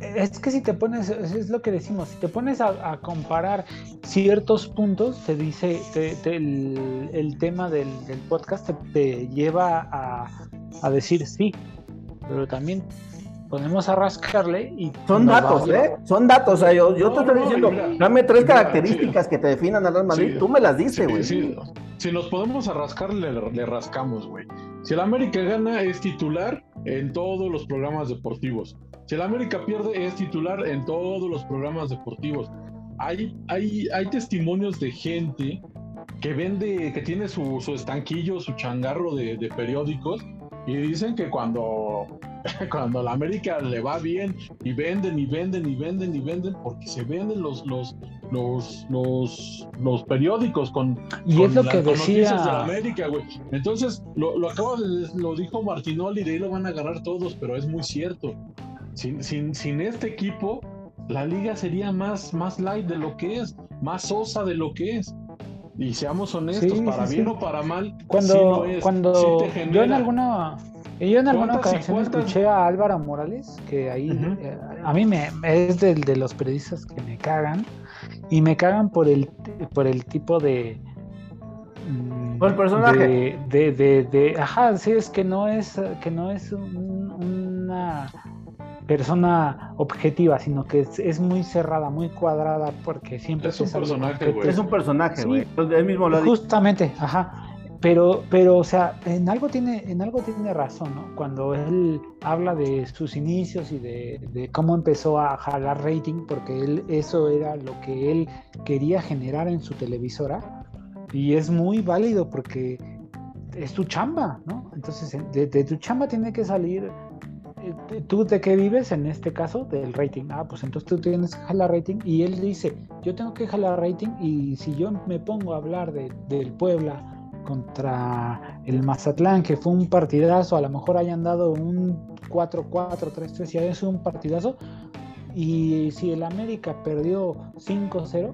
D: es que si te pones, es lo que decimos, si te pones a, a comparar ciertos puntos, te dice, te- te- el, el tema del, del podcast te, te lleva a, a decir sí, pero también ponemos a rascarle y
A: Son
D: va
A: datos, ¿eh? Son datos. O sea, yo, yo te estoy
C: no,
A: diciendo,
C: mira,
A: dame tres
C: mira,
A: características
C: sí.
A: que te definan al Real Madrid.
C: Sí.
A: Tú me las diste,
C: Sí,
A: güey.
C: sí. Si nos podemos a rascar, le, le rascamos, güey. Si el América gana, es titular en todos los programas deportivos. Si el América pierde, es titular en todos los programas deportivos. Hay, hay, hay testimonios de gente que vende, que tiene su, su estanquillo, su changarro de, de periódicos, y dicen que cuando, cuando la América le va bien, y venden, y venden, y venden, y venden, porque se venden los, los, los, los, los periódicos con,
D: Y
C: con
D: es lo
C: la-
D: que
C: noticias de la
D: decía,
C: América, güey. Entonces, lo, lo acaba de, lo dijo Martinoli, de ahí lo van a agarrar todos, pero es muy cierto. Sin, sin, sin este equipo, la liga sería más, más light de lo que es, más sosa de lo que es. Y seamos honestos,
D: Sí,
C: para
D: sí,
C: bien
D: sí.
C: o para mal,
D: cuando,
C: sí lo es,
D: cuando
C: te
D: yo en alguna yo en alguna
C: ¿Cuántas y
D: ocasión
C: cuántas?
D: escuché a Álvaro Morales que ahí eh, a mí me es del de los periodistas que me cagan y me cagan por el por el tipo de mm,
A: Por el personaje.
D: de, de, de- de- ajá sí es que no es que no es un- una persona objetiva sino que es, es muy cerrada muy cuadrada porque siempre
C: Es un personaje, güey.
A: Es un personaje,
D: Sí.
A: güey. Él mismo lo ha dicho.
D: Justamente, ajá. Pero, pero, o sea, en algo tiene, en algo tiene razón, ¿no? Cuando él habla de sus inicios y de, de cómo empezó a jalar rating, porque él, eso era lo que él quería generar en su televisora. Y es muy válido porque es tu chamba, ¿no? Entonces, de, de tu chamba tiene que salir ¿tú de qué vives en este caso? Del rating. Ah, pues entonces tú tienes que jalar rating. Y él dice, yo tengo que jalar rating y si yo me pongo a hablar de, del Puebla contra el Mazatlán, que fue un partidazo, a lo mejor hayan dado un 4-4, 3-3, si es un partidazo, y si el América perdió 5-0,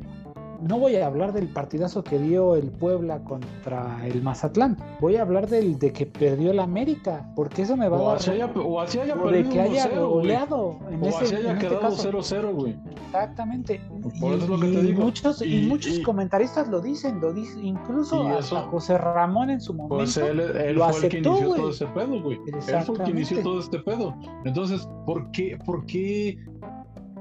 D: no voy a hablar del partidazo que dio el Puebla contra el Mazatlán. Voy a hablar del de que perdió el América, porque eso me va
C: O
D: a
C: así
D: dar.
C: haya, o así haya
D: o de que haya
C: 1-0, güey.
D: goleado. En
C: O
D: ese,
C: así haya
D: en este
C: quedado
D: caso.
C: 0-0, güey.
D: Exactamente.
C: Por
D: y,
C: eso es lo que te digo.
D: muchos, y,
C: Y-
D: muchos
C: y-
D: comentaristas lo dicen, lo dicen, incluso hasta José Ramón en su momento.
C: Pues él, él
D: lo
C: fue el que
D: aceptó,
C: inició todo ese pedo, güey. Él fue el que inició todo este pedo. Entonces, ¿por qué, por qué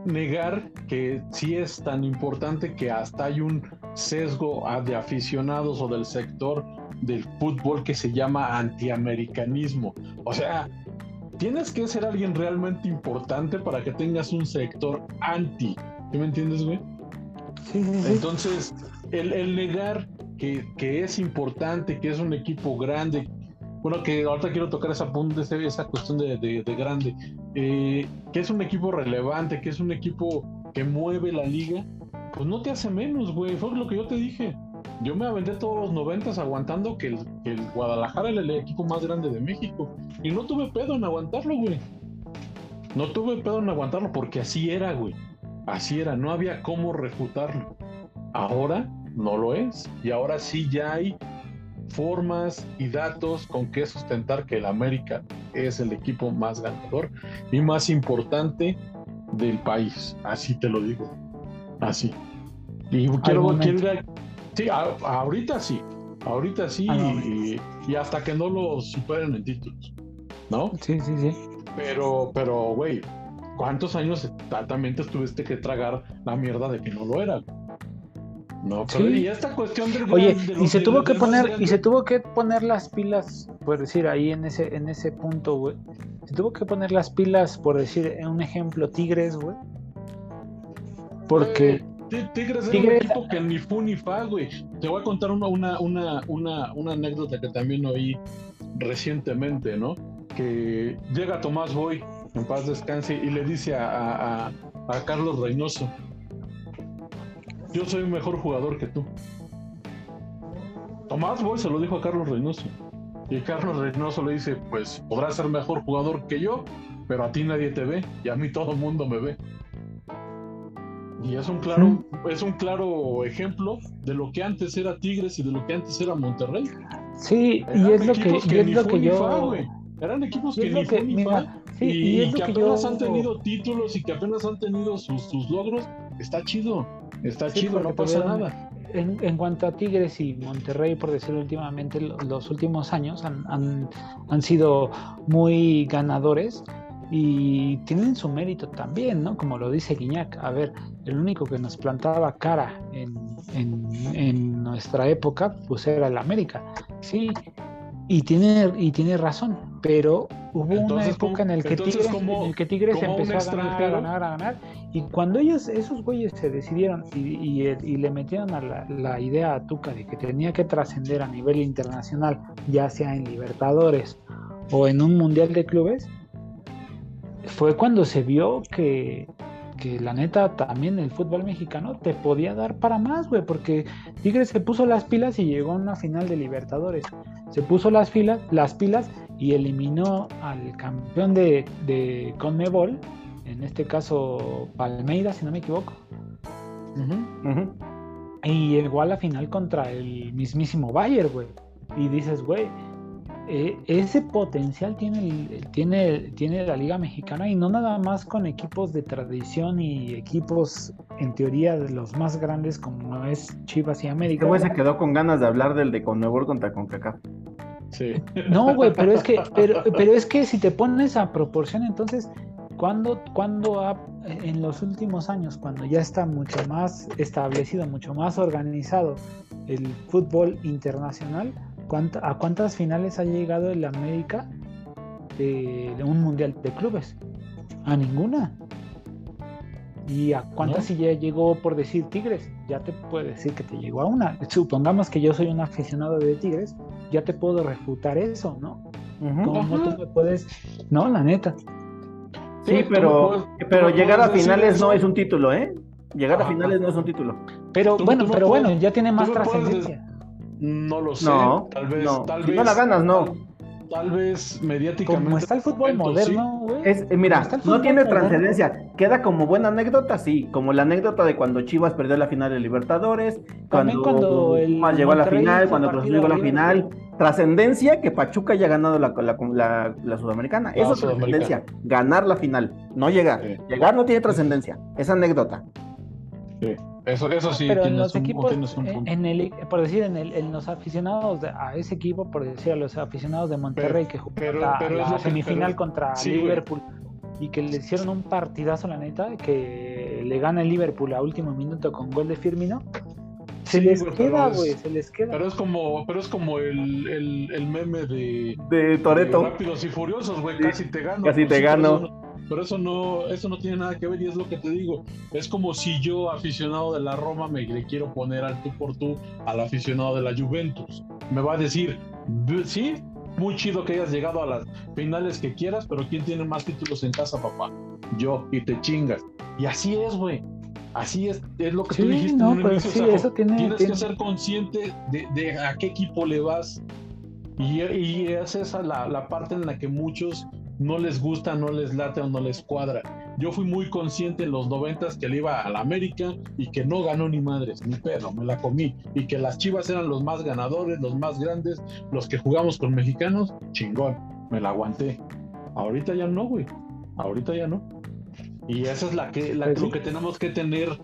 C: negar que sí es tan importante que hasta hay un sesgo de aficionados o del sector del fútbol que se llama antiamericanismo? O sea, tienes que ser alguien realmente importante para que tengas un sector anti. ¿Sí me entiendes, güey?
D: Sí, sí, sí.
C: Entonces, el, el negar que, que es importante, que es un equipo grande, bueno, que ahorita quiero tocar esa, esa cuestión de, de- de grande, eh, que es un equipo relevante, que es un equipo que mueve la liga, pues no te hace menos, güey. Fue lo que yo te dije. Yo me aventé todos los noventas aguantando que el, Guadalajara era el equipo más grande de México. Y no tuve pedo en aguantarlo, güey. No tuve pedo en aguantarlo porque así era, güey. Así era, no había cómo refutarlo. Ahora no lo es. Y ahora sí ya hay formas y datos con que sustentar que el América es el equipo más ganador y más importante del país. Así te lo digo. Así. Y quiero, quiero ir a- Sí, a- ahorita sí. Ahorita sí.
D: Al
C: y, y hasta que no lo superen en títulos. ¿No?
D: Sí, sí, sí.
C: Pero, pero, güey, ¿cuántos años exactamente tuviste que tragar la mierda de que no lo era? No, pero
D: Sí.
C: y esta cuestión del
D: Oye,
C: gran- de
D: y se tuvo que poner, y se tuvo que poner las pilas, por decir, ahí en ese, en ese punto, güey. Se tuvo que poner las pilas, por decir, en un ejemplo, Tigres, güey. Porque,
C: Ti- Tigres
D: Tigres-
C: un equipo que ni fu ni fa, güey. Te voy a contar una, una, una, una, una anécdota que también oí recientemente, ¿no? Que llega Tomás Boy, en paz descanse, y le dice a- a- a Carlos Reynoso, yo soy un mejor jugador que tú. Tomás Boy se lo dijo a Carlos Reynoso. Y Carlos Reynoso le dice, pues podrás ser mejor jugador que yo, pero a ti nadie te ve y a mí todo el mundo me ve. Y es un claro, es un claro ejemplo de lo que antes era Tigres y de lo que antes era Monterrey.
D: sí, y es lo que,
C: equipos
D: y es lo que
C: fa,
D: yo...
C: Eran equipos que ni
D: que,
C: ni
D: mira,
C: fa.
D: sí,
C: y,
D: y es
C: que
D: que
C: apenas
D: yo...
C: han tenido títulos y que apenas han tenido sus, sus logros, está chido, está
D: Sí,
C: chido,
D: porque
C: no pasa nada.
D: En, en cuanto a Tigres y Monterrey, por decirlo últimamente, lo- los últimos años han, han, han sido muy ganadores y tienen su mérito también, ¿no? Como lo dice Guiñac. A ver, el único que nos plantaba cara en, en, en nuestra época, pues era el América. Sí, y tiene, y tiene razón, pero hubo una
C: Entonces,
D: época
C: ¿cómo-
D: en el que
C: entonces,
D: Tigres, en el que Tigres empezó a ganar, a ganar, a ganar, y cuando ellos, esos güeyes se decidieron y, y- y le metieron a la, la idea a Tuca de que tenía que trascender a nivel internacional, ya sea en Libertadores o en un Mundial de Clubes, fue cuando se vio que, que la neta también el fútbol mexicano te podía dar para más, güey, porque Tigres se puso las pilas y llegó a una final de Libertadores. Se puso las, filas, las pilas y eliminó al campeón de, de Conmebol, en este caso Palmeiras, si no me equivoco, y llegó a la final contra el mismísimo Bayern, güey. Y dices, güey, eh, ese potencial tiene, tiene, tiene la Liga Mexicana y no nada más con equipos de tradición y equipos en teoría de los más grandes como es Chivas y América.
A: Este güey se quedó con ganas de hablar del de Conmebol contra CONCACAF.
D: No, güey, pero es que, pero, pero es que si te pones a proporción, entonces, cuando, cuando ha- en los últimos años, cuando ya está mucho más establecido, mucho más organizado el fútbol internacional, ¿cuánta- ¿a cuántas finales ha llegado el América de un mundial de clubes? A ninguna. ¿Y a cuántas
C: No.
D: si ya llegó por decir Tigres? Ya te puedo decir que te llegó a una. Supongamos que yo soy un aficionado de Tigres, ya te puedo refutar eso, ¿no?
A: Ujú.
D: ¿Cómo
C: Ajá.
D: tú me puedes? No, la neta.
A: Sí, pero,
C: puedes-
A: pero llegar a finales
C: eso.
A: no es un título, ¿eh? Llegar a finales no es un título.
D: Pero
C: Tú-
D: bueno,
C: tú
D: pero
C: puedes-
D: bueno, ya tiene más trascendencia.
C: No lo sé.
A: No,
C: tal vez,
A: no.
C: tal
A: Si
C: vez.
A: no la ganas, no.
C: Tal, tal vez mediáticamente.
D: Como está el fútbol
C: momento, sí.
D: moderno, güey.
A: Es, eh, mira, no tiene
D: moderno.
A: trascendencia. Queda como buena anécdota, sí. Como la anécdota de cuando Chivas perdió la final de Libertadores.
D: También
A: Cuando,
D: cuando el
A: llegó a la final, cuando Cruz llegó a la final. Trascendencia que Pachuca haya ganado la, la, la- la Sudamericana.
C: La
A: Eso es trascendencia. Ganar la final, no llegar.
C: Sí.
A: Llegar no tiene trascendencia. Es anécdota.
C: Eso, eso sí,
D: pero en los
C: un,
D: equipos, en- en el, por decir, en, el, en los aficionados de- a ese equipo, por decir, a los aficionados de Monterrey que jugó
C: pero-
D: la,
C: pero es
D: la
C: lo que-
D: semifinal
C: pero-
D: contra
C: sí, güey.
D: Liverpool y que le hicieron un partidazo, la neta, que le gana el Liverpool a último minuto con gol de Firmino. Se
C: Sí,
D: les
C: güey,
D: queda, güey, se les queda.
C: Pero es como, pero es como el, el, el meme de,
A: De
C: de
A: Toreto.
C: Rápidos y Furiosos, güey,
A: Sí,
C: casi te gano.
A: casi te
C: pero
A: gano.
C: Pero eso no, eso no tiene nada que ver y es lo que te digo. Es como si yo, aficionado de la Roma, me le quiero poner al tú por tú al aficionado de la Juventus. Me va a decir, "B- sí, muy chido que hayas llegado a las finales que quieras, pero ¿quién tiene más títulos en casa, papá? Yo, y te chingas. Y así es, güey. Así es, es lo que tú
D: Sí,
C: dijiste.
D: no,
C: en un
D: pero
C: inicio,
D: sí,
C: Sajo.
D: eso tiene-
C: Tienes
D: tiene-
C: que ser consciente de, de a qué equipo le vas. Y, y es esa la, la parte en la que muchos no les gusta, no les late o no les cuadra. Yo fui muy consciente en los noventas que le iba a la América y que no ganó ni madres, ni pedo, me la comí. Y que las chivas eran los más ganadores, los más grandes, los que jugamos con mexicanos, chingón, me la aguanté. Ahorita ya no, güey. Ahorita ya no. Y esa es la que, la,
D: Pues
C: lo que tenemos que tener
D: Sí,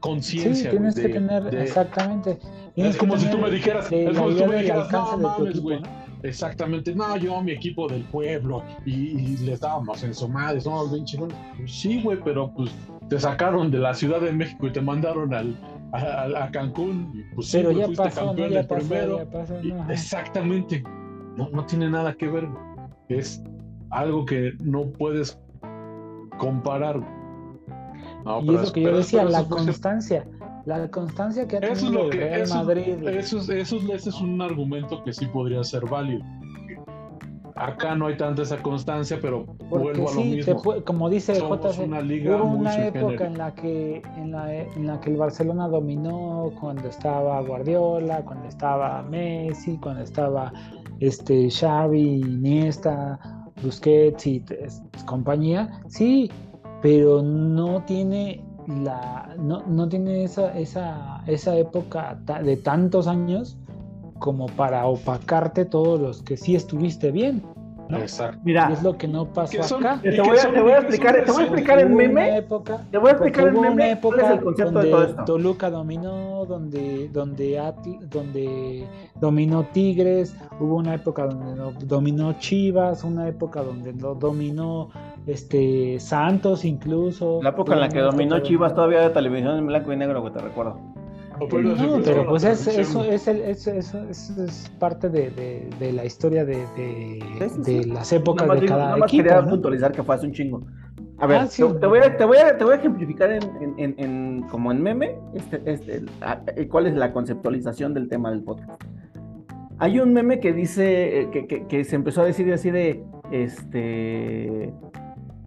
C: conciencia.
D: tienes que
C: de-
D: tener,
C: de-
D: exactamente. Tienes
C: es
D: que
C: como si tú me dijeras, es como si tú me dijeras, no mames, güey.
D: ¿no?
C: Exactamente, no, yo mi equipo del pueblo y, y les dábamos en su madre, somos bien chingones. Pues sí, güey, pero pues te sacaron de la Ciudad de México y te mandaron al, a, a- Cancún. y, pues
D: Pero ya
C: fuiste
D: pasó, ¿no?
C: campeón
D: Ya
C: el
D: pasó,
C: primero.
D: ya pasó, ¿no? Ajá.
C: exactamente, no, no tiene nada que ver. Es algo que no puedes comparar. No,
D: Y es lo que yo decía, la constancia. La constancia que ha
C: eso es
D: tenido
C: lo que
D: Real
C: eso,
D: Madrid.
C: eso es, eso es- ese es un argumento que sí podría ser válido. Acá no hay tanta esa constancia, pero
D: Porque
C: vuelvo a lo mismo.
D: como dice
C: Somos
D: JC,
C: una liga
D: hubo
C: muy
D: una época en la que en la, en la que el Barcelona dominó cuando estaba Guardiola, cuando estaba Messi, cuando estaba este Xavi, Iniesta, Busquets y compañía, sí, pero no tiene la no, no tiene esa esa esa época de tantos años como para opacarte todos los que sí estuviste bien. ¿no?
C: Exacto.
A: Mira,
D: es lo que no pasó
C: son-
D: acá.
A: te voy a-
C: son-
A: te voy a explicar- te voy a explicar en meme.
D: época,
A: te voy a explicar
D: porque
A: en meme
D: una
A: cuál
D: época
A: es el concepto
D: donde
A: de todo esto.
D: Toluca dominó, donde, donde, Atl- donde dominó Tigres, hubo una época donde do- dominó Chivas, una época donde lo dominó este Santos incluso.
A: La época en la que dominó Chivas todavía de televisión en blanco y negro, que te recuerdo.
C: Pero
D: No, pues es, eso, es el, eso, eso- eso es parte de, de- de la historia de, de,
A: Sí, sí,
D: de
A: sí.
D: las épocas
A: Nada más
D: de
A: digo-
D: cada
A: nada más
D: equipo.
A: quería
D: ¿no?
A: puntualizar que fue hace un chingo. A ver,
D: Ah, sí.
A: te, te voy a, te, voy a, te voy a ejemplificar en, en- en- en- como en meme este, este, a- eh, cuál es la conceptualización del tema del podcast. Hay un meme que dice, eh, que, que- que se empezó a decir así de, este,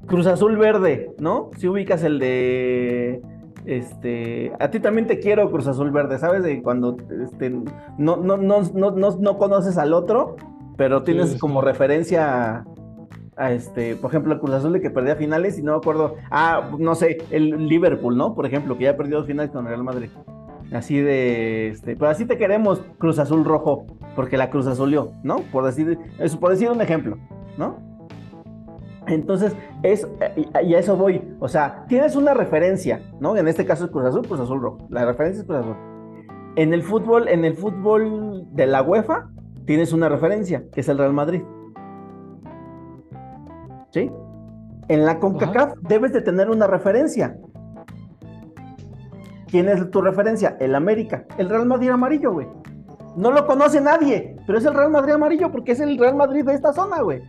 A: Cruz Azul Verde, ¿no? Si ubicas el de, este, a ti también te quiero Cruz Azul Verde, ¿sabes? De cuando, este, no, no, no, no, no, no conoces al otro, pero tienes
C: sí.
A: como referencia a, a este, por ejemplo, el Cruz Azul de que perdía finales y no me acuerdo, ah, no sé, el Liverpool, ¿no? Por ejemplo, que ya perdió dos finales con Real Madrid. Así de, este, pero así te queremos Cruz Azul rojo, porque la Cruz Azulió, ¿no? Por decir, eso, por decir un ejemplo, ¿no? Entonces, es, y, a eso voy. O sea, tienes una referencia, ¿no? En este caso es Cruz Azul, Cruz Azul rojo. La referencia es Cruz Azul. En el fútbol, en el fútbol de la UEFA, tienes una referencia, que es el Real Madrid. ¿Sí? En la CONCACAF debes de tener una referencia. ¿Quién es tu referencia? El América. El Real Madrid amarillo, güey. No lo conoce nadie, pero es el Real Madrid amarillo porque es el Real Madrid de esta zona, güey.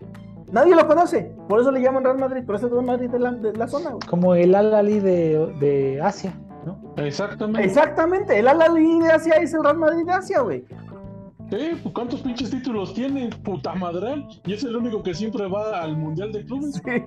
A: Nadie lo conoce, por eso le llaman Real Madrid, pero es el Real Madrid de la, de la zona, güey.
D: Como el Al-Ali de, de Asia, ¿no?
C: Exactamente.
A: Exactamente, el Al-Ali de Asia es el Real Madrid de Asia, güey.
C: Pues, ¿Cuántos pinches títulos tiene? Puta madre. Y es el único que siempre va al Mundial de Clubes.
A: Sí.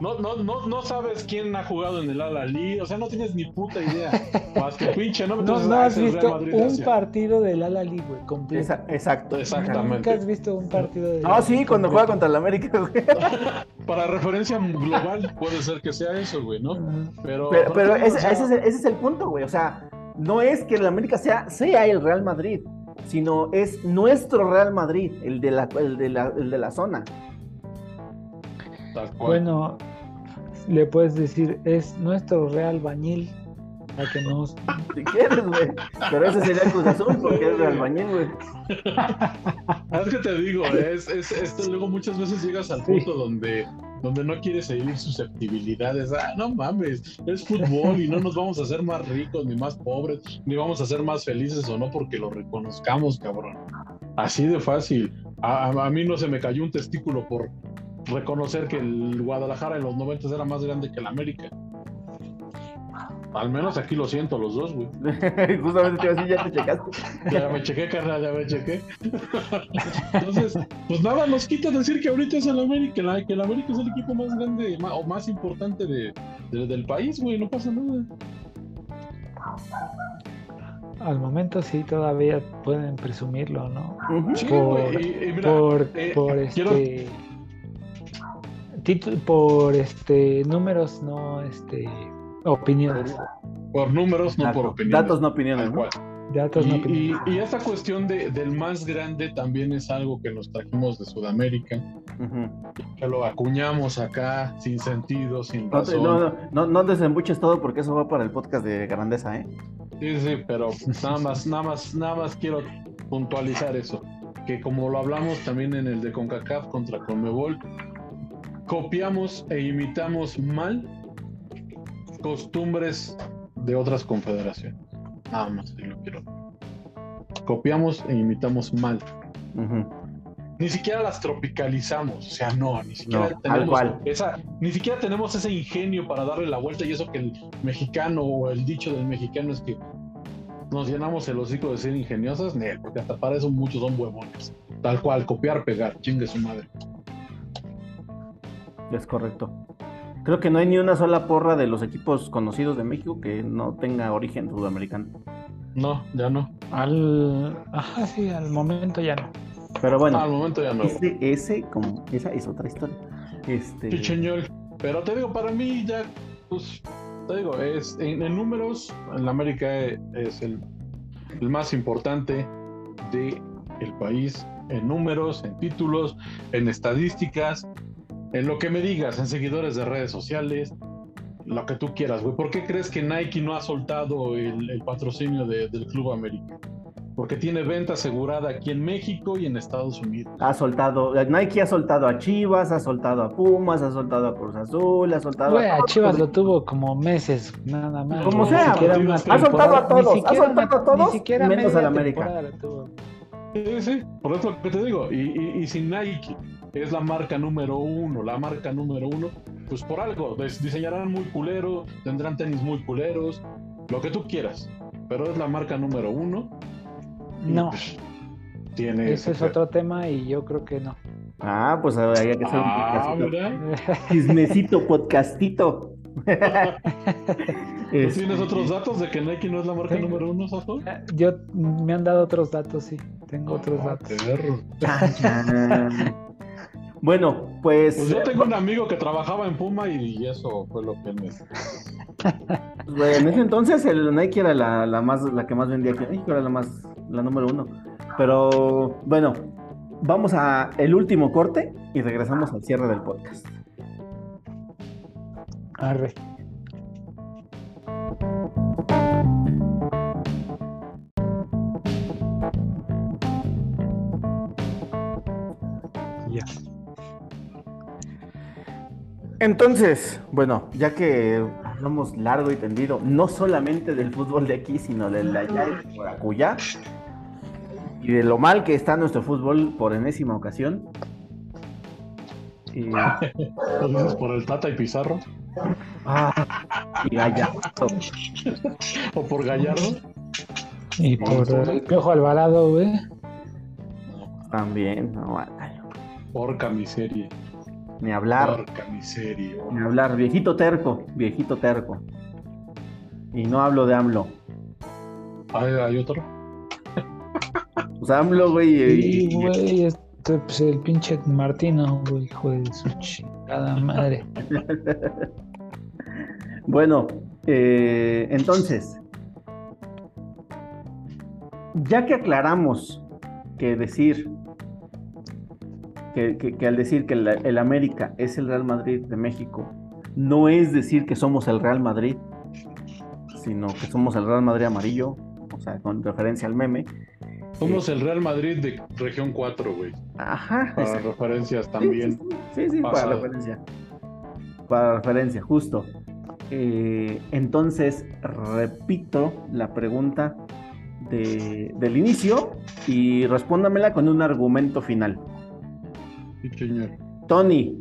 C: No, no, no, no sabes quién ha jugado en el Al-Ali, o sea, no tienes ni puta idea. Más que pinche, no ah,
D: has visto
C: Madrid
D: un
C: Asia.
D: partido del Al-Ali, güey, completo.
A: Esa- exacto.
C: Exactamente.
D: Nunca has visto un partido del
A: No, sí, cuando juega contra el América, güey.
C: Para referencia global puede ser que sea eso, güey, ¿no? Pero,
A: Pero, ese, ese es el, ese es el punto, güey. O sea, no es que el América sea, sea el Real Madrid, sino es nuestro Real Madrid, el de la, el de la, el de la zona.
C: Tal cual.
D: Bueno, le puedes decir, es nuestro Real Bañil, para que nos...
A: Si quieres, güey. Pero ese sería Cruz Azul, porque es Real Bañil, güey.
C: Es que te digo, es, es, esto luego muchas veces llegas al
D: Sí.
C: punto donde, donde no quieres seguir susceptibilidades. Ah, no mames, es fútbol y no nos vamos a hacer más ricos ni más pobres, ni vamos a ser más felices o no porque lo reconozcamos, cabrón. Así de fácil. A, a- a mí no se me cayó un testículo por reconocer que el Guadalajara en los 90 era más grande que el América. Al menos aquí lo siento los dos, güey.
A: Justamente te iba a decir, ya te checaste.
C: Ya me chequé, carnal, ya me chequé. Entonces, pues nada nos quita decir que ahorita es el América, que la- que el América es el equipo más grande o más importante de, de- del país, güey, no pasa nada.
D: Al momento sí todavía pueden presumirlo, ¿no?
C: Sí,
D: Por-
C: güey, y, y mira,
D: por,
C: eh,
D: por este por este números no este opiniones
C: por números, no por opinión.
A: datos, no opiniones. ¿no?
D: datos no
C: Y, y,
D: opiniones
C: y esta cuestión de, del más grande también es algo que nos trajimos de Sudamérica, que lo acuñamos acá sin sentido, sin
A: No,
C: razón.
A: no, no, no, no desembuches todo porque eso va para el podcast de Grandeza, ¿eh?
C: Sí, sí, pero nada más, nada más, nada más quiero puntualizar eso. Que como lo hablamos también en el de CONCACAF contra CONMEBOL, copiamos e imitamos mal costumbres de otras confederaciones. Nada más, si lo quiero. Copiamos e imitamos mal. Ni siquiera las tropicalizamos, o sea, no, ni siquiera
A: No,
C: tenemos esa, ni siquiera tenemos ese ingenio para darle la vuelta y eso que el mexicano o el dicho del mexicano es que nos llenamos el hocico de ser ingeniosas, porque hasta para eso muchos son huevones. Tal cual, copiar, pegar, chingue su madre.
A: Es correcto. Creo que no hay ni una sola porra de los equipos conocidos de México que no tenga origen sudamericano.
C: No, ya no.
D: al ajá sí al momento ya no
A: Pero bueno,
C: al momento ya no.
A: ese, ese, como, esa es otra historia. Este.
C: Pero te digo, para mí ya, pues, te digo, es en, en números, el América es el, el más importante de el país, en números, en títulos, en estadísticas, en lo que me digas, en seguidores de redes sociales, lo que tú quieras, güey. ¿Por qué crees que Nike no ha soltado el, el patrocinio de- del Club América? Porque tiene venta asegurada aquí en México y en Estados Unidos.
A: ha soltado, Nike ha soltado a Chivas, ha soltado a Pumas, ha soltado a Cruz Azul, ha soltado
D: Güey,
A: a
D: a Chivas lo tuvo como meses nada más
A: Como sea,
C: ha soltado
A: a todos, ha soltado a
D: una- ni
A: todos,
D: siquiera
A: menos al América.
C: Sí, sí, por eso que te digo. Y, y, y si Nike es la marca número uno, la marca número uno, pues por algo, diseñarán muy culero, tendrán tenis muy culeros, lo que tú quieras, pero es la marca número uno.
D: No.
C: pues, tiene
D: Ese es otro tema y yo creo que no.
A: Ah, pues habría que hacer un
C: Ah,
A: podcastito. Chismecito, podcastito.
C: ¿Tú
A: Este,
C: tienes otros datos de que Nike no es la marca número uno, Safo?
D: Yo me han dado otros datos, sí. Tengo otros
C: Ah,
D: datos.
C: perro.
A: Bueno, pues,
C: Pues yo tengo un amigo que trabajaba en Puma y eso fue lo que me.
A: Güey, en ese entonces el Nike era la, la más, la que más vendía aquí en México, era la más, la número uno. Pero bueno, vamos a el último corte y regresamos al cierre del podcast.
D: Arre. Ya.
A: Entonces, bueno, ya que hablamos largo y tendido, no solamente del fútbol de aquí, sino del de allá y por acullá, y de lo mal que está nuestro fútbol por enésima ocasión. Y,
C: ¿Lo dices por el Tata y Pizarro?
A: ah, y Gallardo.
C: ¿O por Gallardo?
D: Y por el Piojo Alvarado, güey.
A: También, no,
C: Porca miseria.
A: Ni hablar,
C: Porca miseria.
A: ni hablar. Viejito terco, viejito terco. Y no hablo de AMLO.
C: ¿Hay, hay otro?
A: Pues AMLO, güey.
D: Sí,
A: y-
D: güey, este, pues el pinche Martino, güey, hijo de su chingada madre.
A: Bueno, eh, entonces, ya que aclaramos que decir que, que- que al decir que el América es el Real Madrid de México, no es decir que somos el Real Madrid, sino que somos el Real Madrid amarillo, o sea, con referencia al meme.
C: Somos el Real Madrid de región 4, güey.
A: Ajá,
C: Para
A: exacto.
C: referencias también.
A: Sí, sí, sí, sí, para referencia. Para referencia, justo. Eh, entonces, repito la pregunta de- del inicio y respóndamela con un argumento final.
C: Sí, señor.
A: Tony,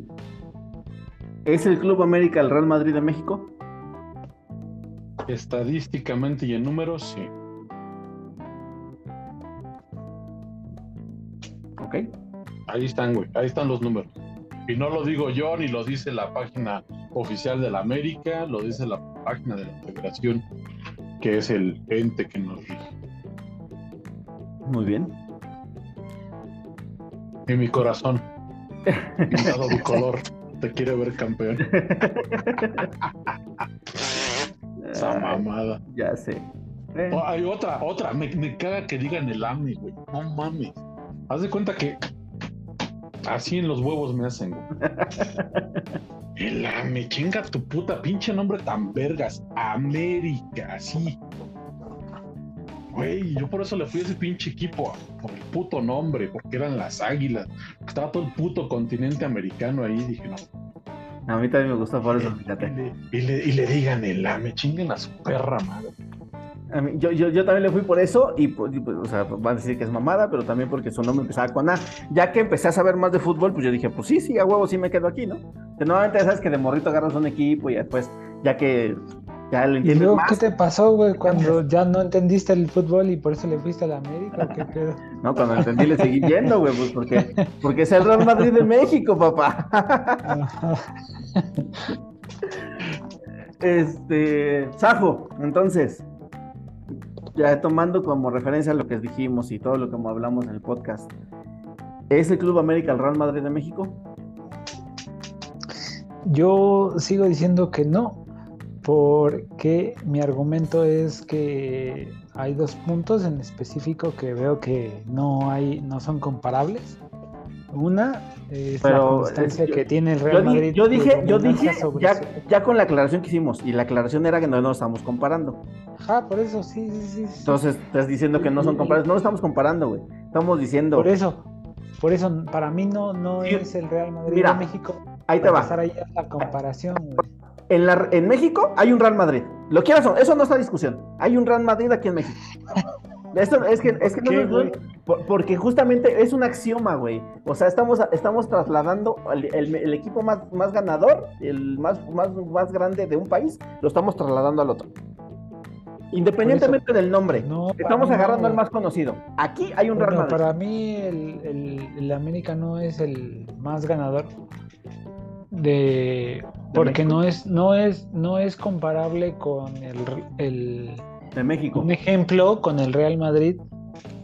A: ¿es el Club América el Real Madrid de México?
C: Estadísticamente y en números, sí.
A: ¿Ok?
C: Ahí están, güey. Ahí están los números. Y no lo digo yo, ni lo dice la página oficial de la América, lo dice la página de la Federación, que es el ente que nos rige.
A: Muy bien.
C: Y mi corazón, pintado de color, te quiere ver campeón. Esa mamada.
A: ya sé. Eh,
C: Oh, hay otra, otra. Me, me caga que digan el AME, güey. No mames. Haz de cuenta que así en los huevos me hacen, güey. El AME, chinga tu puta pinche nombre tan vergas. América, así. Güey, yo por eso le fui a ese pinche equipo, por el puto nombre, porque eran las águilas. Estaba todo el puto continente americano ahí. Dije, no.
A: a mí también me gusta por eso, fíjate.
C: y le- y le digan el AME, chinguen a su perra madre.
A: A mí- yo, yo, yo también le fui por eso y, pues, y, pues, o sea, van a decir que es mamada, pero también porque su nombre empezaba con A. Ya que empecé a saber más de fútbol, pues yo dije, pues sí, sí, a huevo, sí me quedo aquí, ¿no? Que normalmente sabes que de morrito agarras un equipo y después, ya que ya lo
D: ¿Y luego
A: más,
D: qué te pasó, güey, cuando ya no entendiste el fútbol y por eso le fuiste a la América? ¿o ¿Qué pedo?
A: ¿no? Cuando entendí le seguí yendo, güey, pues porque, porque es el Real Madrid de México, papá. Este, Sajo, entonces, ya tomando como referencia lo que dijimos y todo lo que hablamos en el podcast, ¿es el Club América el Real Madrid de México?
D: Yo sigo diciendo que no, porque mi argumento es que hay dos puntos en específico que veo que no hay, no son comparables. Una es la
A: Pero,
D: constancia
A: es- yo-
D: que tiene el Real Madrid.
A: yo dije, yo dije, ya,
D: su-
A: ya con la aclaración que hicimos, y la aclaración era que no nos estamos comparando.
D: Ajá, por eso, sí, sí, sí.
A: Entonces, estás diciendo que no son comparables. No lo estamos comparando, güey. Estamos diciendo,
D: Por eso, por eso, para mí no, no
A: Sí.
D: es el Real Madrid
A: Mira,
D: de México.
A: ahí te va.
D: ahí la comparación, güey.
A: En, la, en México hay un Real Madrid. Lo quieras o eso no está discusión. Hay un Real Madrid aquí en México. Esto es que, es que no
D: güey?
A: por- porque justamente es un axioma, güey. O sea, estamos, estamos trasladando el, el- el equipo más, más ganador, el más, más, más grande de un país, lo estamos trasladando al otro. Independientemente del nombre,
D: No,
A: estamos
D: mí no,
A: agarrando al más conocido. Aquí hay un Real
D: Bueno,
A: Madrid.
D: para mí el- el América no es el más ganador de porque no es no es no es comparable con el, el
A: De México.
D: un ejemplo con el Real Madrid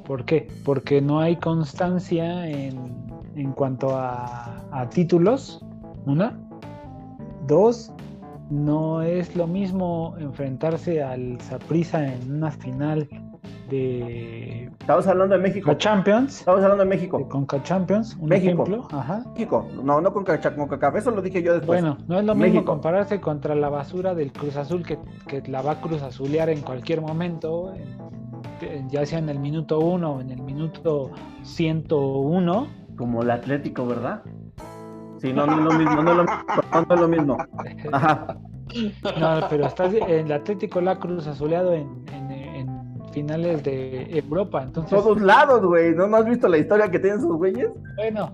D: ¿por qué? porque no hay constancia en, en cuanto a, a títulos una dos no es lo mismo enfrentarse al Saprissa en una final de
A: Estamos hablando de México.
D: Champions
A: Estamos hablando de
D: de
A: México.
D: Conca Champions, un
A: México.
D: ejemplo, ajá.
A: México. No, no con CACAF. Eso lo dije yo después.
D: Bueno, no es lo mismo compararse contra la basura del Cruz Azul que, que la va a Cruz Azulear en cualquier momento, en- en- ya sea en el minuto 1 o en el minuto 101.
A: Como el Atlético, ¿verdad? Sí, no, no es lo mismo. No es lo mismo. No, es lo mismo. Ajá.
D: No, pero estás, el Atlético la ha Cruz Azuleado en, en- en finales de Europa, entonces,
A: Todos lados, güey. ¿No, ¿No has visto la historia que tienen sus güeyes?
D: bueno,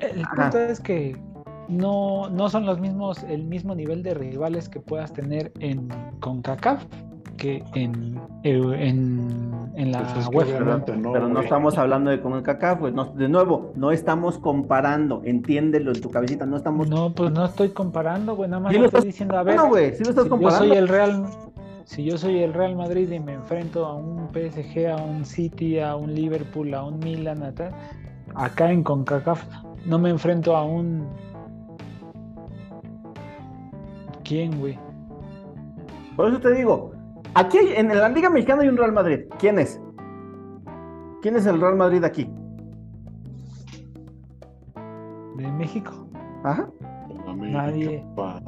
D: el
A: Ajá.
D: punto es que no, no son los mismos, el mismo nivel de rivales que puedas tener en CONCACAF que en, en, en la
C: Pues es que
D: UEFA.
C: realmente no,
A: Pero no estamos hablando de con el CACAF, pues no, de nuevo, no estamos comparando, entiéndelo en tu cabecita, no estamos...
D: No, pues no estoy comparando, güey, nada más
A: Sí lo
D: estoy
A: estás
D: diciendo, a ver,
A: No, güey, sí lo estás
D: si yo
A: comparando.
D: soy el Real, si yo soy el Real Madrid y me enfrento a un PSG, a un City, a un Liverpool, a un Milan, a tal, acá en CONCACAF no me enfrento a un ¿Quién, güey?
A: Por eso te digo, aquí hay- en la Liga Mexicana hay un Real Madrid. ¿Quién es? ¿Quién es el Real Madrid aquí?
D: ¿De México?
A: Ajá.
C: América,
D: Nadie.
C: pa.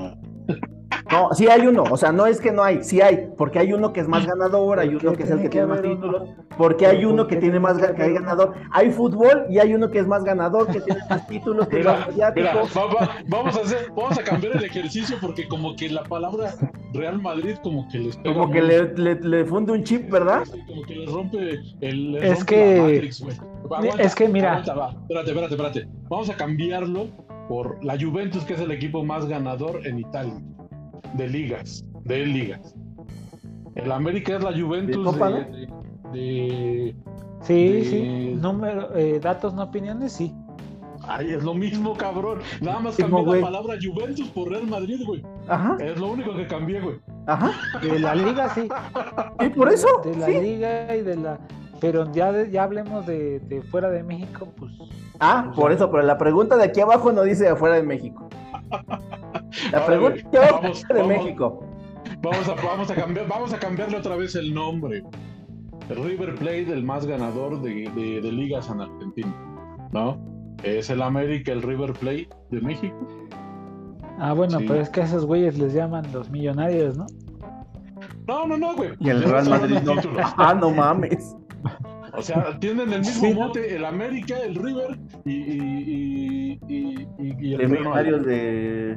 A: No, sí hay uno, o sea, no es que no hay, sí hay, porque hay uno que es más ganador, hay
D: ¿Por
A: uno que es el que
D: tiene
A: más títulos, porque hay
D: ¿Pero
A: uno que tiene más
D: que
A: hay ganador. Hay fútbol y hay uno que es más ganador, que tiene más títulos, que es
C: Mira,
A: más mediático.
C: mira, va- va- vamos a hacer, vamos a cambiar el ejercicio porque como que la palabra Real Madrid como que les pega
A: Como que le, le, le funde un chip, ¿verdad?
C: Sí, como que les rompe el les
D: Es
C: rompe
D: que-
C: la Matrix, güey. Aguanta,
D: es que mira.
C: aguanta, va. Espérate, espérate, espérate. Vamos a cambiarlo por la Juventus, que es el equipo más ganador en Italia. De ligas. De ligas. El América es la Juventus
A: ¿De Copa,
C: de,
A: no?
C: de- de-
D: Sí, sí. Número, eh, datos, no opiniones, sí.
C: Ay, es lo mismo, cabrón. Nada más cambié la palabra Juventus por Real Madrid, güey.
A: Ajá,
C: Es lo único que cambié, güey.
A: ajá.
D: De la liga, sí.
A: Y por eso,
D: De la
A: sí.
D: liga y de la. Pero ya, de- ya hablemos de, de fuera de México, pues.
A: Ah, por eso, pero la pregunta de aquí abajo no dice de afuera de México. La
C: A
A: pregunta es de
C: vamos.
A: México.
C: Vamos a, vamos a cambiar, vamos a cambiarle otra vez el nombre. River Plate, el más ganador de, de- de ligas en Argentina. ¿No? Es el América, el River Plate de México.
D: Ah, bueno,
C: Sí.
D: pero es que a esos güeyes les llaman los millonarios, ¿no?
C: No, no, no, güey.
A: Y el Real Madrid no. Ah, no mames.
C: O sea, tienen el mismo
D: Sí, ¿no?
C: mote, el América, el River y, y, y, y- y- y el
A: De
C: Real
A: millonarios
C: Madrid.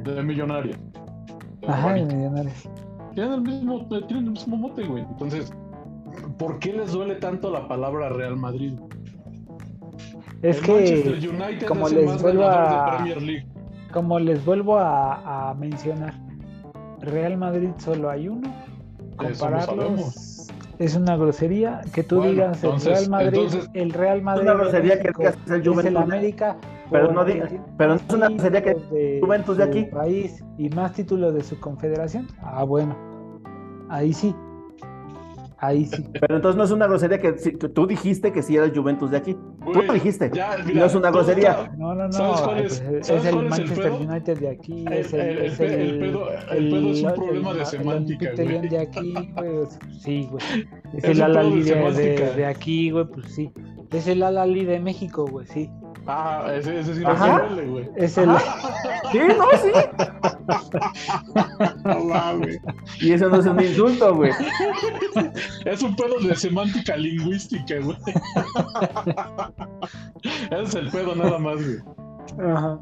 A: de.
C: de millonario.
D: Ajá, de millonarios.
C: Tienen el mismo, tienen el mismo mote, güey. Entonces, ¿por qué les duele tanto la palabra Real Madrid?
D: Es
C: el
D: que,
C: United
D: como
C: es el
D: les
C: más
D: vuelvo a-
C: de Premier League.
D: como les vuelvo a, a mencionar, Real Madrid solo hay uno. Compararlos es una grosería que tú
C: Bueno,
D: digas el
C: entonces-
D: Real Madrid,
C: entonces-
D: el Real Madrid
A: una grosería que es el
D: es el
A: Juventus.
D: América,
A: Pero no diga- pero no es una grosería que
D: de
A: Juventus de aquí.
D: país y más títulos de su confederación. Ah, bueno, ahí sí, ahí sí.
A: Pero entonces no es una grosería que si- tú tú dijiste que sí era el Juventus de aquí. Tú
C: Güey,
A: lo dijiste.
C: ya,
A: no es una grosería.
D: No, no, no.
C: ¿Sabes cuál es-
D: pues,
C: sabes
D: es
C: cuál
D: el
C: es el
D: Manchester? United de aquí.
C: El-
D: es el,
C: el- el
D: es
C: pe- el pedo- el pedo es un problema de
D: el
C: semántica,
D: Olympique de
C: güey.
D: Lyon de aquí, güey. Sí, güey. Es,
C: Es
D: el Alali
C: de
D: de, de,
C: semántica.
D: de aquí, güey. Pues sí. Es el Alali de México, güey. Sí.
C: Ah, ese, ese sí no
A: Ajá.
C: se duele, güey.
D: Es el.
A: Sí, no, sí.
C: No mames.
A: Y eso no es un insulto, güey.
C: Es un pedo de semántica lingüística, güey. Ese es el pedo nada más, güey.
D: Ajá.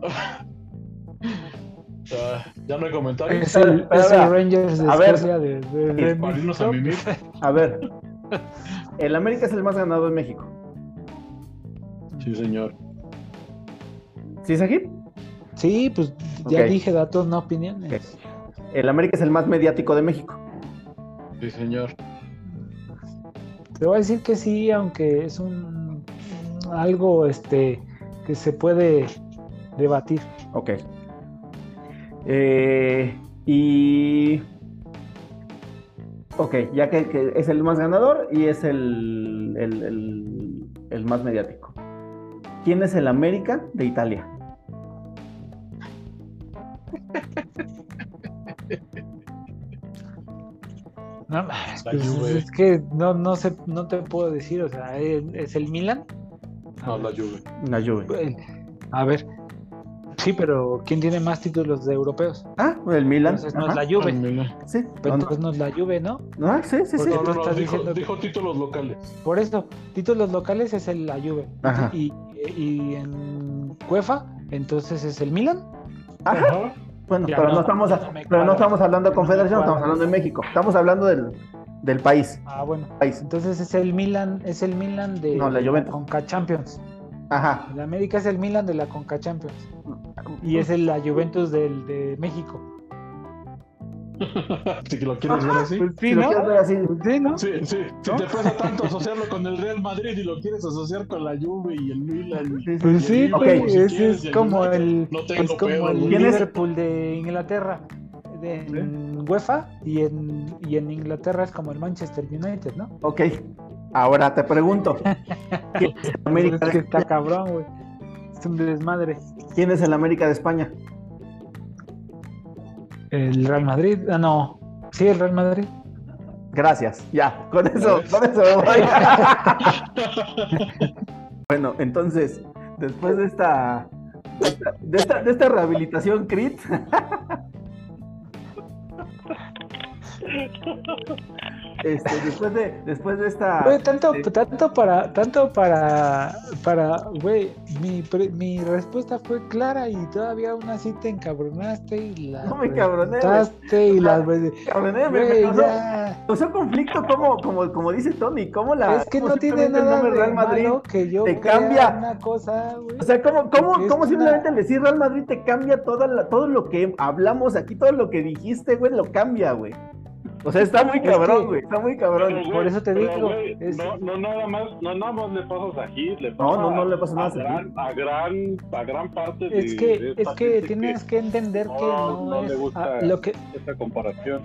C: Ah, ya no hay comentarios.
D: Es el,
A: Pero,
D: es
A: pero,
D: el Rangers de
A: a ver.
D: De, de, de
C: Para irnos a.
A: A ver. El América es el más ganado en México.
C: Sí, señor.
A: ¿Sí es aquí?
D: Sí, pues ya dije datos, no opiniones.
A: El América es el más mediático de México.
C: Sí, señor.
D: Te voy a decir que sí, aunque es un algo este que se puede debatir.
A: Ok. Eh, y. Ok, ya que, que es el más ganador y es el, el, el- el más mediático. ¿Quién es el América de Italia?
D: No, pues, es que no, no sé, no te puedo decir, o sea, ¿es es el Milan?
C: No, la Juve.
A: La Juve.
D: El- A ver, sí, pero ¿quién tiene más títulos de europeos?
A: Ah, el Milan.
D: Entonces no
A: Ajá.
D: es la Juve.
A: Sí.
D: pero
A: No,
D: entonces no es la Juve, ¿no?
A: no, ah, sí, sí, sí.
D: Porque
C: No, no,
D: tú
C: no,
D: estás
C: dijo,
D: diciendo que-
C: dijo títulos locales.
D: Por eso, títulos locales es el la Juve.
A: Ajá.
D: Y, y en UEFA, entonces es el Milan.
A: Ajá.
C: Ajá.
A: Bueno,
D: Ya,
A: pero
D: no,
A: no estamos,
D: no
A: pero no estamos hablando de confederación, estamos hablando de México. Estamos hablando del, del país.
D: Ah, bueno.
A: país.
D: Entonces es el Milan, es el Milan de
A: No, la Juventus.
D: Conca Champions.
A: Ajá.
D: El América es el Milan de la Conca Champions. Y es el, la Juventus del, de México.
E: si lo quieres ver así.
D: Pues sí,
A: Si lo
D: ¿no?
A: quieres ver así,
D: Sí, ¿no?
E: Sí, sí. Si te pesa tanto asociarlo con el Real Madrid y lo quieres asociar con la Juve y el Milan. y-
D: Pues sí,
A: Ok.
D: güey,
E: Si
D: ese
E: quieres,
D: es como el,
E: no tengo
D: es como
E: pedo,
D: el. Liverpool de Inglaterra de- en UEFA y en, y en Inglaterra es como el Manchester United, ¿no?
A: Ok, ahora te pregunto. ¿Quién es el América
D: es que
A: de
D: está cabrón, güey. Es un desmadre.
A: ¿Quién es el América de España?
D: El Real Madrid, ah, no. Sí, el Real Madrid.
A: Gracias, ya, con eso, con eso me voy. bueno, entonces, después de esta, de esta, de esta, de esta rehabilitación crit, este, después de, después de esta,
D: Güey, tanto,
A: sí.
D: tanto para, tanto para, para, güey, mi, mi respuesta fue clara y todavía aún así te encabronaste y la
A: No me
D: preguntaste y la
A: cabrón, eh, me- causó- conflicto como, como, como dice Tony, como la,
D: Es que
A: cómo
D: no tiene nada de
A: Real Madrid
D: malo que yo
A: te cambia.
D: una cosa, güey.
A: O sea, ¿cómo, cómo, cómo simplemente decir Real Madrid te cambia toda la- todo lo que hablamos aquí, todo lo que dijiste, güey, lo cambia, güey? O sea, está muy
D: Es
A: cabrón,
D: que-
A: güey, está muy cabrón.
C: Pero,
D: Por eso te
C: pero,
D: digo, es-
C: no, no nada más, no nada más le pasas a Hit, le
A: No,
C: pasa
A: no, no le pasa nada
C: a gran, a gran, a gran parte de,
D: es
C: de
D: que, es que tienes que entender que
C: no-
D: no,
C: no le
D: es
C: gusta
D: ah, lo que
C: esta comparación.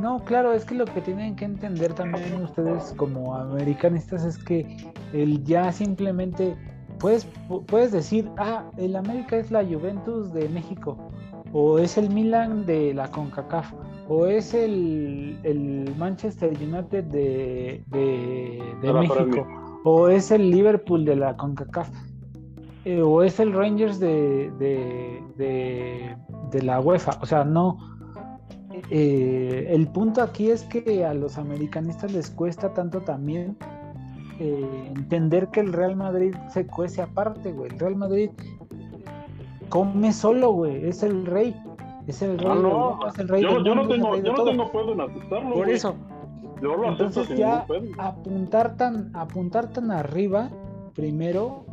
D: No, claro, es que lo que tienen que entender también ustedes como americanistas es que el ya simplemente puedes, pu- puedes decir, ah, el América es la Juventus de México, o es el Milan de la CONCACAF, o es el, el Manchester United de, de, de México, o es el Liverpool de la CONCACAF, eh, o es el Rangers de, de, de, de la UEFA, o sea, no. Eh, el punto aquí es que a los americanistas les cuesta tanto también eh, entender que el Real Madrid se cuece aparte, güey. El Real Madrid come solo, güey. Es el rey. Es el rey.
C: Ah, no,
D: es el rey
C: yo,
D: del
C: yo no
D: mundo,
C: tengo, yo no tengo pedo en aceptarlo.
D: Por eso,
C: Yo lo
D: entonces
C: sin
D: ya
C: pedo.
D: apuntar tan, apuntar tan arriba, primero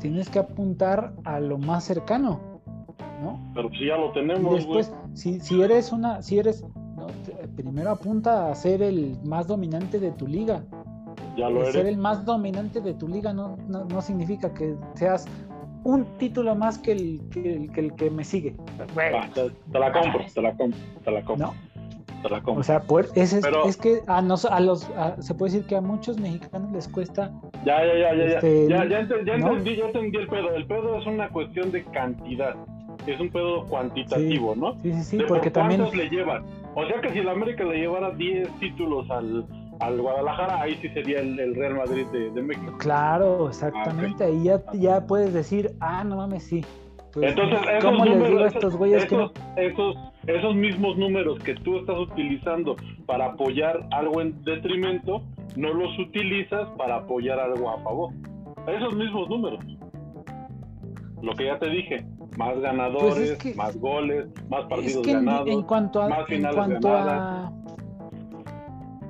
D: tienes que apuntar a lo más cercano, ¿no?
C: Pero si ya lo tenemos, güey.
D: después, si, si eres una, si eres, no, te- primero apunta a ser el más dominante de tu liga.
C: Ya lo
D: El ser
C: eres.
D: el más dominante de tu liga no, no, no significa que seas un título más que el que, el, que, el que me sigue.
C: Va, te, te la compro, te la compro, te la compro,
D: ¿no?
C: te la compro.
D: O sea, por, ese es,
C: Pero-
D: es que a, nos, a los, a- se puede decir que a muchos mexicanos les cuesta
C: Ya, ya, ya, ya, ya.
D: Este,
C: ya, ya,
D: ¿no?
C: entendí, ya entendí el pedo. El pedo es una cuestión de cantidad. Es un pedo cuantitativo, ¿no?
D: Sí, sí, sí,
C: De
D: porque
C: por
D: también.
C: ¿Cuántos le llevan? O sea que si el América le llevara 10 títulos al, al Guadalajara, ahí sí sería el, el Real Madrid de, de México.
D: Claro, exactamente. Ahí ya, ya puedes decir, ah, no mames, sí. Pues,
C: Entonces, esos
D: ¿Cómo les
C: números,
D: digo a estos güeyes que no?
C: esos, esos, esos mismos números que tú estás utilizando para apoyar algo en detrimento, no los utilizas para apoyar algo a favor. Esos mismos números. Lo que ya te dije, más ganadores,
D: Pues que-
C: más goles, más
D: Es
C: partidos
D: que en,
C: ganados.
D: en cuanto a,
C: más
D: en
C: finales
D: cuanto a
C: ganadas.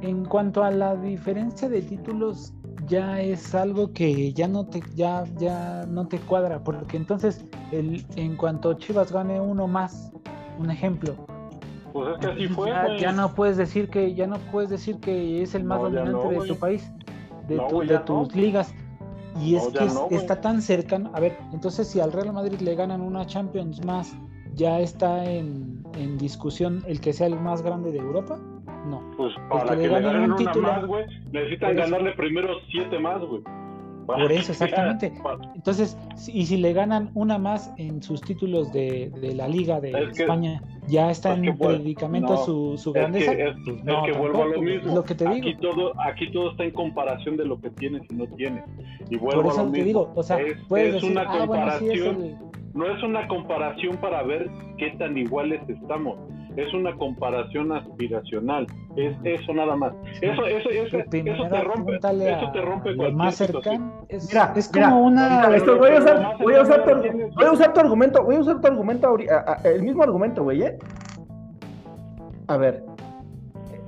D: En cuanto a la diferencia de títulos ya es algo que ya no te ya ya no te cuadra porque entonces el en cuanto Chivas gane uno más un ejemplo
C: Pues es que así fue,
D: ya, no puedes decir que ya no puedes decir que es el más
C: No,
D: dominante
C: no,
D: de tu país de,
C: No,
D: tu- de tus ligas. Y es que está tan cercano a ver entonces si al Real Madrid le ganan una Champions más ya está en, en discusión el que sea el más grande de Europa no
C: Pues para
D: que
C: que,
D: le ganen un
C: una
D: título.
C: más, güey, necesitan
D: eso.
C: ganarle primero siete más, güey.
D: Por eso, exactamente. Entonces, y si le ganan una más en sus títulos de, de la Liga de
C: Es que-
D: España, ya está
C: es
D: en
C: que,
D: predicamento
C: no,
D: su,
C: que,
D: grandeza.
C: es,
D: Pues
C: es
D: no,
C: que vuelvo a lo mismo.
D: es lo que te digo.
C: Aquí todo, aquí todo está en comparación de lo que tienes y no tienes. Y vuelvo
D: Por
C: a lo
D: eso te
C: mismo.
D: digo, o sea,
C: es,
D: puedes decir,
C: una
D: ah, bueno, sí es
C: comparación,
D: el...
C: no es una comparación para ver qué tan iguales estamos. Es una comparación aspiracional. Es eso nada más. Eso, eso, eso, eso te rompe, eso te
D: a
C: rompe cualquier
D: más cercano. Es,
A: Mira,
D: es
A: mira,
D: como una...
A: Esto, voy, a usar, voy, a usar tu, voy a usar tu argumento, voy a usar tu argumento a- a- el mismo argumento, güey, ¿eh? A ver,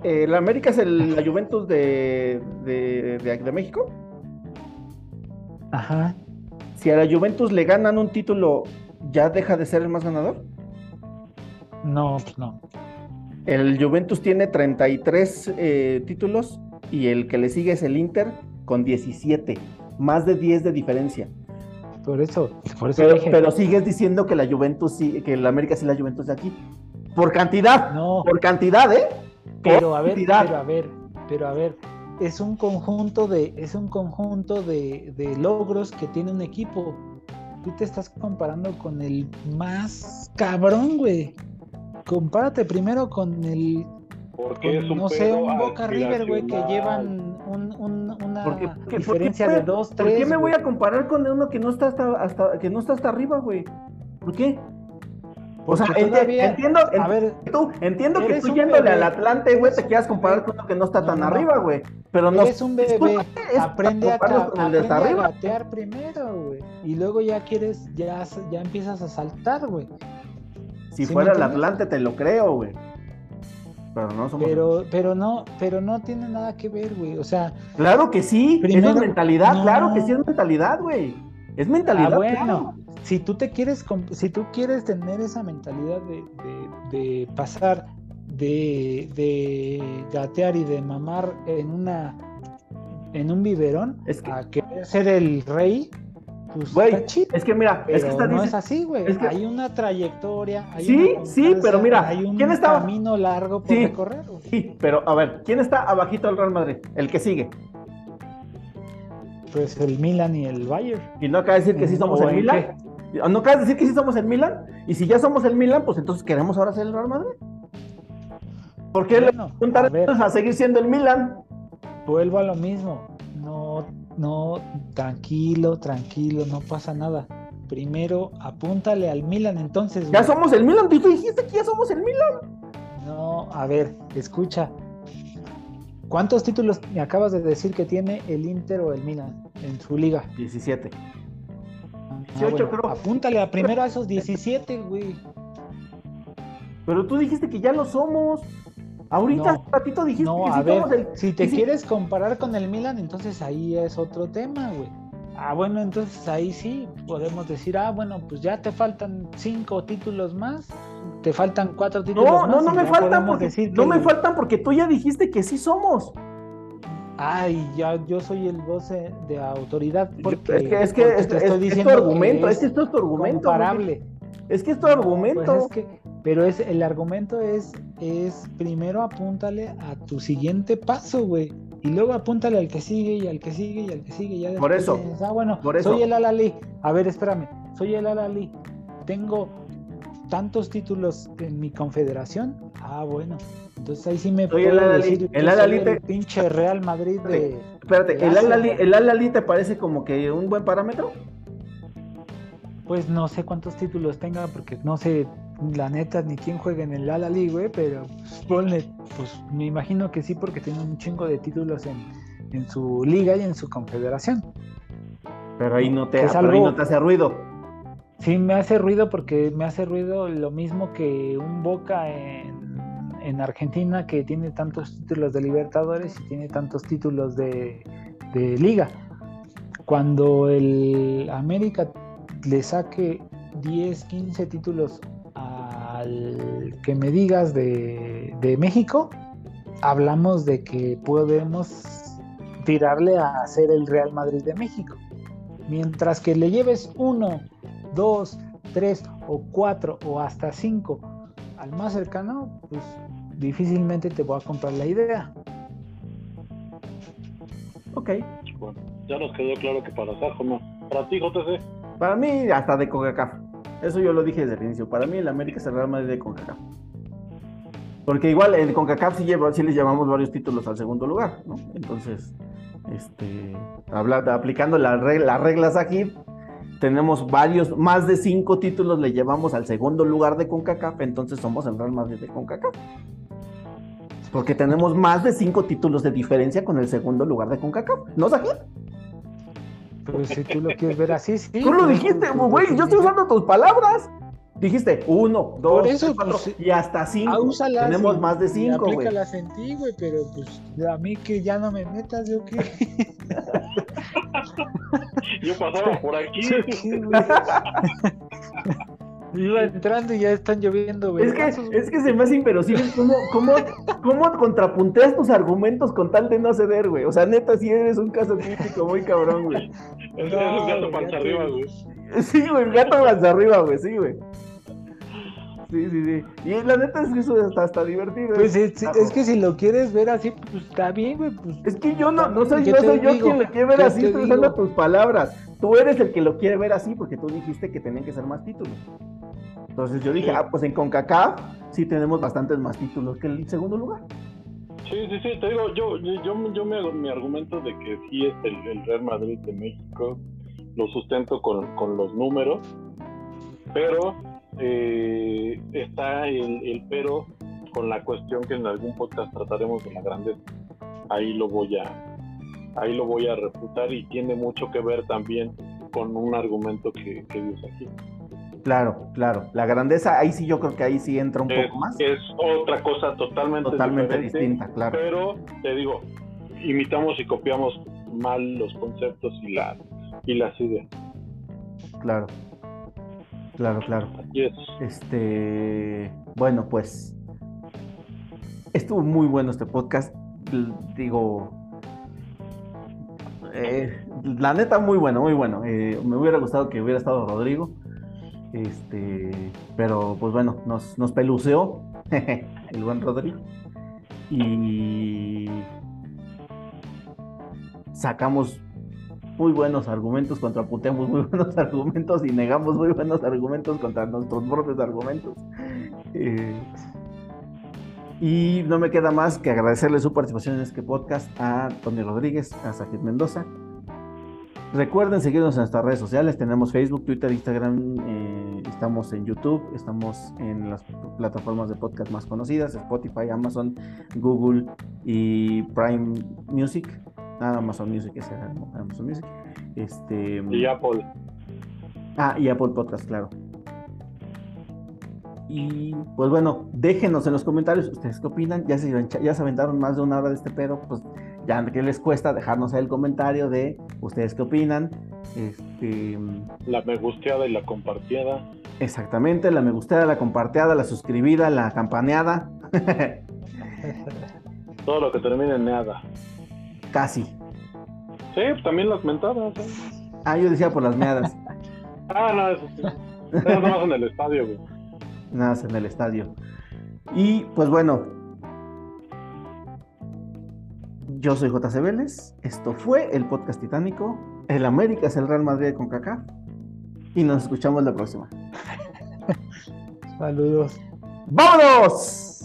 A: eh, ¿la América es el- la Juventus de, de, de- de México?
D: Ajá.
A: Si a la Juventus le ganan un título, ¿ya deja de ser el más ganador?
D: No, pues no.
A: El Juventus tiene 33 eh, títulos y el que le sigue es el Inter con 17. Más de 10 de diferencia.
D: Por eso, por eso
A: Pero,
D: dije.
A: pero sigues diciendo que la Juventus sí, que el América sí es la Juventus de aquí. Por cantidad,
D: no,
A: por cantidad, ¿eh?
D: pero a ver,
A: cantidad.
D: pero a ver, pero a ver, es un conjunto de, es un conjunto de, de logros que tiene un equipo. Tú te estás comparando con el más cabrón, güey. Compárate primero con el
F: Porque es un
D: no sé, un Boca River, güey, que llevan un- un- una
A: ¿Por qué- por
D: diferencia
A: por
D: de dos,
A: ¿Por
D: tres.
A: qué me voy a comparar con uno que no está hasta, hasta que no está hasta arriba, güey? ¿Por qué? O sea,
D: Porque
A: enti-
D: todavía-
A: entiendo,
D: A ver,
A: tú, entiendo que tú yéndole
D: bebé.
A: al Atlante, güey, te quieras comparar con uno que no está
D: No,
A: tan
D: no.
A: arriba, güey. Pero no.
D: eres un bebé,
A: es
D: aprende a,
A: con el de
D: aprende a
A: arriba.
D: gatear primero, güey. Y luego ya quieres, ya, ya empiezas a saltar, güey.
A: Si
D: ¿Sí
A: fuera el? Atlante, te lo creo, güey. Pero no somos.
D: Pero, pero no, pero no tiene nada que ver, güey. O sea,
A: Claro que sí,
D: Primero-
A: es mentalidad,
D: no.
A: claro que sí es mentalidad, güey. Es mentalidad.
D: ah, bueno,
A: claro.
D: si tú te quieres, si tú quieres tener esa mentalidad de, de- de pasar de, de gatear y de mamar en una en un biberón
A: Es que-
D: a querer ser el rey, pues
A: Güey, es que mira, es que está
D: no
A: dice-
D: es así, güey.
A: es que-
D: Hay una trayectoria. Hay
A: Sí,
D: una
A: sí, pero mira,
D: hay un camino largo por
A: Sí.
D: recorrer. güey.
A: Sí, pero a ver, ¿quién está abajito del Real Madrid? El que sigue.
D: Pues el Milan y el Bayern.
A: Y no acaba de decir que sí somos
D: ¿O
A: el Milan. No acaba de decir que sí somos el Milan. Y si ya somos el Milan, pues entonces queremos ahora ser el Real Madrid. ¿Por qué
D: Bueno,
A: le preguntan
D: a
A: a seguir siendo el Milan?
D: Vuelvo a lo mismo. No, no, tranquilo, tranquilo, no pasa nada. Primero apúntale al Milan, entonces.
A: Ya somos el Milan. Tú dijiste que ya somos el Milan.
D: No, a ver, escucha. ¿Cuántos títulos me acabas de decir que tiene el Inter o el Milan en su liga?
A: 17.
D: Ah,
A: 18 creo.
D: Apúntale a primero a esos 17, güey.
A: Pero tú dijiste que ya lo somos. Ahorita,
D: No.
A: hace un ratito dijiste
D: No,
A: que
D: a
A: sí
D: ver,
A: somos el.
D: si te
A: sí-
D: quieres comparar con el Milan, entonces ahí es otro tema, güey. Ah, bueno, entonces ahí sí podemos decir, ah, bueno, pues ya te faltan cinco títulos más, te faltan cuatro títulos
A: No,
D: más.
A: no, no me faltan porque
D: decir
A: no me faltan porque tú ya dijiste que sí somos.
D: Ay, ya yo soy el voz de autoridad porque
A: es que es que es,
D: te
A: es-
D: estoy
A: es
D: diciendo
A: tu argumento,
D: que
A: es que esto es tu argumento.
D: comparable.
A: Es que es tu
D: No,
A: argumento.
D: pues es que- pero es el argumento es es primero apúntale a tu siguiente paso, güey. Y luego apúntale al que sigue y al que sigue y al que sigue. Ya
A: Por eso,
D: dices, ah, bueno,
A: por eso.
D: soy el Alali. A ver, espérame. Soy el Alali. Tengo tantos títulos en mi confederación. Ah, bueno. Entonces ahí sí me
A: Soy el
D: puedo
A: Al-Ahly.
D: decir
A: El
D: soy
A: Al-Ahly
D: el
A: te-
D: pinche Real Madrid de...
A: Espérate, ¿el. Al-Ahly el Al-Ahly te parece como que un buen parámetro?
D: Pues no sé cuántos títulos tenga, porque no sé la neta ni quién juega en el Alali, güey, pero pues, ponle, pues me imagino que sí, porque tiene un chingo de títulos en, en su liga y en su confederación.
A: Pero ahí no te, pero ahí no te hace ruido.
D: Sí, me hace ruido porque me hace ruido lo mismo que un Boca en, en Argentina que tiene tantos títulos de Libertadores y tiene tantos títulos de, de Liga. Cuando el América le saque 10, 15 títulos al que me digas de, de México, hablamos de que podemos tirarle a ser el Real Madrid de México. Mientras que le lleves uno, dos, tres o cuatro o hasta cinco al más cercano, pues difícilmente te voy a comprar la idea.
A: Ok.
F: Bueno, ya nos quedó claro que para Sajo no. Para ti, JC.
A: Para mí, hasta de CONCACAF. Eso yo lo dije desde el inicio. Para mí, el América es el Real Madrid de CONCACAF. Porque igual en CONCACAF sí, les llamamos varios títulos al segundo lugar, ¿no? Entonces, este, aplicando las reglas aquí, tenemos varios, más de cinco títulos le llevamos al segundo lugar de CONCACAF, entonces somos el Real Madrid de CONCACAF. Porque tenemos más de cinco títulos de diferencia con el segundo lugar de CONCACAF. ¿No, Sajid?
D: Pues si tú lo quieres ver así, sí.
A: Tú lo
D: pues,
A: dijiste,
D: pues,
A: güey, yo estoy usando tus palabras. Dijiste uno, dos,
D: Por eso,
A: tres, cuatro,
D: pues,
A: y hasta cinco.
D: Ah, úsalas
A: Tenemos más de cinco, güey.
D: Aplícalas en ti, güey, pero pues a mí que ya no me metas, yo qué.
F: Yo pasaba por aquí.
D: Yo. Iba entrando y ya están lloviendo, güey.
A: Es que, es que se me hace inverosímil cómo, cómo, cómo contrapunteas tus argumentos con tal de no ceder, güey. O sea, neta, sí eres un caso crítico muy cabrón, güey.
C: Es,
D: No,
C: es un gato panza arriba, güey.
A: Sí, güey, el gato hacia arriba, güey, sí, güey. Sí, sí, sí. Y la neta es que eso está, está divertido.
D: Pues
A: ¿eh?
D: es, es que si lo quieres ver así, pues está bien, güey. Pues,
A: Es que yo no, no soy,
D: ¿Qué
A: no
D: te
A: soy yo
D: digo?
A: quien lo quiere ver
D: ¿Qué
A: así, estoy usando tus palabras. Tú eres el que lo quiere ver así porque tú dijiste que tenían que ser más títulos. Entonces yo dije, ah, pues en CONCACAF sí tenemos bastantes más títulos que el segundo lugar.
C: Sí, sí, sí, te digo, yo, yo, yo, me, mi argumento de que sí es el, el Real Madrid de México, lo sustento con, con los números, pero eh, está el, el pero con la cuestión que en algún podcast trataremos de la grandeza. Ahí lo voy a, ahí lo voy a refutar y tiene mucho que ver también con un argumento que, que dice aquí.
A: Claro, claro. La grandeza, ahí sí yo creo que ahí sí entra un
C: Es,
A: poco más.
C: es otra cosa totalmente,
A: Totalmente distinta, claro.
C: pero te digo, imitamos y copiamos mal los conceptos y las y las ideas.
A: Claro. Claro, claro.
C: Así es.
A: Este, bueno, pues estuvo muy bueno este podcast. Digo, eh, la neta muy bueno, muy bueno. Eh, me hubiera gustado que hubiera estado Rodrigo. Este, pero pues bueno, nos, nos peluceó el buen Rodrigo. Y sacamos muy buenos argumentos, contrapunteamos muy buenos argumentos y negamos muy buenos argumentos contra nuestros propios argumentos. Eh, y no me queda más que agradecerle su participación en este podcast a Tony Rodríguez, a Sajid Mendoza. Recuerden seguirnos en nuestras redes sociales. Tenemos Facebook, Twitter, Instagram. eh, estamos en YouTube. Estamos en las plataformas de podcast más conocidas: Spotify, Amazon, Google y Prime Music. Ah, Amazon Music es el- Amazon Music. Este,
C: Y Apple,
A: Ah, y Apple Podcast, claro. Y pues bueno, déjenos en los comentarios ustedes qué opinan. Ya se, ya se aventaron más de una hora de este pedo, pues ya que les cuesta dejarnos el comentario de ustedes qué opinan. Este,
C: la me gusteada y la compartida.
A: exactamente, la me gusteada, la compartida, la suscribida, la campaneada.
C: Todo lo que termine en nada.
A: Casi.
C: Sí, también las mentadas. ¿eh?
A: Ah, yo decía por las meadas.
C: Ah, no, eso sí. Eso nomás en el estadio, güey.
A: Nada, en el estadio. Y pues bueno, yo soy JC Vélez. Esto fue el podcast titánico. El América es el Real Madrid con Kaká. Y nos escuchamos la próxima.
D: Saludos.
A: ¡Vámonos!